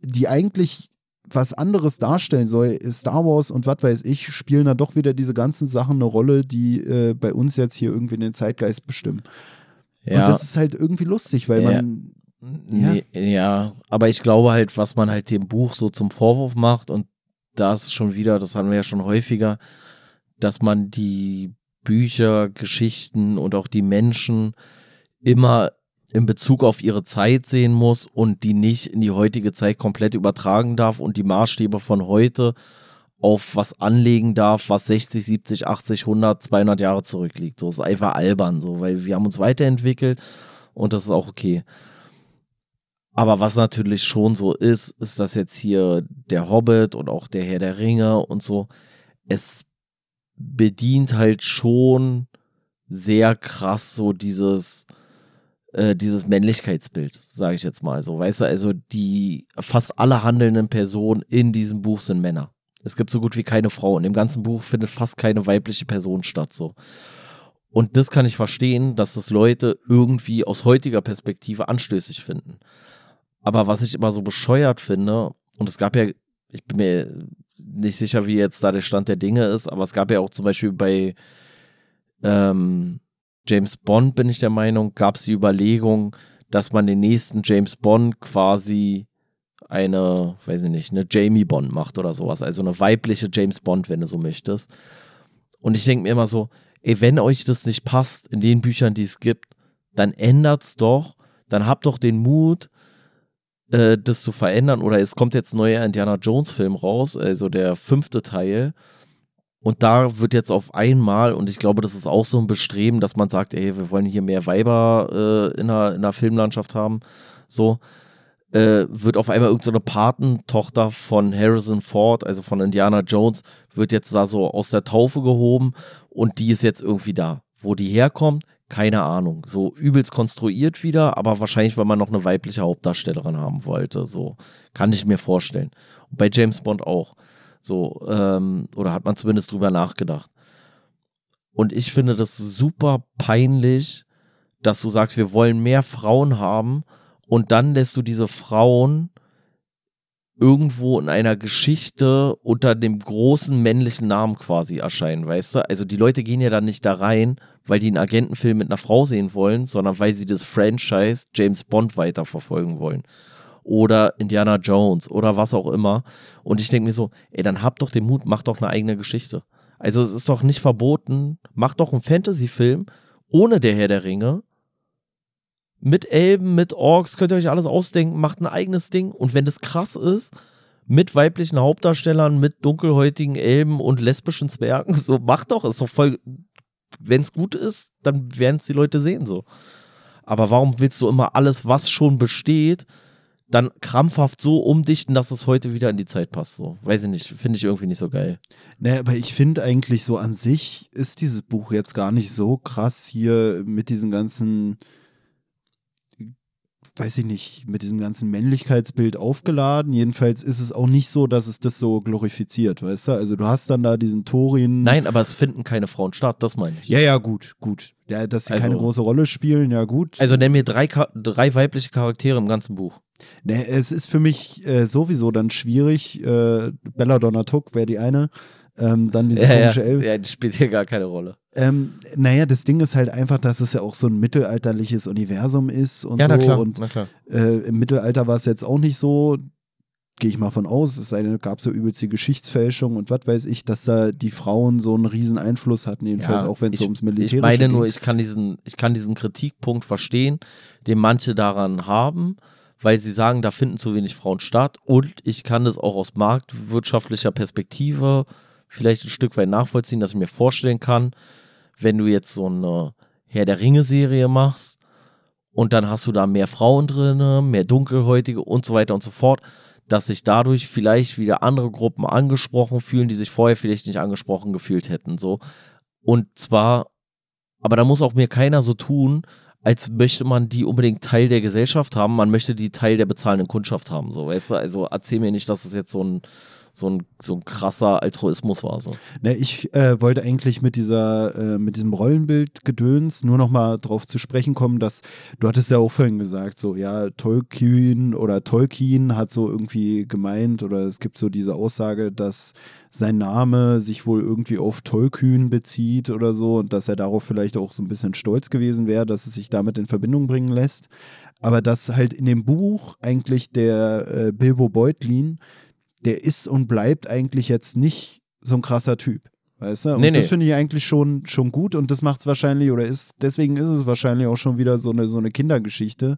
die eigentlich was anderes darstellen soll. Star Wars und was weiß ich, spielen dann doch wieder diese ganzen Sachen eine Rolle, die äh, bei uns jetzt hier irgendwie den Zeitgeist bestimmen. Ja. Und das ist halt irgendwie lustig, weil ja. man. Ja. Ja, aber ich glaube halt, was man halt dem Buch so zum Vorwurf macht, und das ist schon wieder, das haben wir ja schon häufiger, dass man die Bücher, Geschichten und auch die Menschen immer in Bezug auf ihre Zeit sehen muss und die nicht in die heutige Zeit komplett übertragen darf und die Maßstäbe von heute auf was anlegen darf, was 60, 70, 80, 100, 200 Jahre zurückliegt. So ist einfach albern, so, weil wir haben uns weiterentwickelt und das ist auch okay. Aber was natürlich schon so ist, ist, dass jetzt hier der Hobbit und auch der Herr der Ringe und so, es bedient halt schon sehr krass so dieses, äh, dieses Männlichkeitsbild, sage ich jetzt mal so. Weißt du, also die fast alle handelnden Personen in diesem Buch sind Männer. Es gibt so gut wie keine Frau. In dem ganzen Buch findet fast keine weibliche Person statt. So. Und das kann ich verstehen, dass das Leute irgendwie aus heutiger Perspektive anstößig finden. Aber was ich immer so bescheuert finde, und es gab ja, ich bin mir nicht sicher, wie jetzt da der Stand der Dinge ist, aber es gab ja auch zum Beispiel bei ähm, James Bond, bin ich der Meinung, gab es die Überlegung, dass man den nächsten James Bond quasi eine, weiß ich nicht, eine Jamie Bond macht oder sowas. Also eine weibliche James Bond, wenn du so möchtest. Und ich denke mir immer so, ey, wenn euch das nicht passt in den Büchern, die es gibt, dann ändert's doch, dann habt doch den Mut, äh, das zu verändern. Oder es kommt jetzt ein neuer Indiana Jones Film raus, also der fünfte Teil. Und da wird jetzt auf einmal, und ich glaube, das ist auch so ein Bestreben, dass man sagt, ey, wir wollen hier mehr Weiber äh, in, der, in der Filmlandschaft haben, so, äh, wird auf einmal irgendeine so Patentochter von Harrison Ford, also von Indiana Jones, wird jetzt da so aus der Taufe gehoben und die ist jetzt irgendwie da. Wo die herkommt, keine Ahnung. So übelst konstruiert wieder, aber wahrscheinlich, weil man noch eine weibliche Hauptdarstellerin haben wollte. So kann ich mir vorstellen. Und bei James Bond auch. So, ähm, oder hat man zumindest drüber nachgedacht. Und ich finde das super peinlich, dass du sagst, wir wollen mehr Frauen haben und dann lässt du diese Frauen irgendwo in einer Geschichte unter dem großen männlichen Namen quasi erscheinen, weißt du? Also die Leute gehen ja dann nicht da rein, weil die einen Agentenfilm mit einer Frau sehen wollen, sondern weil sie das Franchise James Bond weiterverfolgen wollen. Oder Indiana Jones oder was auch immer. Und ich denke mir so, ey, dann habt doch den Mut, macht doch eine eigene Geschichte. Also es ist doch nicht verboten, macht doch einen Fantasy-Film ohne der Herr der Ringe mit Elben, mit Orks, könnt ihr euch alles ausdenken, macht ein eigenes Ding. Und wenn das krass ist, mit weiblichen Hauptdarstellern, mit dunkelhäutigen Elben und lesbischen Zwergen, so macht doch, ist doch voll. Wenn es gut ist, dann werden es die Leute sehen, so. Aber warum willst du immer alles, was schon besteht, dann krampfhaft so umdichten, dass es heute wieder in die Zeit passt. So, weiß ich nicht, finde ich irgendwie nicht so geil. Naja, aber ich finde eigentlich so an sich ist dieses Buch jetzt gar nicht so krass hier mit diesen ganzen weiß ich nicht, mit diesem ganzen Männlichkeitsbild aufgeladen. Jedenfalls ist es auch nicht so, dass es das so glorifiziert, weißt du? Also du hast dann da diesen Torin. Nein, aber es finden keine Frauen statt, das meine ich. Ja, ja, gut, gut. Ja, dass sie also, keine große Rolle spielen, ja gut. Also nenn mir drei, drei weibliche Charaktere im ganzen Buch. Ne, es ist für mich äh, sowieso dann schwierig. Äh, Belladonna Tuck wäre die eine. Ähm, dann diese ja, komische Elbe. Ja, die spielt hier gar keine Rolle. Ähm, naja, das Ding ist halt einfach, dass es ja auch so ein mittelalterliches Universum ist und ja, so. Na klar, und na klar. Äh, im Mittelalter war es jetzt auch nicht so, gehe ich mal von aus, es sei denn, gab so übelst die Geschichtsfälschung und was weiß ich, dass da die Frauen so einen riesen Einfluss hatten, jedenfalls ja, auch wenn es so ums Militärische Ich meine nur, ich kann diesen, ich kann diesen Kritikpunkt verstehen, den manche daran haben, weil sie sagen, da finden zu wenig Frauen statt und ich kann das auch aus marktwirtschaftlicher Perspektive vielleicht ein Stück weit nachvollziehen, dass ich mir vorstellen kann, wenn du jetzt so eine Herr der Ringe-Serie machst und dann hast du da mehr Frauen drin, mehr Dunkelhäutige und so weiter und so fort, dass sich dadurch vielleicht wieder andere Gruppen angesprochen fühlen, die sich vorher vielleicht nicht angesprochen gefühlt hätten. So. Und zwar, aber da muss auch mir keiner so tun, als möchte man die unbedingt Teil der Gesellschaft haben, man möchte die Teil der bezahlenden Kundschaft haben. So, weißt du, also erzähl mir nicht, dass es jetzt so ein so ein, so ein krasser Altruismus war. So. Ne, ich äh, wollte eigentlich mit dieser, äh, mit diesem Rollenbild gedöns nur noch mal drauf zu sprechen kommen, dass du hattest ja auch vorhin gesagt, so ja, Tolkien oder Tolkien hat so irgendwie gemeint oder es gibt so diese Aussage, dass sein Name sich wohl irgendwie auf Tollkühn bezieht oder so und dass er darauf vielleicht auch so ein bisschen stolz gewesen wäre, dass es sich damit in Verbindung bringen lässt. Aber dass halt in dem Buch eigentlich der äh, Bilbo Beutlin der ist und bleibt eigentlich jetzt nicht so ein krasser Typ. Weißt du? Und nee, das nee. finde ich eigentlich schon, schon gut und das macht es wahrscheinlich, oder ist, deswegen ist es wahrscheinlich auch schon wieder so eine, so eine Kindergeschichte.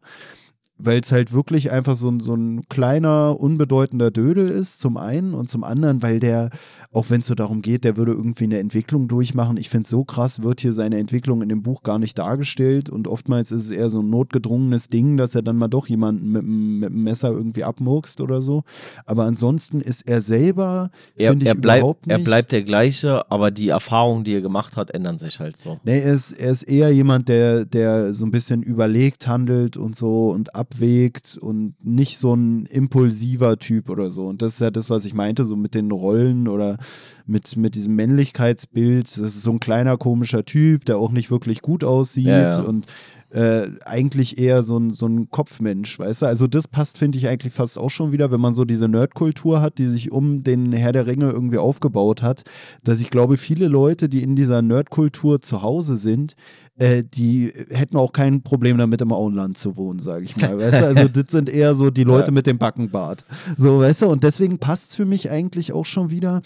Weil es halt wirklich einfach so, ein- so ein kleiner, unbedeutender Dödel ist, zum einen und zum anderen, weil der, auch wenn es so darum geht, der würde irgendwie eine Entwicklung durchmachen. Ich finde, so krass wird hier seine Entwicklung in dem Buch gar nicht dargestellt und oftmals ist es eher so ein notgedrungenes Ding, dass er dann mal doch jemanden mit, mit dem Messer irgendwie abmurkst oder so. Aber ansonsten ist er selber, Er, finde ich, er, bleibt, überhaupt nicht. er bleibt der gleiche, aber die Erfahrungen, die er gemacht hat, ändern sich halt so. Nee, er ist, er ist eher jemand, der, der so ein bisschen überlegt handelt und so und abwägt und nicht so ein impulsiver Typ oder so. Und das ist ja das, was ich meinte, so mit den Rollen oder mit, mit diesem Männlichkeitsbild. Das ist so ein kleiner komischer Typ, der auch nicht wirklich gut aussieht Ja, ja. und äh, eigentlich eher so ein, so ein Kopfmensch, weißt du? Also das passt, finde ich, eigentlich fast auch schon wieder, wenn man so diese Nerdkultur hat, die sich um den Herr der Ringe irgendwie aufgebaut hat, dass ich glaube, viele Leute, die in dieser Nerdkultur zu Hause sind, äh, die hätten auch kein Problem damit, im Auenland zu wohnen, sage ich mal. Weißt du, also das sind eher so die Leute mit dem Backenbart. So, weißt du, und deswegen passt es für mich eigentlich auch schon wieder,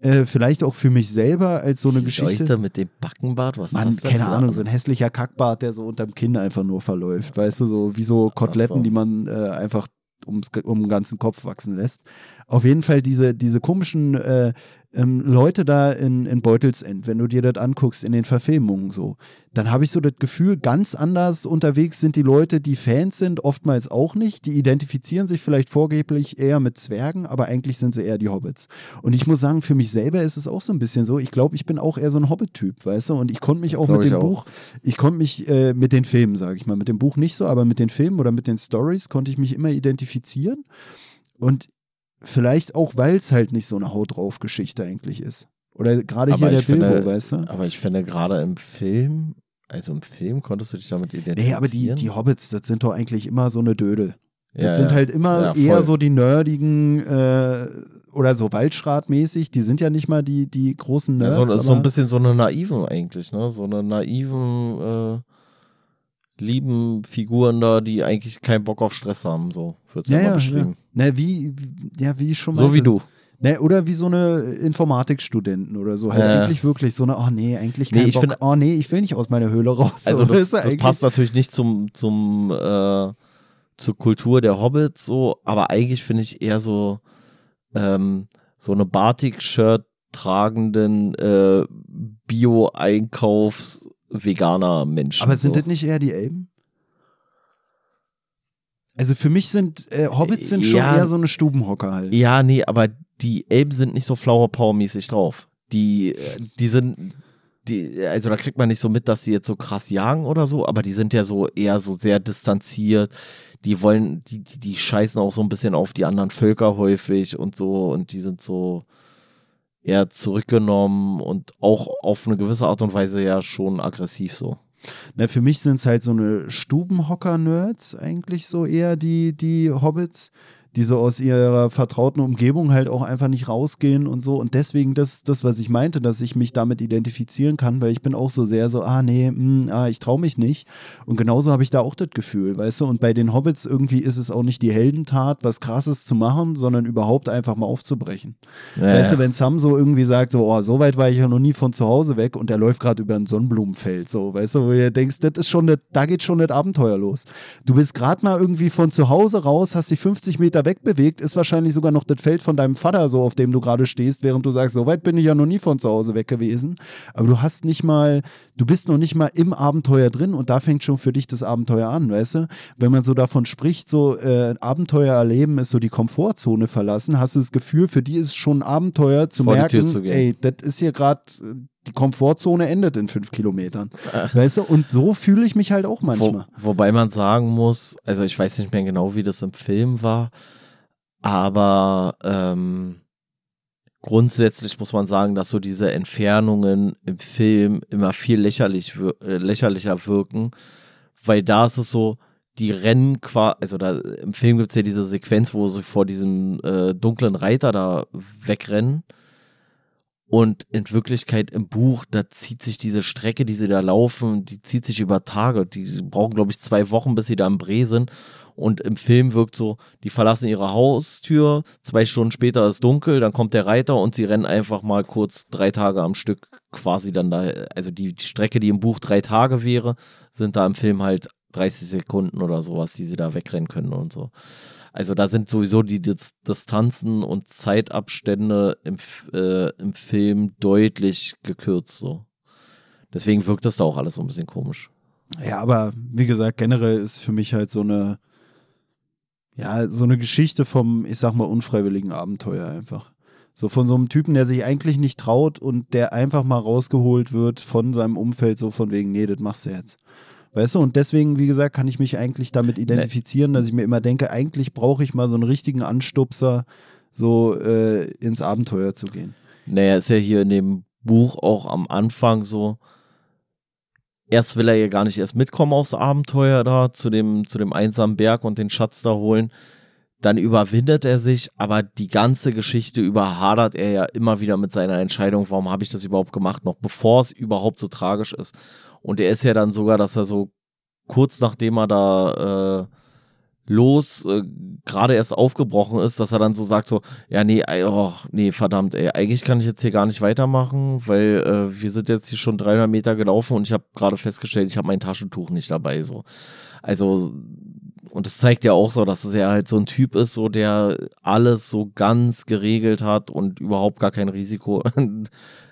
äh, vielleicht auch für mich selber als so eine Die Geschichte. Leute mit dem Backenbart, was Mann, ist das denn keine Ahnung, so ein hässlicher Kackbart, der so unterm Kinn einfach nur verläuft, weißt du, so wie so Koteletten, so. die man äh, einfach ums, um den ganzen Kopf wachsen lässt. Auf jeden Fall diese, diese komischen äh, ähm, Leute da in, in Beutelsend, wenn du dir das anguckst in den Verfilmungen so, dann habe ich so das Gefühl, ganz anders unterwegs sind die Leute, die Fans sind, oftmals auch nicht. Die identifizieren sich vielleicht vorgeblich eher mit Zwergen, aber eigentlich sind sie eher die Hobbits. Und ich muss sagen, für mich selber ist es auch so ein bisschen so. Ich glaube, ich bin auch eher so ein Hobbit-Typ, weißt du? Und ich konnte mich auch Glaub mit dem auch. Buch, ich konnte mich äh, mit den Filmen, sage ich mal, mit dem Buch nicht so, aber mit den Filmen oder mit den Stories konnte ich mich immer identifizieren. Und vielleicht auch, weil es halt nicht so eine Haut drauf Geschichte eigentlich ist. Oder gerade hier der finde- Bilbo, weißt du? Aber ich finde gerade im Film, also im Film konntest du dich damit identifizieren. Nee, aber die, die Hobbits, das sind doch eigentlich immer so eine Dödel. Das Ja, sind ja. halt immer Ja, eher so die nerdigen äh, oder so Waldschrat-mäßig. Die sind ja nicht mal die, die großen Ja, Nerds. so, so aber- ein bisschen so eine naiven eigentlich, ne? So eine naiven, äh, lieben Figuren da, die eigentlich keinen Bock auf Stress haben, so wird's ja, immer ja, ja. beschrieben. Ne, wie, wie- ja, wie ich schon So wie du. Ne, oder wie so eine Informatikstudenten oder so. Halt Ja, ja. eigentlich wirklich so eine, oh nee, eigentlich Nee, kein ich Bock. finde- oh nee, ich will nicht aus meiner Höhle raus. Also So, das, das eigentlich- passt natürlich nicht zum, zum äh, zur Kultur der Hobbits so, aber eigentlich finde ich eher so ähm, so eine Batik-Shirt tragenden äh, Bio-Einkaufs Veganer Menschen. Aber sind so. das nicht eher die Elben? Also für mich sind äh, Hobbits sind schon Ja. eher so eine Stubenhocker halt. Ja, nee, aber die Elben sind nicht so Flower Power mäßig drauf. Die, äh, die sind, die, also da kriegt man nicht so mit, dass sie jetzt so krass jagen oder so, aber die sind ja so eher so sehr distanziert. Die wollen, die, die, die scheißen auch so ein bisschen auf die anderen Völker häufig und so und die sind so eher zurückgenommen und auch auf eine gewisse Art und Weise ja schon aggressiv so. Na, für mich sind es halt so eine Stubenhocker-Nerds eigentlich so eher die, die Hobbits, die so aus ihrer vertrauten Umgebung halt auch einfach nicht rausgehen und so. Und deswegen das, das was ich meinte, dass ich mich damit identifizieren kann, weil ich bin auch so sehr so, ah nee, mm, ah, ich traue mich nicht. Und genauso habe ich da auch das Gefühl, weißt du. Und bei den Hobbits irgendwie ist es auch nicht die Heldentat, was krasses zu machen, sondern überhaupt einfach mal aufzubrechen. Weißt du, wenn Sam so irgendwie sagt, so, oh, so weit war ich ja noch nie von zu Hause weg und der läuft gerade über ein Sonnenblumenfeld, so, weißt du, wo du denkst, das ist schon, das, da geht schon das Abenteuer los. Du bist gerade mal irgendwie von zu Hause raus, hast dich 50 Meter wegbewegt, ist wahrscheinlich sogar noch das Feld von deinem Vater, so, auf dem du gerade stehst, während du sagst, so weit bin ich ja noch nie von zu Hause weg gewesen. Aber du hast nicht mal, du bist noch nicht mal im Abenteuer drin und da fängt schon für dich das Abenteuer an, weißt du? Wenn man so davon spricht, so äh, Abenteuer erleben ist so die Komfortzone verlassen, hast du das Gefühl, für die ist es schon ein Abenteuer zu Vor merken, zu gehen. ey, das ist hier gerade, die Komfortzone endet in fünf Kilometern. Weißt du? Und so fühle ich mich halt auch manchmal. Wo, wobei man sagen muss, also ich weiß nicht mehr genau, wie das im Film war, aber ähm, grundsätzlich muss man sagen, dass so diese Entfernungen im Film immer viel lächerlich, äh, lächerlicher wirken, weil da ist es so, die rennen quasi, also da im Film gibt es ja diese Sequenz, wo sie vor diesem äh, dunklen Reiter da wegrennen. Und in Wirklichkeit im Buch, da zieht sich diese Strecke, die sie da laufen, die zieht sich über Tage. Die brauchen, glaube ich, zwei Wochen, bis sie da im Bree sind. Und im Film wirkt so, die verlassen ihre Haustür, zwei Stunden später ist dunkel, dann kommt der Reiter und sie rennen einfach mal kurz drei Tage am Stück quasi dann da. Also die, die Strecke, die im Buch drei Tage wäre, sind da im Film halt 30 Sekunden oder sowas, die sie da wegrennen können und so. Also da sind sowieso die Distanzen und Zeitabstände im, äh, im Film deutlich gekürzt so. Deswegen wirkt das da auch alles so ein bisschen komisch. Ja, aber wie gesagt, generell ist für mich halt so eine, ja, so eine Geschichte vom, ich sag mal, unfreiwilligen Abenteuer einfach. So von so einem Typen, der sich eigentlich nicht traut und der einfach mal rausgeholt wird von seinem Umfeld, so von wegen, nee, das machst du jetzt. Weißt du, und deswegen, wie gesagt, kann ich mich eigentlich damit identifizieren, dass ich mir immer denke, eigentlich brauche ich mal so einen richtigen Anstupser, so äh, ins Abenteuer zu gehen. Naja, ist ja hier in dem Buch auch am Anfang so, erst will er ja gar nicht erst mitkommen aufs Abenteuer da, zu dem, zu dem einsamen Berg und den Schatz da holen. Dann überwindet er sich, aber die ganze Geschichte überhadert er ja immer wieder mit seiner Entscheidung, warum habe ich das überhaupt gemacht, noch bevor es überhaupt so tragisch ist. Und er ist ja dann sogar, dass er so kurz nachdem er da äh, los äh, gerade erst aufgebrochen ist, dass er dann so sagt so, ja nee, oh, nee, verdammt, ey, eigentlich kann ich jetzt hier gar nicht weitermachen, weil äh, wir sind jetzt hier schon 300 Meter gelaufen und ich habe gerade festgestellt, ich habe mein Taschentuch nicht dabei so. Also und es zeigt ja auch so, dass es ja halt so ein Typ ist, so der alles so ganz geregelt hat und überhaupt gar kein Risiko in,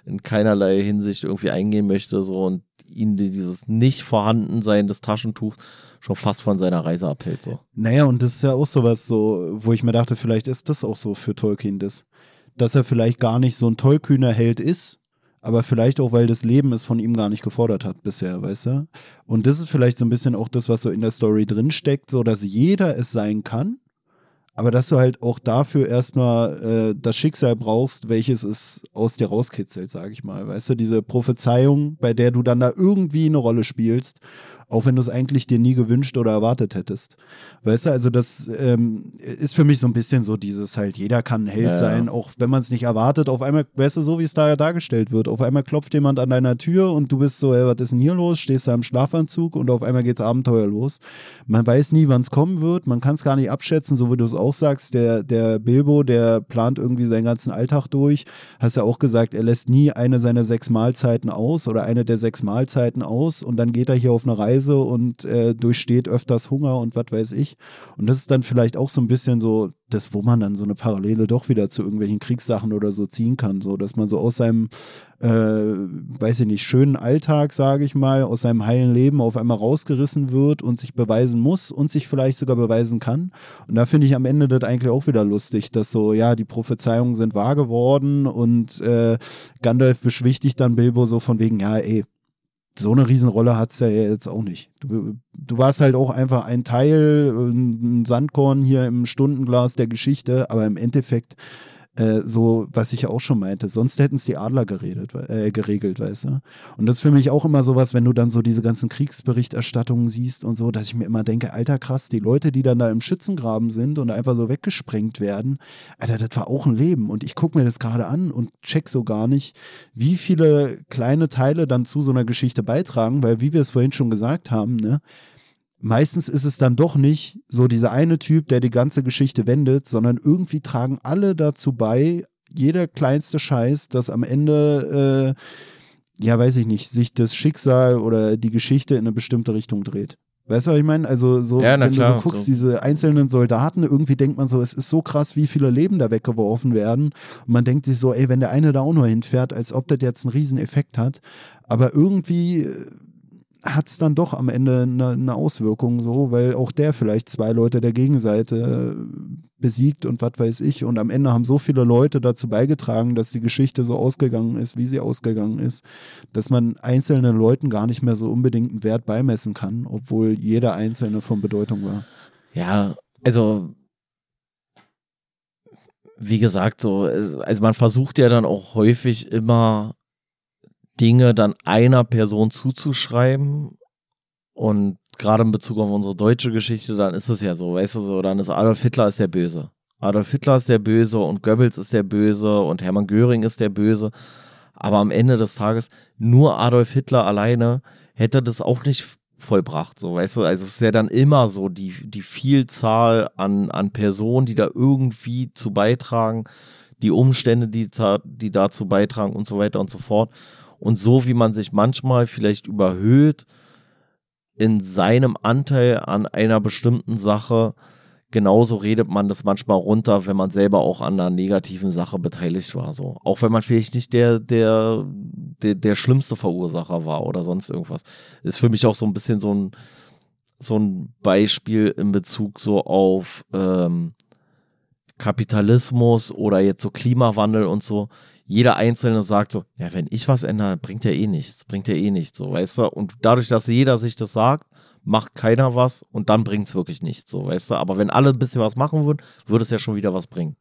in keinerlei Hinsicht irgendwie eingehen möchte, so und ihn dieses nicht Vorhandensein des Taschentuchs schon fast von seiner Reise abhält, so. Naja, und das ist ja auch sowas, so, wo ich mir dachte, vielleicht ist das auch so für Tolkien das. Dass er vielleicht gar nicht so ein tollkühner Held ist, aber vielleicht auch, weil das Leben es von ihm gar nicht gefordert hat bisher, weißt du? Und das ist vielleicht so ein bisschen auch das, was so in der Story drinsteckt, so dass jeder es sein kann, aber dass du halt auch dafür erstmal äh, das Schicksal brauchst, welches es aus dir rauskitzelt, sag ich mal. Weißt du, diese Prophezeiung, bei der du dann da irgendwie eine Rolle spielst auch wenn du es eigentlich dir nie gewünscht oder erwartet hättest. Weißt du, also das ähm, ist für mich so ein bisschen so dieses halt, jeder kann ein Held ja, sein, ja. auch wenn man es nicht erwartet. Auf einmal, weißt du, so wie es da ja dargestellt wird, auf einmal klopft jemand an deiner Tür und du bist so, ey, was ist denn hier los? Stehst da im Schlafanzug und auf einmal geht's Abenteuer los. Man weiß nie, wann es kommen wird, man kann es gar nicht abschätzen, so wie du es auch sagst. Der, der Bilbo, der plant irgendwie seinen ganzen Alltag durch. Hast ja auch gesagt, er lässt nie eine seiner sechs Mahlzeiten aus oder eine der sechs Mahlzeiten aus und dann geht er hier auf eine Reise Reise und äh, durchsteht öfters Hunger und was weiß ich. Und das ist dann vielleicht auch so ein bisschen so das, wo man dann so eine Parallele doch wieder zu irgendwelchen Kriegssachen oder so ziehen kann, so dass man so aus seinem, äh, weiß ich nicht, schönen Alltag, sage ich mal, aus seinem heilen Leben auf einmal rausgerissen wird und sich beweisen muss und sich vielleicht sogar beweisen kann. Und da finde ich am Ende das eigentlich auch wieder lustig, dass so, ja, die Prophezeiungen sind wahr geworden und äh, Gandalf beschwichtigt dann Bilbo so von wegen, ja, ey, so eine Riesenrolle hat es ja jetzt auch nicht. Du, du warst halt auch einfach ein Teil, ein Sandkorn hier im Stundenglas der Geschichte, aber im Endeffekt äh, so, was ich ja auch schon meinte, sonst hätten es die Adler geredet, äh, geregelt, weißt du. Und das ist für mich auch immer sowas, wenn du dann so diese ganzen Kriegsberichterstattungen siehst und so, dass ich mir immer denke, alter krass, die Leute, die dann da im Schützengraben sind und einfach so weggesprengt werden, alter, das war auch ein Leben. Und ich gucke mir das gerade an und check so gar nicht, wie viele kleine Teile dann zu so einer Geschichte beitragen, weil wie wir es vorhin schon gesagt haben, ne, meistens ist es dann doch nicht so dieser eine Typ, der die ganze Geschichte wendet, sondern irgendwie tragen alle dazu bei, jeder kleinste Scheiß, dass am Ende, äh, ja, weiß ich nicht, sich das Schicksal oder die Geschichte in eine bestimmte Richtung dreht. Weißt du, was ich meine? Also, so, ja, wenn klar, du so guckst, so. diese einzelnen Soldaten, irgendwie denkt man so, es ist so krass, wie viele Leben da weggeworfen werden. Und man denkt sich so, ey, wenn der eine da auch nur hinfährt, als ob das jetzt einen riesen Effekt hat. Aber irgendwie hat es dann doch am Ende eine, eine, Auswirkung so, weil auch der vielleicht zwei Leute der Gegenseite besiegt und was weiß ich. Und am Ende haben so viele Leute dazu beigetragen, dass die Geschichte so ausgegangen ist, wie sie ausgegangen ist, dass man einzelnen Leuten gar nicht mehr so unbedingt einen Wert beimessen kann, obwohl jeder einzelne von Bedeutung war. Ja, also wie gesagt, so, also man versucht ja dann auch häufig immer Dinge dann einer Person zuzuschreiben. Und gerade in Bezug auf unsere deutsche Geschichte, dann ist es ja so, weißt du so, dann ist Adolf Hitler ist der Böse. Adolf Hitler ist der Böse und Goebbels ist der Böse und Hermann Göring ist der Böse. Aber am Ende des Tages, nur Adolf Hitler alleine hätte das auch nicht vollbracht, so, weißt du, also es ist ja dann immer so die, die Vielzahl an, an Personen, die da irgendwie zu beitragen, die Umstände, die, die dazu beitragen und so weiter und so fort. Und so wie man sich manchmal vielleicht überhöht, in seinem Anteil an einer bestimmten Sache genauso redet man das manchmal runter, wenn man selber auch an einer negativen Sache beteiligt war. So. Auch wenn man vielleicht nicht der, der, der, der schlimmste Verursacher war oder sonst irgendwas. Ist für mich auch so ein bisschen so ein, so ein Beispiel in Bezug so auf ähm, Kapitalismus oder jetzt so Klimawandel und so. Jeder Einzelne sagt so, ja, wenn ich was ändere, bringt ja eh nichts, bringt ja eh nichts, so, weißt du? Und dadurch, dass jeder sich das sagt, macht keiner was und dann bringt es wirklich nichts, so, weißt du? Aber wenn alle ein bisschen was machen würden, würde es ja schon wieder was bringen.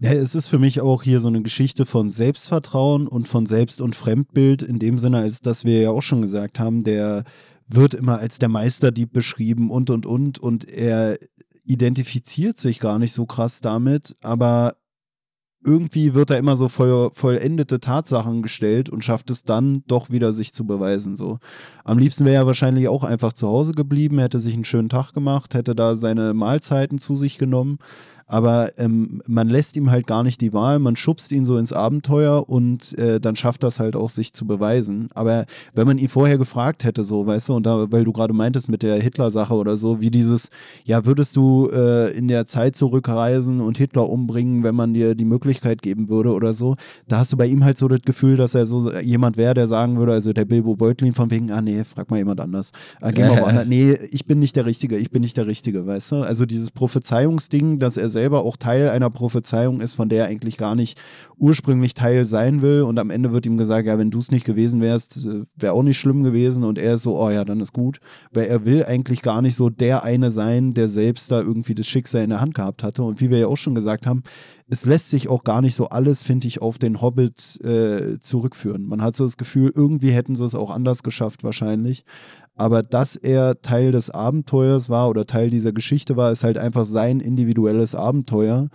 Ja, es ist für mich auch hier so eine Geschichte von Selbstvertrauen und von Selbst- und Fremdbild in dem Sinne, als dass wir ja auch schon gesagt haben, der wird immer als der Meisterdieb beschrieben und und und und er identifiziert sich gar nicht so krass damit, aber irgendwie wird er immer so voll, vollendete Tatsachen gestellt und schafft es dann doch wieder sich zu beweisen. So. Am liebsten wäre er wahrscheinlich auch einfach zu Hause geblieben, hätte sich einen schönen Tag gemacht, hätte da seine Mahlzeiten zu sich genommen aber ähm, man lässt ihm halt gar nicht die Wahl, man schubst ihn so ins Abenteuer und äh, dann schafft das halt auch, sich zu beweisen. Aber wenn man ihn vorher gefragt hätte, so, weißt du, und da, weil du gerade meintest mit der Hitler-Sache oder so, wie dieses, ja, würdest du äh, in der Zeit zurückreisen und Hitler umbringen, wenn man dir die Möglichkeit geben würde oder so, da hast du bei ihm halt so das Gefühl, dass er so jemand wäre, der sagen würde, also der Bilbo Beutlin von wegen, ah nee, frag mal jemand anders. Äh, geh mal woanders. Nee, ich bin nicht der Richtige, ich bin nicht der Richtige, weißt du? Also dieses Prophezeiungsding, dass er selber auch Teil einer Prophezeiung ist, von der er eigentlich gar nicht ursprünglich Teil sein will. Und am Ende wird ihm gesagt, ja, wenn du es nicht gewesen wärst, äh, wäre auch nicht schlimm gewesen. Und er ist so, oh ja, dann ist gut. Weil er will eigentlich gar nicht so der eine sein, der selbst da irgendwie das Schicksal in der Hand gehabt hatte. Und wie wir ja auch schon gesagt haben, es lässt sich auch gar nicht so alles, finde ich, auf den Hobbit äh, zurückführen. Man hat so das Gefühl, irgendwie hätten sie es auch anders geschafft wahrscheinlich. Aber dass er Teil des Abenteuers war oder Teil dieser Geschichte war, ist halt einfach sein individuelles Abenteuer,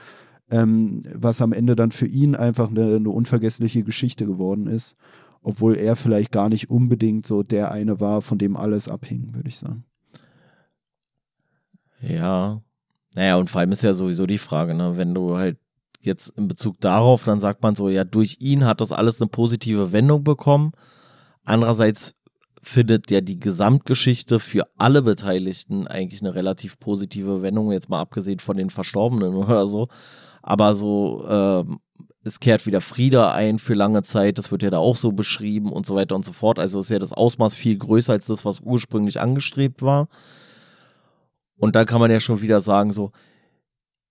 ähm, was am Ende dann für ihn einfach eine, eine unvergessliche Geschichte geworden ist. Obwohl er vielleicht gar nicht unbedingt so der eine war, von dem alles abhing, würde ich sagen. Ja. Naja, und vor allem ist ja sowieso die Frage, ne, wenn du halt jetzt in Bezug darauf, dann sagt man so, ja, durch ihn hat das alles eine positive Wendung bekommen. Andererseits findet ja die Gesamtgeschichte für alle Beteiligten eigentlich eine relativ positive Wendung, jetzt mal abgesehen von den Verstorbenen oder so. Aber so, äh, es kehrt wieder Friede ein für lange Zeit, das wird ja da auch so beschrieben und so weiter und so fort. Also ist ja das Ausmaß viel größer als das, was ursprünglich angestrebt war. Und dann kann man ja schon wieder sagen, so,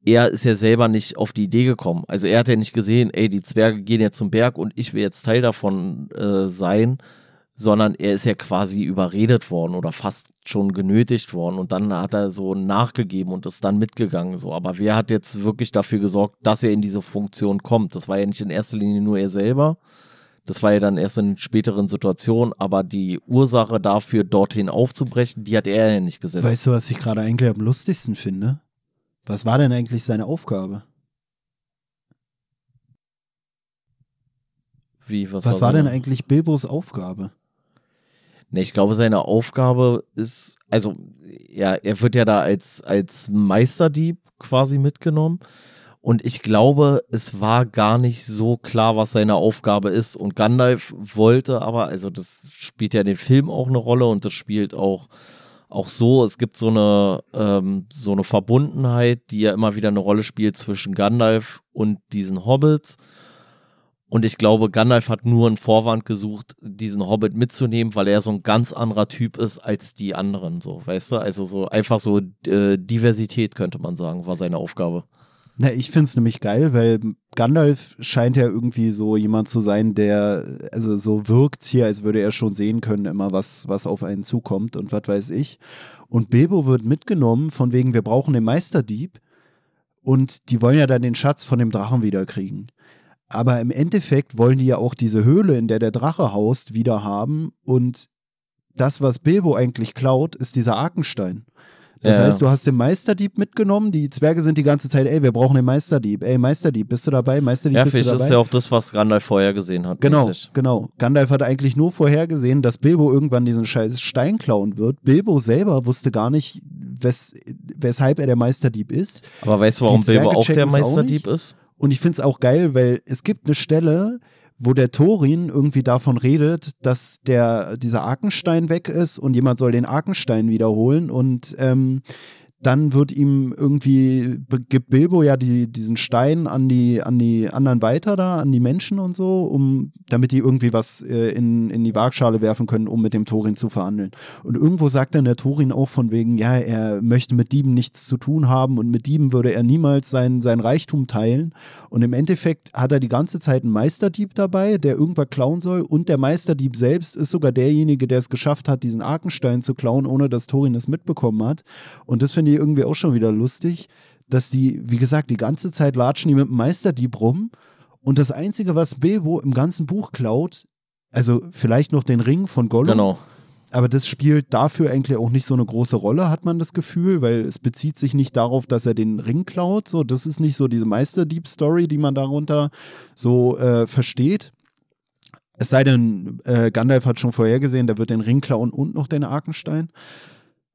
er ist ja selber nicht auf die Idee gekommen. Also er hat ja nicht gesehen, ey, die Zwerge gehen jetzt zum Berg und ich will jetzt Teil davon äh, sein, sondern er ist ja quasi überredet worden oder fast schon genötigt worden und dann hat er so nachgegeben und ist dann mitgegangen so. Aber wer hat jetzt wirklich dafür gesorgt, dass er in diese Funktion kommt? Das war ja nicht in erster Linie nur er selber. Das war ja dann erst in späteren Situationen, aber die Ursache dafür, dorthin aufzubrechen, die hat er ja nicht gesetzt. Weißt du, was ich gerade eigentlich am lustigsten finde? Was war denn eigentlich seine Aufgabe? Wie, was, was war, war denn eigentlich Bilbos Aufgabe? Ne, ich glaube, seine Aufgabe ist, also, ja, er wird ja da als, als Meisterdieb quasi mitgenommen. Und ich glaube, es war gar nicht so klar, was seine Aufgabe ist. Und Gandalf wollte aber, also das spielt ja den Film auch eine Rolle und das spielt auch, auch so, es gibt so eine, ähm, so eine Verbundenheit, die ja immer wieder eine Rolle spielt zwischen Gandalf und diesen Hobbits. Und ich glaube, Gandalf hat nur einen Vorwand gesucht, diesen Hobbit mitzunehmen, weil er so ein ganz anderer Typ ist als die anderen, so, weißt du? Also so einfach so äh, Diversität, könnte man sagen, war seine Aufgabe. Na, ich finde es nämlich geil, weil Gandalf scheint ja irgendwie so jemand zu sein, der, also so wirkt hier, als würde er schon sehen können, immer was, was auf einen zukommt und was weiß ich. Und Bilbo wird mitgenommen, von wegen, wir brauchen den Meisterdieb. Und die wollen ja dann den Schatz von dem Drachen wiederkriegen. Aber im Endeffekt wollen die ja auch diese Höhle, in der der Drache haust, wieder haben. Und das, was Bilbo eigentlich klaut, ist dieser Arkenstein. Das ja. heißt, du hast den Meisterdieb mitgenommen. Die Zwerge sind die ganze Zeit, ey, wir brauchen den Meisterdieb. Ey, Meisterdieb, bist du dabei? Meisterdieb, ja, bist du dabei? Ja, ist ja auch das, was Gandalf vorher gesehen hat. Genau, mäßig. genau. Gandalf hat eigentlich nur vorhergesehen, dass Bilbo irgendwann diesen scheiß Stein klauen wird. Bilbo selber wusste gar nicht, wes weshalb er der Meisterdieb ist. Aber weißt du, warum Bilbo auch der Meisterdieb auch ist? Und ich finde es auch geil, weil es gibt eine Stelle, wo der Thorin irgendwie davon redet, dass der dieser Arkenstein weg ist und jemand soll den Arkenstein wiederholen. Und ähm, dann wird ihm irgendwie, gibt Bilbo ja die, diesen Stein an die, an die anderen weiter da, an die Menschen und so, um, damit die irgendwie was äh, in, in die Waagschale werfen können, um mit dem Thorin zu verhandeln. Und irgendwo sagt dann der Thorin auch von wegen, ja, er möchte mit Dieben nichts zu tun haben und mit Dieben würde er niemals sein, sein Reichtum teilen. Und im Endeffekt hat er die ganze Zeit einen Meisterdieb dabei, der irgendwas klauen soll und der Meisterdieb selbst ist sogar derjenige, der es geschafft hat, diesen Arkenstein zu klauen, ohne dass Thorin es mitbekommen hat. Und das finde ich irgendwie auch schon wieder lustig, dass die, wie gesagt, die ganze Zeit latschen die mit dem Meisterdieb rum und das Einzige, was Bilbo im ganzen Buch klaut, also vielleicht noch den Ring von Gollum. Genau. Aber das spielt dafür eigentlich auch nicht so eine große Rolle, hat man das Gefühl, weil es bezieht sich nicht darauf, dass er den Ring klaut. So, das ist nicht so diese Meisterdieb-Story, die man darunter so äh, versteht. Es sei denn, äh, Gandalf hat schon vorhergesehen, der wird den Ring klauen und noch den Arkenstein.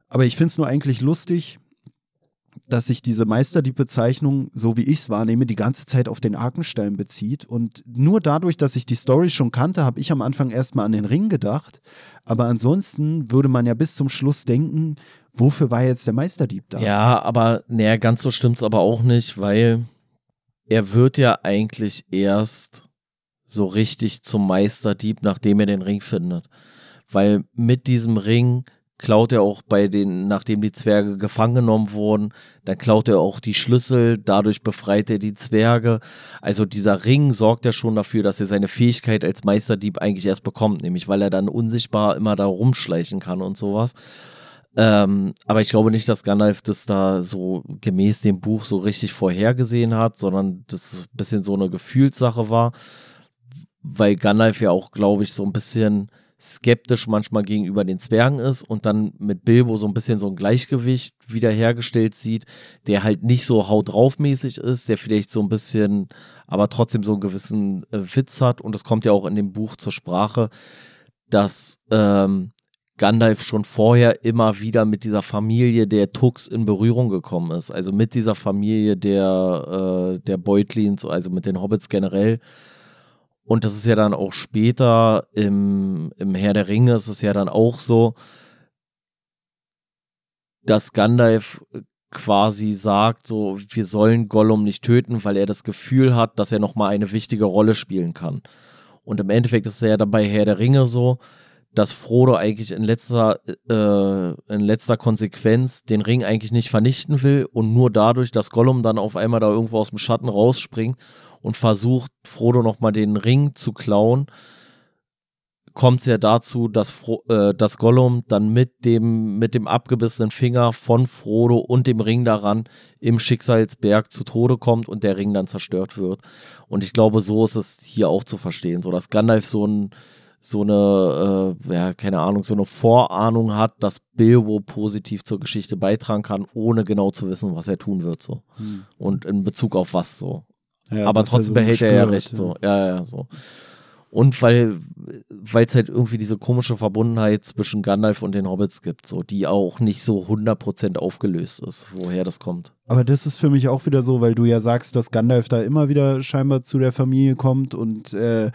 Aber ich finde es nur eigentlich lustig, dass sich diese Meisterdieb-Bezeichnung, so wie ich es wahrnehme, die ganze Zeit auf den Arkenstein bezieht. Und nur dadurch, dass ich die Story schon kannte, habe ich am Anfang erstmal an den Ring gedacht. Aber ansonsten würde man ja bis zum Schluss denken, wofür war jetzt der Meisterdieb da? Ja, aber naja, ganz so stimmt es aber auch nicht, weil er wird ja eigentlich erst so richtig zum Meisterdieb, nachdem er den Ring findet. Weil mit diesem Ring klaut er auch bei den, nachdem die Zwerge gefangen genommen wurden, dann klaut er auch die Schlüssel, dadurch befreit er die Zwerge. Also dieser Ring sorgt ja schon dafür, dass er seine Fähigkeit als Meisterdieb eigentlich erst bekommt, nämlich weil er dann unsichtbar immer da rumschleichen kann und sowas. Ähm, aber ich glaube nicht, dass Gandalf das da so gemäß dem Buch so richtig vorhergesehen hat, sondern das ein bisschen so eine Gefühlssache war, weil Gandalf ja auch, glaube ich, so ein bisschen skeptisch manchmal gegenüber den Zwergen ist und dann mit Bilbo so ein bisschen so ein Gleichgewicht wiederhergestellt sieht, der halt nicht so haut drauf mäßig ist, der vielleicht so ein bisschen, aber trotzdem so einen gewissen äh, Witz hat und es kommt ja auch in dem Buch zur Sprache, dass ähm, Gandalf schon vorher immer wieder mit dieser Familie der Tux in Berührung gekommen ist. Also mit dieser Familie der, äh, der Beutlins, also mit den Hobbits generell. Und das ist ja dann auch später im, im Herr der Ringe ist es ja dann auch so, dass Gandalf quasi sagt, so, wir sollen Gollum nicht töten, weil er das Gefühl hat, dass er nochmal eine wichtige Rolle spielen kann. Und im Endeffekt ist es ja dabei Herr der Ringe so, dass Frodo eigentlich in letzter, äh, in letzter Konsequenz den Ring eigentlich nicht vernichten will und nur dadurch, dass Gollum dann auf einmal da irgendwo aus dem Schatten rausspringt und versucht, Frodo nochmal den Ring zu klauen, kommt es ja dazu, dass, Fro äh, dass Gollum dann mit dem, mit dem abgebissenen Finger von Frodo und dem Ring daran im Schicksalsberg zu Tode kommt und der Ring dann zerstört wird. Und ich glaube, so ist es hier auch zu verstehen, so dass Gandalf so ein so eine, äh, ja, keine Ahnung, so eine Vorahnung hat, dass Bilbo positiv zur Geschichte beitragen kann, ohne genau zu wissen, was er tun wird, so. Hm. Und in Bezug auf was so. Ja, Aber trotzdem so behält er ja recht, ja. so. Ja, ja, so. Und weil es halt irgendwie diese komische Verbundenheit zwischen Gandalf und den Hobbits gibt, so, die auch nicht so 100% aufgelöst ist, woher das kommt. Aber das ist für mich auch wieder so, weil du ja sagst, dass Gandalf da immer wieder scheinbar zu der Familie kommt und äh,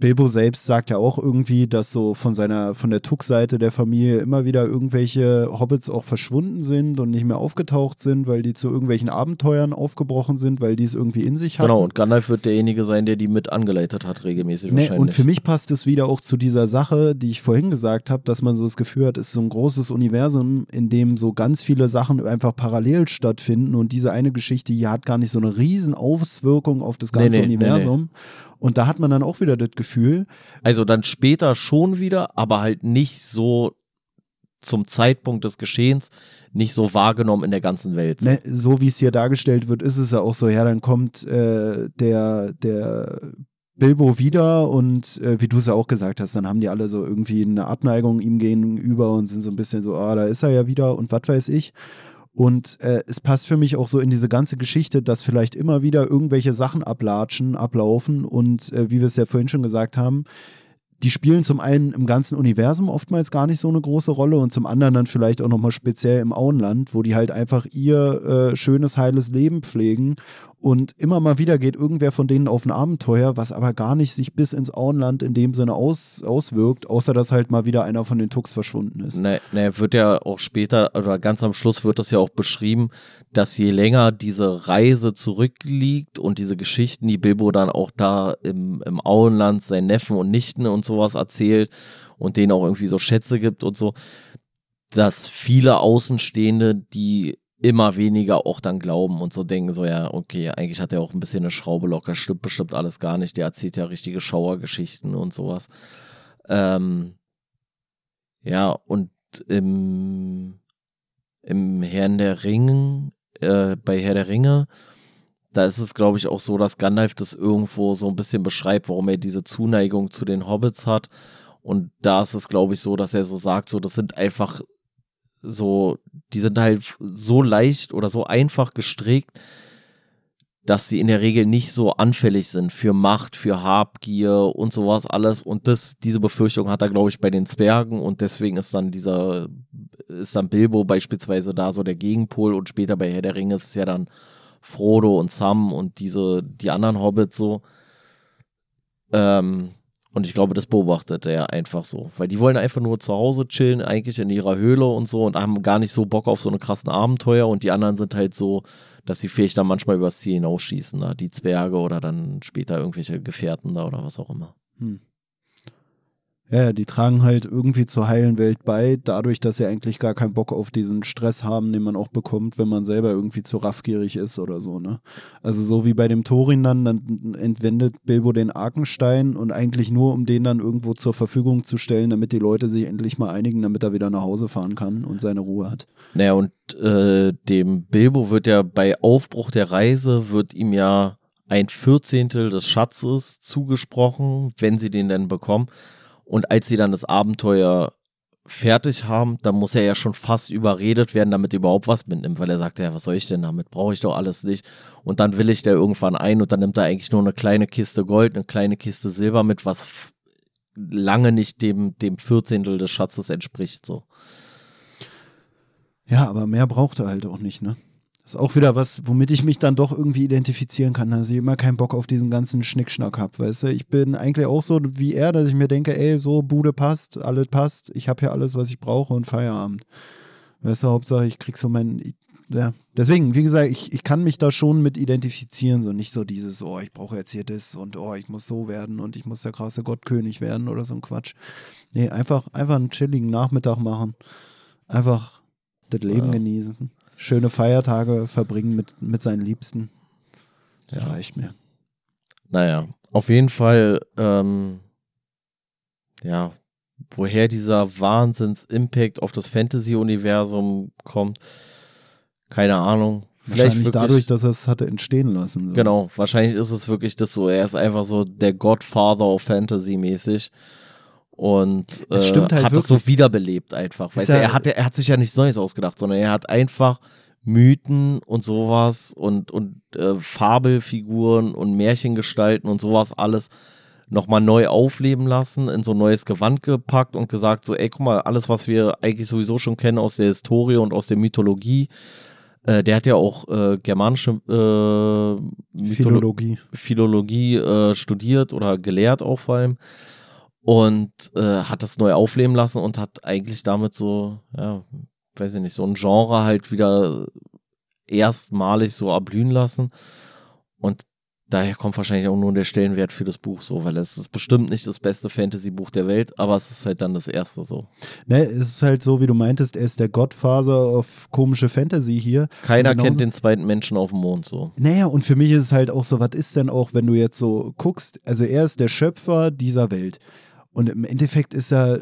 Bilbo selbst sagt ja auch irgendwie, dass so von seiner, von der Tuck-Seite der Familie immer wieder irgendwelche Hobbits auch verschwunden sind und nicht mehr aufgetaucht sind, weil die zu irgendwelchen Abenteuern aufgebrochen sind, weil die es irgendwie in sich haben. Genau, und Gandalf wird derjenige sein, der die mit angeleitet hat, regelmäßig nee, wahrscheinlich. Und für mich passt es wieder auch zu dieser Sache, die ich vorhin gesagt habe, dass man so das Gefühl hat, es ist so ein großes Universum, in dem so ganz viele Sachen einfach parallel stattfinden und diese eine Geschichte hier hat gar nicht so eine riesen Auswirkung auf das ganze nee, nee, Universum. Und da hat man dann auch wieder das Gefühl. Also dann später schon wieder, aber halt nicht so zum Zeitpunkt des Geschehens nicht so wahrgenommen in der ganzen Welt. Ne, so wie es hier dargestellt wird, ist es ja auch so, ja, dann kommt äh, der, der Bilbo wieder und äh, wie du es ja auch gesagt hast, dann haben die alle so irgendwie eine Abneigung ihm gegenüber und sind so ein bisschen so, ah, da ist er ja wieder und was weiß ich. Und äh, es passt für mich auch so in diese ganze Geschichte, dass vielleicht immer wieder irgendwelche Sachen ablatschen, ablaufen. Und äh, wie wir es ja vorhin schon gesagt haben, die spielen zum einen im ganzen Universum oftmals gar nicht so eine große Rolle und zum anderen dann vielleicht auch nochmal speziell im Auenland, wo die halt einfach ihr äh, schönes, heiles Leben pflegen Und immer mal wieder geht irgendwer von denen auf ein Abenteuer, was aber gar nicht sich bis ins Auenland in dem Sinne aus, auswirkt, außer dass halt mal wieder einer von den Tux verschwunden ist. Ne, ne, wird ja auch später, oder ganz am Schluss wird das ja auch beschrieben, dass je länger diese Reise zurückliegt und diese Geschichten, die Bilbo dann auch da im, im Auenland seinen Neffen und Nichten und sowas erzählt und denen auch irgendwie so Schätze gibt und so, dass viele Außenstehende, die immer weniger auch dann glauben und so denken, so ja, okay, eigentlich hat er auch ein bisschen eine Schraube locker, stimmt bestimmt alles gar nicht, der erzählt ja richtige Schauergeschichten und sowas. Ähm, ja, und im, im Herrn der Ringe, äh, bei Herr der Ringe, da ist es, glaube ich, auch so, dass Gandalf das irgendwo so ein bisschen beschreibt, warum er diese Zuneigung zu den Hobbits hat. Und da ist es, glaube ich, so, dass er so sagt, so, das sind einfach so, die sind halt so leicht oder so einfach gestrickt, dass sie in der Regel nicht so anfällig sind für Macht, für Habgier und sowas alles. Und das, diese Befürchtung hat er, glaube ich, bei den Zwergen und deswegen ist dann dieser, ist dann Bilbo beispielsweise da so der Gegenpol und später bei Herr der Ringe ist es ja dann Frodo und Sam und diese, die anderen Hobbits so. Ähm, und ich glaube, das beobachtet er einfach so. Weil die wollen einfach nur zu Hause chillen, eigentlich in ihrer Höhle und so und haben gar nicht so Bock auf so eine krassen Abenteuer. Und die anderen sind halt so, dass sie vielleicht dann manchmal übers Ziel hinausschießen, da die Zwerge oder dann später irgendwelche Gefährten da oder was auch immer. Hm. Ja, die tragen halt irgendwie zur heilen Welt bei, dadurch, dass sie eigentlich gar keinen Bock auf diesen Stress haben, den man auch bekommt, wenn man selber irgendwie zu raffgierig ist oder so, ne? Also so wie bei dem Thorin dann, dann entwendet Bilbo den Arkenstein und eigentlich nur, um den dann irgendwo zur Verfügung zu stellen, damit die Leute sich endlich mal einigen, damit er wieder nach Hause fahren kann und seine Ruhe hat. Naja, und äh, dem Bilbo wird ja bei Aufbruch der Reise, wird ihm ja ein Vierzehntel des Schatzes zugesprochen, wenn sie den denn bekommen. Und als sie dann das Abenteuer fertig haben, dann muss er ja schon fast überredet werden, damit er überhaupt was mitnimmt, weil er sagt, ja, was soll ich denn damit? Brauche ich doch alles nicht. Und dann will ich der irgendwann ein und dann nimmt er eigentlich nur eine kleine Kiste Gold, eine kleine Kiste Silber mit, was lange nicht dem, dem Vierzehntel des Schatzes entspricht, so. Ja, aber mehr braucht er halt auch nicht, ne? Ist auch wieder was, womit ich mich dann doch irgendwie identifizieren kann, dass ich immer keinen Bock auf diesen ganzen Schnickschnack habe, weißt du? Ich bin eigentlich auch so wie er, dass ich mir denke, ey, so Bude passt, alles passt, ich habe hier alles, was ich brauche und Feierabend. Weißt du, Hauptsache ich krieg so mein, ja. Deswegen, wie gesagt, ich, ich kann mich da schon mit identifizieren, so nicht so dieses, oh, ich brauche jetzt hier das und oh, ich muss so werden und ich muss der krasse Gottkönig werden oder so ein Quatsch. Nee, einfach, einfach einen chilligen Nachmittag machen. Einfach das Leben ja. genießen schöne Feiertage verbringen mit, mit seinen Liebsten. Ja. Reicht mir. Naja, auf jeden Fall, ähm, ja, woher dieser Wahnsinns-Impact auf das Fantasy-Universum kommt, keine Ahnung. Vielleicht wahrscheinlich wirklich, dadurch, dass er es hatte entstehen lassen. So. Genau, wahrscheinlich ist es wirklich das so. Er ist einfach so der Godfather of Fantasy mäßig und äh, halt hat es so wiederbelebt einfach. Weißt ja, er hat, er hat sich ja nichts Neues ausgedacht, sondern er hat einfach Mythen und sowas und, und äh, Fabelfiguren und Märchengestalten und sowas alles nochmal neu aufleben lassen, in so ein neues Gewand gepackt und gesagt, so, ey, guck mal, alles, was wir eigentlich sowieso schon kennen aus der Historie und aus der Mythologie, äh, der hat ja auch äh, germanische äh, Philologie, Philologie äh, studiert oder gelehrt auch vor allem und äh, hat das neu aufleben lassen und hat eigentlich damit so, ja, weiß ich nicht, so ein Genre halt wieder erstmalig so erblühen lassen. Und daher kommt wahrscheinlich auch nur der Stellenwert für das Buch so, weil es ist bestimmt nicht das beste Fantasy-Buch der Welt, aber es ist halt dann das erste so. Ne, es ist halt so, wie du meintest, er ist der Gottfaser auf komische Fantasy hier. Keiner kennt den zweiten Menschen auf dem Mond so. Naja, und für mich ist es halt auch so, was ist denn auch, wenn du jetzt so guckst, also er ist der Schöpfer dieser Welt. Und im Endeffekt ist er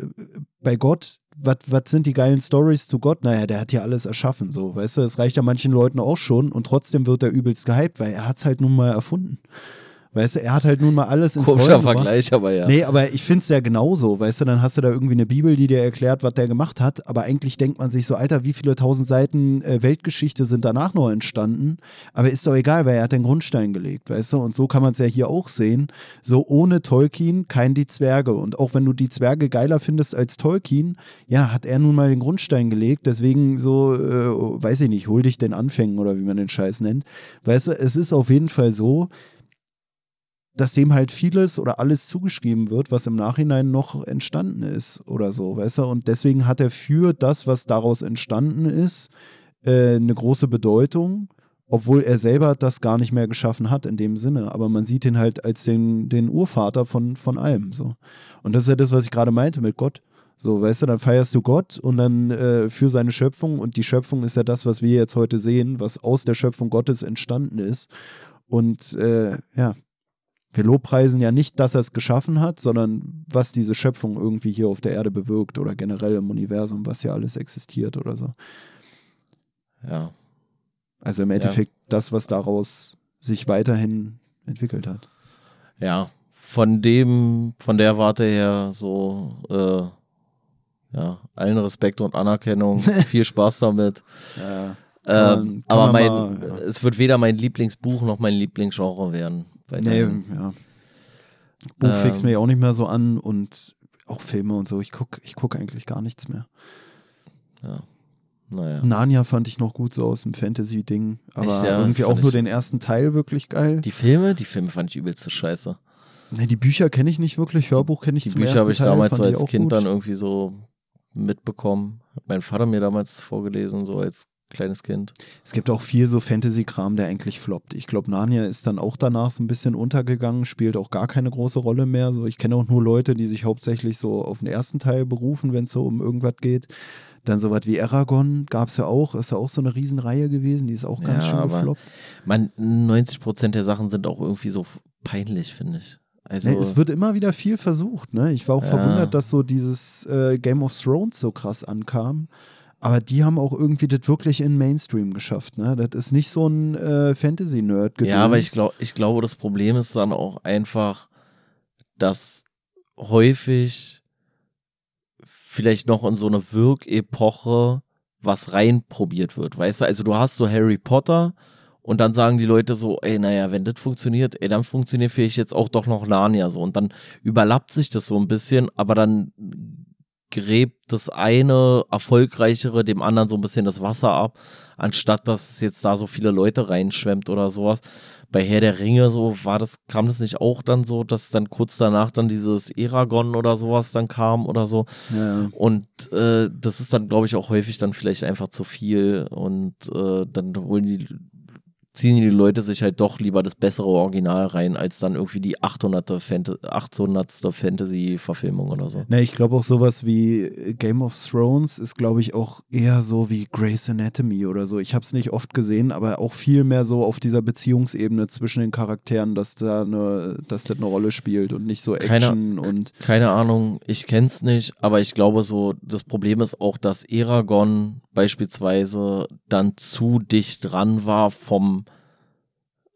bei Gott, was sind die geilen Stories zu Gott? Naja, der hat ja alles erschaffen, so, weißt du, es reicht ja manchen Leuten auch schon und trotzdem wird er übelst gehypt, weil er hat es halt nun mal erfunden. Weißt du, er hat halt nun mal alles ins Komischer. Vergleich, aber ja. Nee, aber ich find's ja genauso, weißt du, dann hast du da irgendwie eine Bibel, die dir erklärt, was der gemacht hat, aber eigentlich denkt man sich so, Alter, wie viele tausend Seiten äh, Weltgeschichte sind danach noch entstanden, aber ist doch egal, weil er hat den Grundstein gelegt, weißt du, und so kann man es ja hier auch sehen, so ohne Tolkien kein die Zwerge. Und auch wenn du die Zwerge geiler findest als Tolkien, ja, hat er nun mal den Grundstein gelegt, deswegen so, äh, weiß ich nicht, hol dich den Anfängen oder wie man den Scheiß nennt, weißt du, es ist auf jeden Fall so, dass dem halt vieles oder alles zugeschrieben wird, was im Nachhinein noch entstanden ist oder so, weißt du? Und deswegen hat er für das, was daraus entstanden ist, äh, eine große Bedeutung, obwohl er selber das gar nicht mehr geschaffen hat in dem Sinne. Aber man sieht ihn halt als den, den Urvater von, von allem, so. Und das ist ja das, was ich gerade meinte mit Gott. So, weißt du, dann feierst du Gott und dann äh, für seine Schöpfung und die Schöpfung ist ja das, was wir jetzt heute sehen, was aus der Schöpfung Gottes entstanden ist. Und äh, ja, wir lobpreisen ja nicht, dass er es geschaffen hat, sondern was diese Schöpfung irgendwie hier auf der Erde bewirkt oder generell im Universum, was ja alles existiert oder so. Ja. Also im Endeffekt das, was daraus sich weiterhin entwickelt hat. Ja. Von dem, von der Warte her so, äh, ja, allen Respekt und Anerkennung, viel Spaß damit. Ja. Ähm, man- kann aber mein, mal, ja. es wird weder mein Lieblingsbuch noch mein Lieblingsgenre werden. Nee, Weiterhin. ja. Buch Ähm. fixt mir ja auch nicht mehr so an und auch Filme und so. Ich gucke ich guck eigentlich gar nichts mehr. ja. Naja. Narnia fand ich noch gut so aus dem Fantasy-Ding, aber Echt, ja, irgendwie auch nur den ersten Teil wirklich geil. Die Filme, die Filme fand ich übelste Scheiße. Nee, die Bücher kenne ich nicht wirklich, Hörbuch kenne ich Die zum Bücher habe ich Teil, damals so als Kind gut. dann irgendwie so mitbekommen. Hat mein Vater mir damals vorgelesen, so als kleines Kind. Es gibt auch viel so Fantasy-Kram, der eigentlich floppt. Ich glaube, Narnia ist dann auch danach so ein bisschen untergegangen, spielt auch gar keine große Rolle mehr. So, ich kenne auch nur Leute, die sich hauptsächlich so auf den ersten Teil berufen, wenn es so um irgendwas geht. Dann sowas wie Aragon gab es ja auch, ist ja auch so eine Riesenreihe gewesen, die ist auch ganz Ja, schön gefloppt. Man, 90% der Sachen sind auch irgendwie so peinlich, finde ich. Also, Nee, es wird immer wieder viel versucht, ne? Ich war auch Ja. verwundert, dass so dieses äh, Game of Thrones so krass ankam. Aber die haben auch irgendwie das wirklich in Mainstream geschafft, ne? Das ist nicht so ein äh, Fantasy-Nerd ja, aber ich, glaub, ich glaube, das Problem ist dann auch einfach, dass häufig vielleicht noch in so eine Wirkepoche was reinprobiert wird, weißt du? Also du hast so Harry Potter und dann sagen die Leute so, ey, naja, wenn das funktioniert, ey, dann funktioniert vielleicht jetzt auch doch noch Narnia so und dann überlappt sich das so ein bisschen, aber dann gräbt das eine erfolgreichere dem anderen so ein bisschen das Wasser ab, anstatt dass es jetzt da so viele Leute reinschwemmt oder sowas. Bei Herr der Ringe so war das, kam das nicht auch dann so, dass dann kurz danach dann dieses Eragon oder sowas dann kam oder so. Ja. Und äh, das ist dann, glaube ich, auch häufig dann vielleicht einfach zu viel und äh, dann holen die ziehen die Leute sich halt doch lieber das bessere Original rein, als dann irgendwie die 800. Fant 800. Fantasy-Verfilmung oder so. Ne, ich glaube auch sowas wie Game of Thrones ist, glaube ich, auch eher so wie Grey's Anatomy oder so. Ich habe es nicht oft gesehen, aber auch viel mehr so auf dieser Beziehungsebene zwischen den Charakteren, dass da eine, dass das eine Rolle spielt und nicht so Keine- Action und Keine Ahnung, ich kenn's nicht, aber ich glaube so, das Problem ist auch, dass Eragon beispielsweise dann zu dicht dran war vom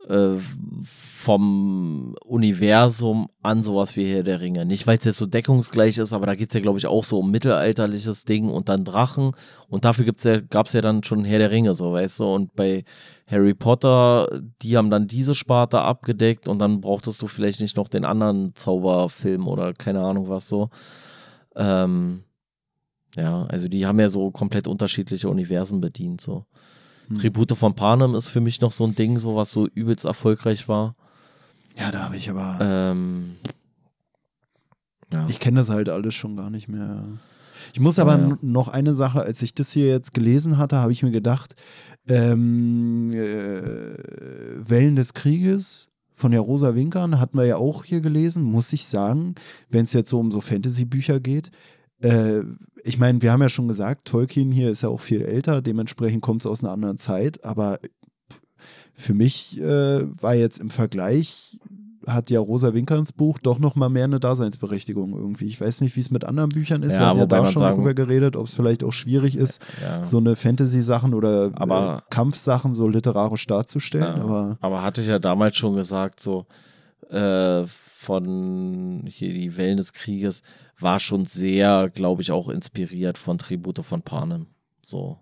äh, vom Universum an sowas wie Herr der Ringe. Nicht, weil es jetzt so deckungsgleich ist, aber da geht's ja, glaube ich, auch so um mittelalterliches Ding und dann Drachen. Und dafür ja, gab's ja dann schon Herr der Ringe, so, weißt du. Und bei Harry Potter, die haben dann diese Sparte abgedeckt und dann brauchtest du vielleicht nicht noch den anderen Zauberfilm oder keine Ahnung was so. Ähm, ja, also die haben ja so komplett unterschiedliche Universen bedient, so. Hm. Tribute von Panem ist für mich noch so ein Ding, so was so übelst erfolgreich war. ja, da habe ich aber. Ähm, ja. Ich kenne das halt alles schon gar nicht mehr. Ich muss aber Ja, ja. noch eine Sache, als ich das hier jetzt gelesen hatte, habe ich mir gedacht, ähm, äh, Wellen des Krieges von der Rosa Winkern hatten wir ja auch hier gelesen, muss ich sagen, wenn es jetzt so um so Fantasy-Bücher geht. Äh, ich meine, wir haben ja schon gesagt, Tolkien hier ist ja auch viel älter, dementsprechend kommt es aus einer anderen Zeit, aber für mich äh, war jetzt im Vergleich hat ja Rosa Winkerns Buch doch noch mal mehr eine Daseinsberechtigung irgendwie. Ich weiß nicht, wie es mit anderen Büchern ist. Ja, Wir haben ja da schon sagen- darüber geredet, ob es vielleicht auch schwierig ist, ja. so eine Fantasy-Sachen oder Aber- äh, Kampfsachen so literarisch darzustellen. Ja. Aber Aber hatte ich ja damals schon gesagt, so, äh, von hier die Wellen des Krieges war schon sehr, glaube ich, auch inspiriert von Tribute von Panem. So.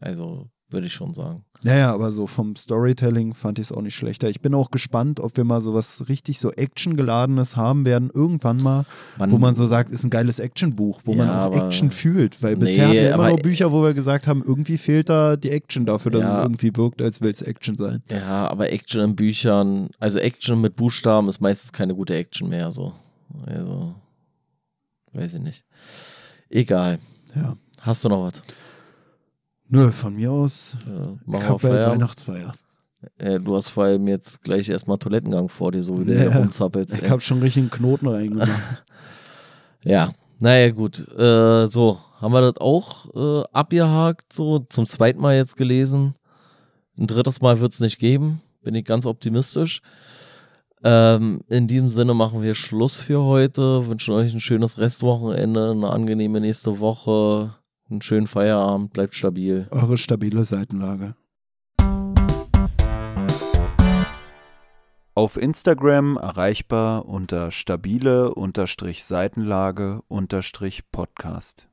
Also würde ich schon sagen. Naja, aber so vom Storytelling fand ich es auch nicht schlechter. Ich bin auch gespannt, ob wir mal so was richtig so Actiongeladenes haben werden, irgendwann mal, man, wo man so sagt, ist ein geiles Actionbuch, wo ja, man auch Action fühlt. Weil nee, bisher haben wir immer nur Bücher, wo wir gesagt haben, irgendwie fehlt da die Action dafür, dass ja, es irgendwie wirkt, als will es Action sein. Ja, aber Action in Büchern, also Action mit Buchstaben ist meistens keine gute Action mehr. So. Also, weiß ich nicht. Egal. Ja. Hast du noch was? Nö, von mir aus. Ja, ich habe bald Weihnachtsfeier. Äh, du hast vor allem jetzt gleich erstmal Toilettengang vor dir, so wie du ja, rumzappelst. Ich habe schon richtig einen Knoten reingemacht. ja, naja, gut. Äh, so, haben wir das auch äh, abgehakt, so zum zweiten Mal jetzt gelesen. Ein drittes Mal wird es nicht geben, bin ich ganz optimistisch. Ähm, in diesem Sinne machen wir Schluss für heute. Wünschen euch ein schönes Restwochenende, eine angenehme nächste Woche. Einen schönen Feierabend, bleibt stabil. Eure stabile Seitenlage. Auf Instagram erreichbar unter stabile-seitenlage-podcast.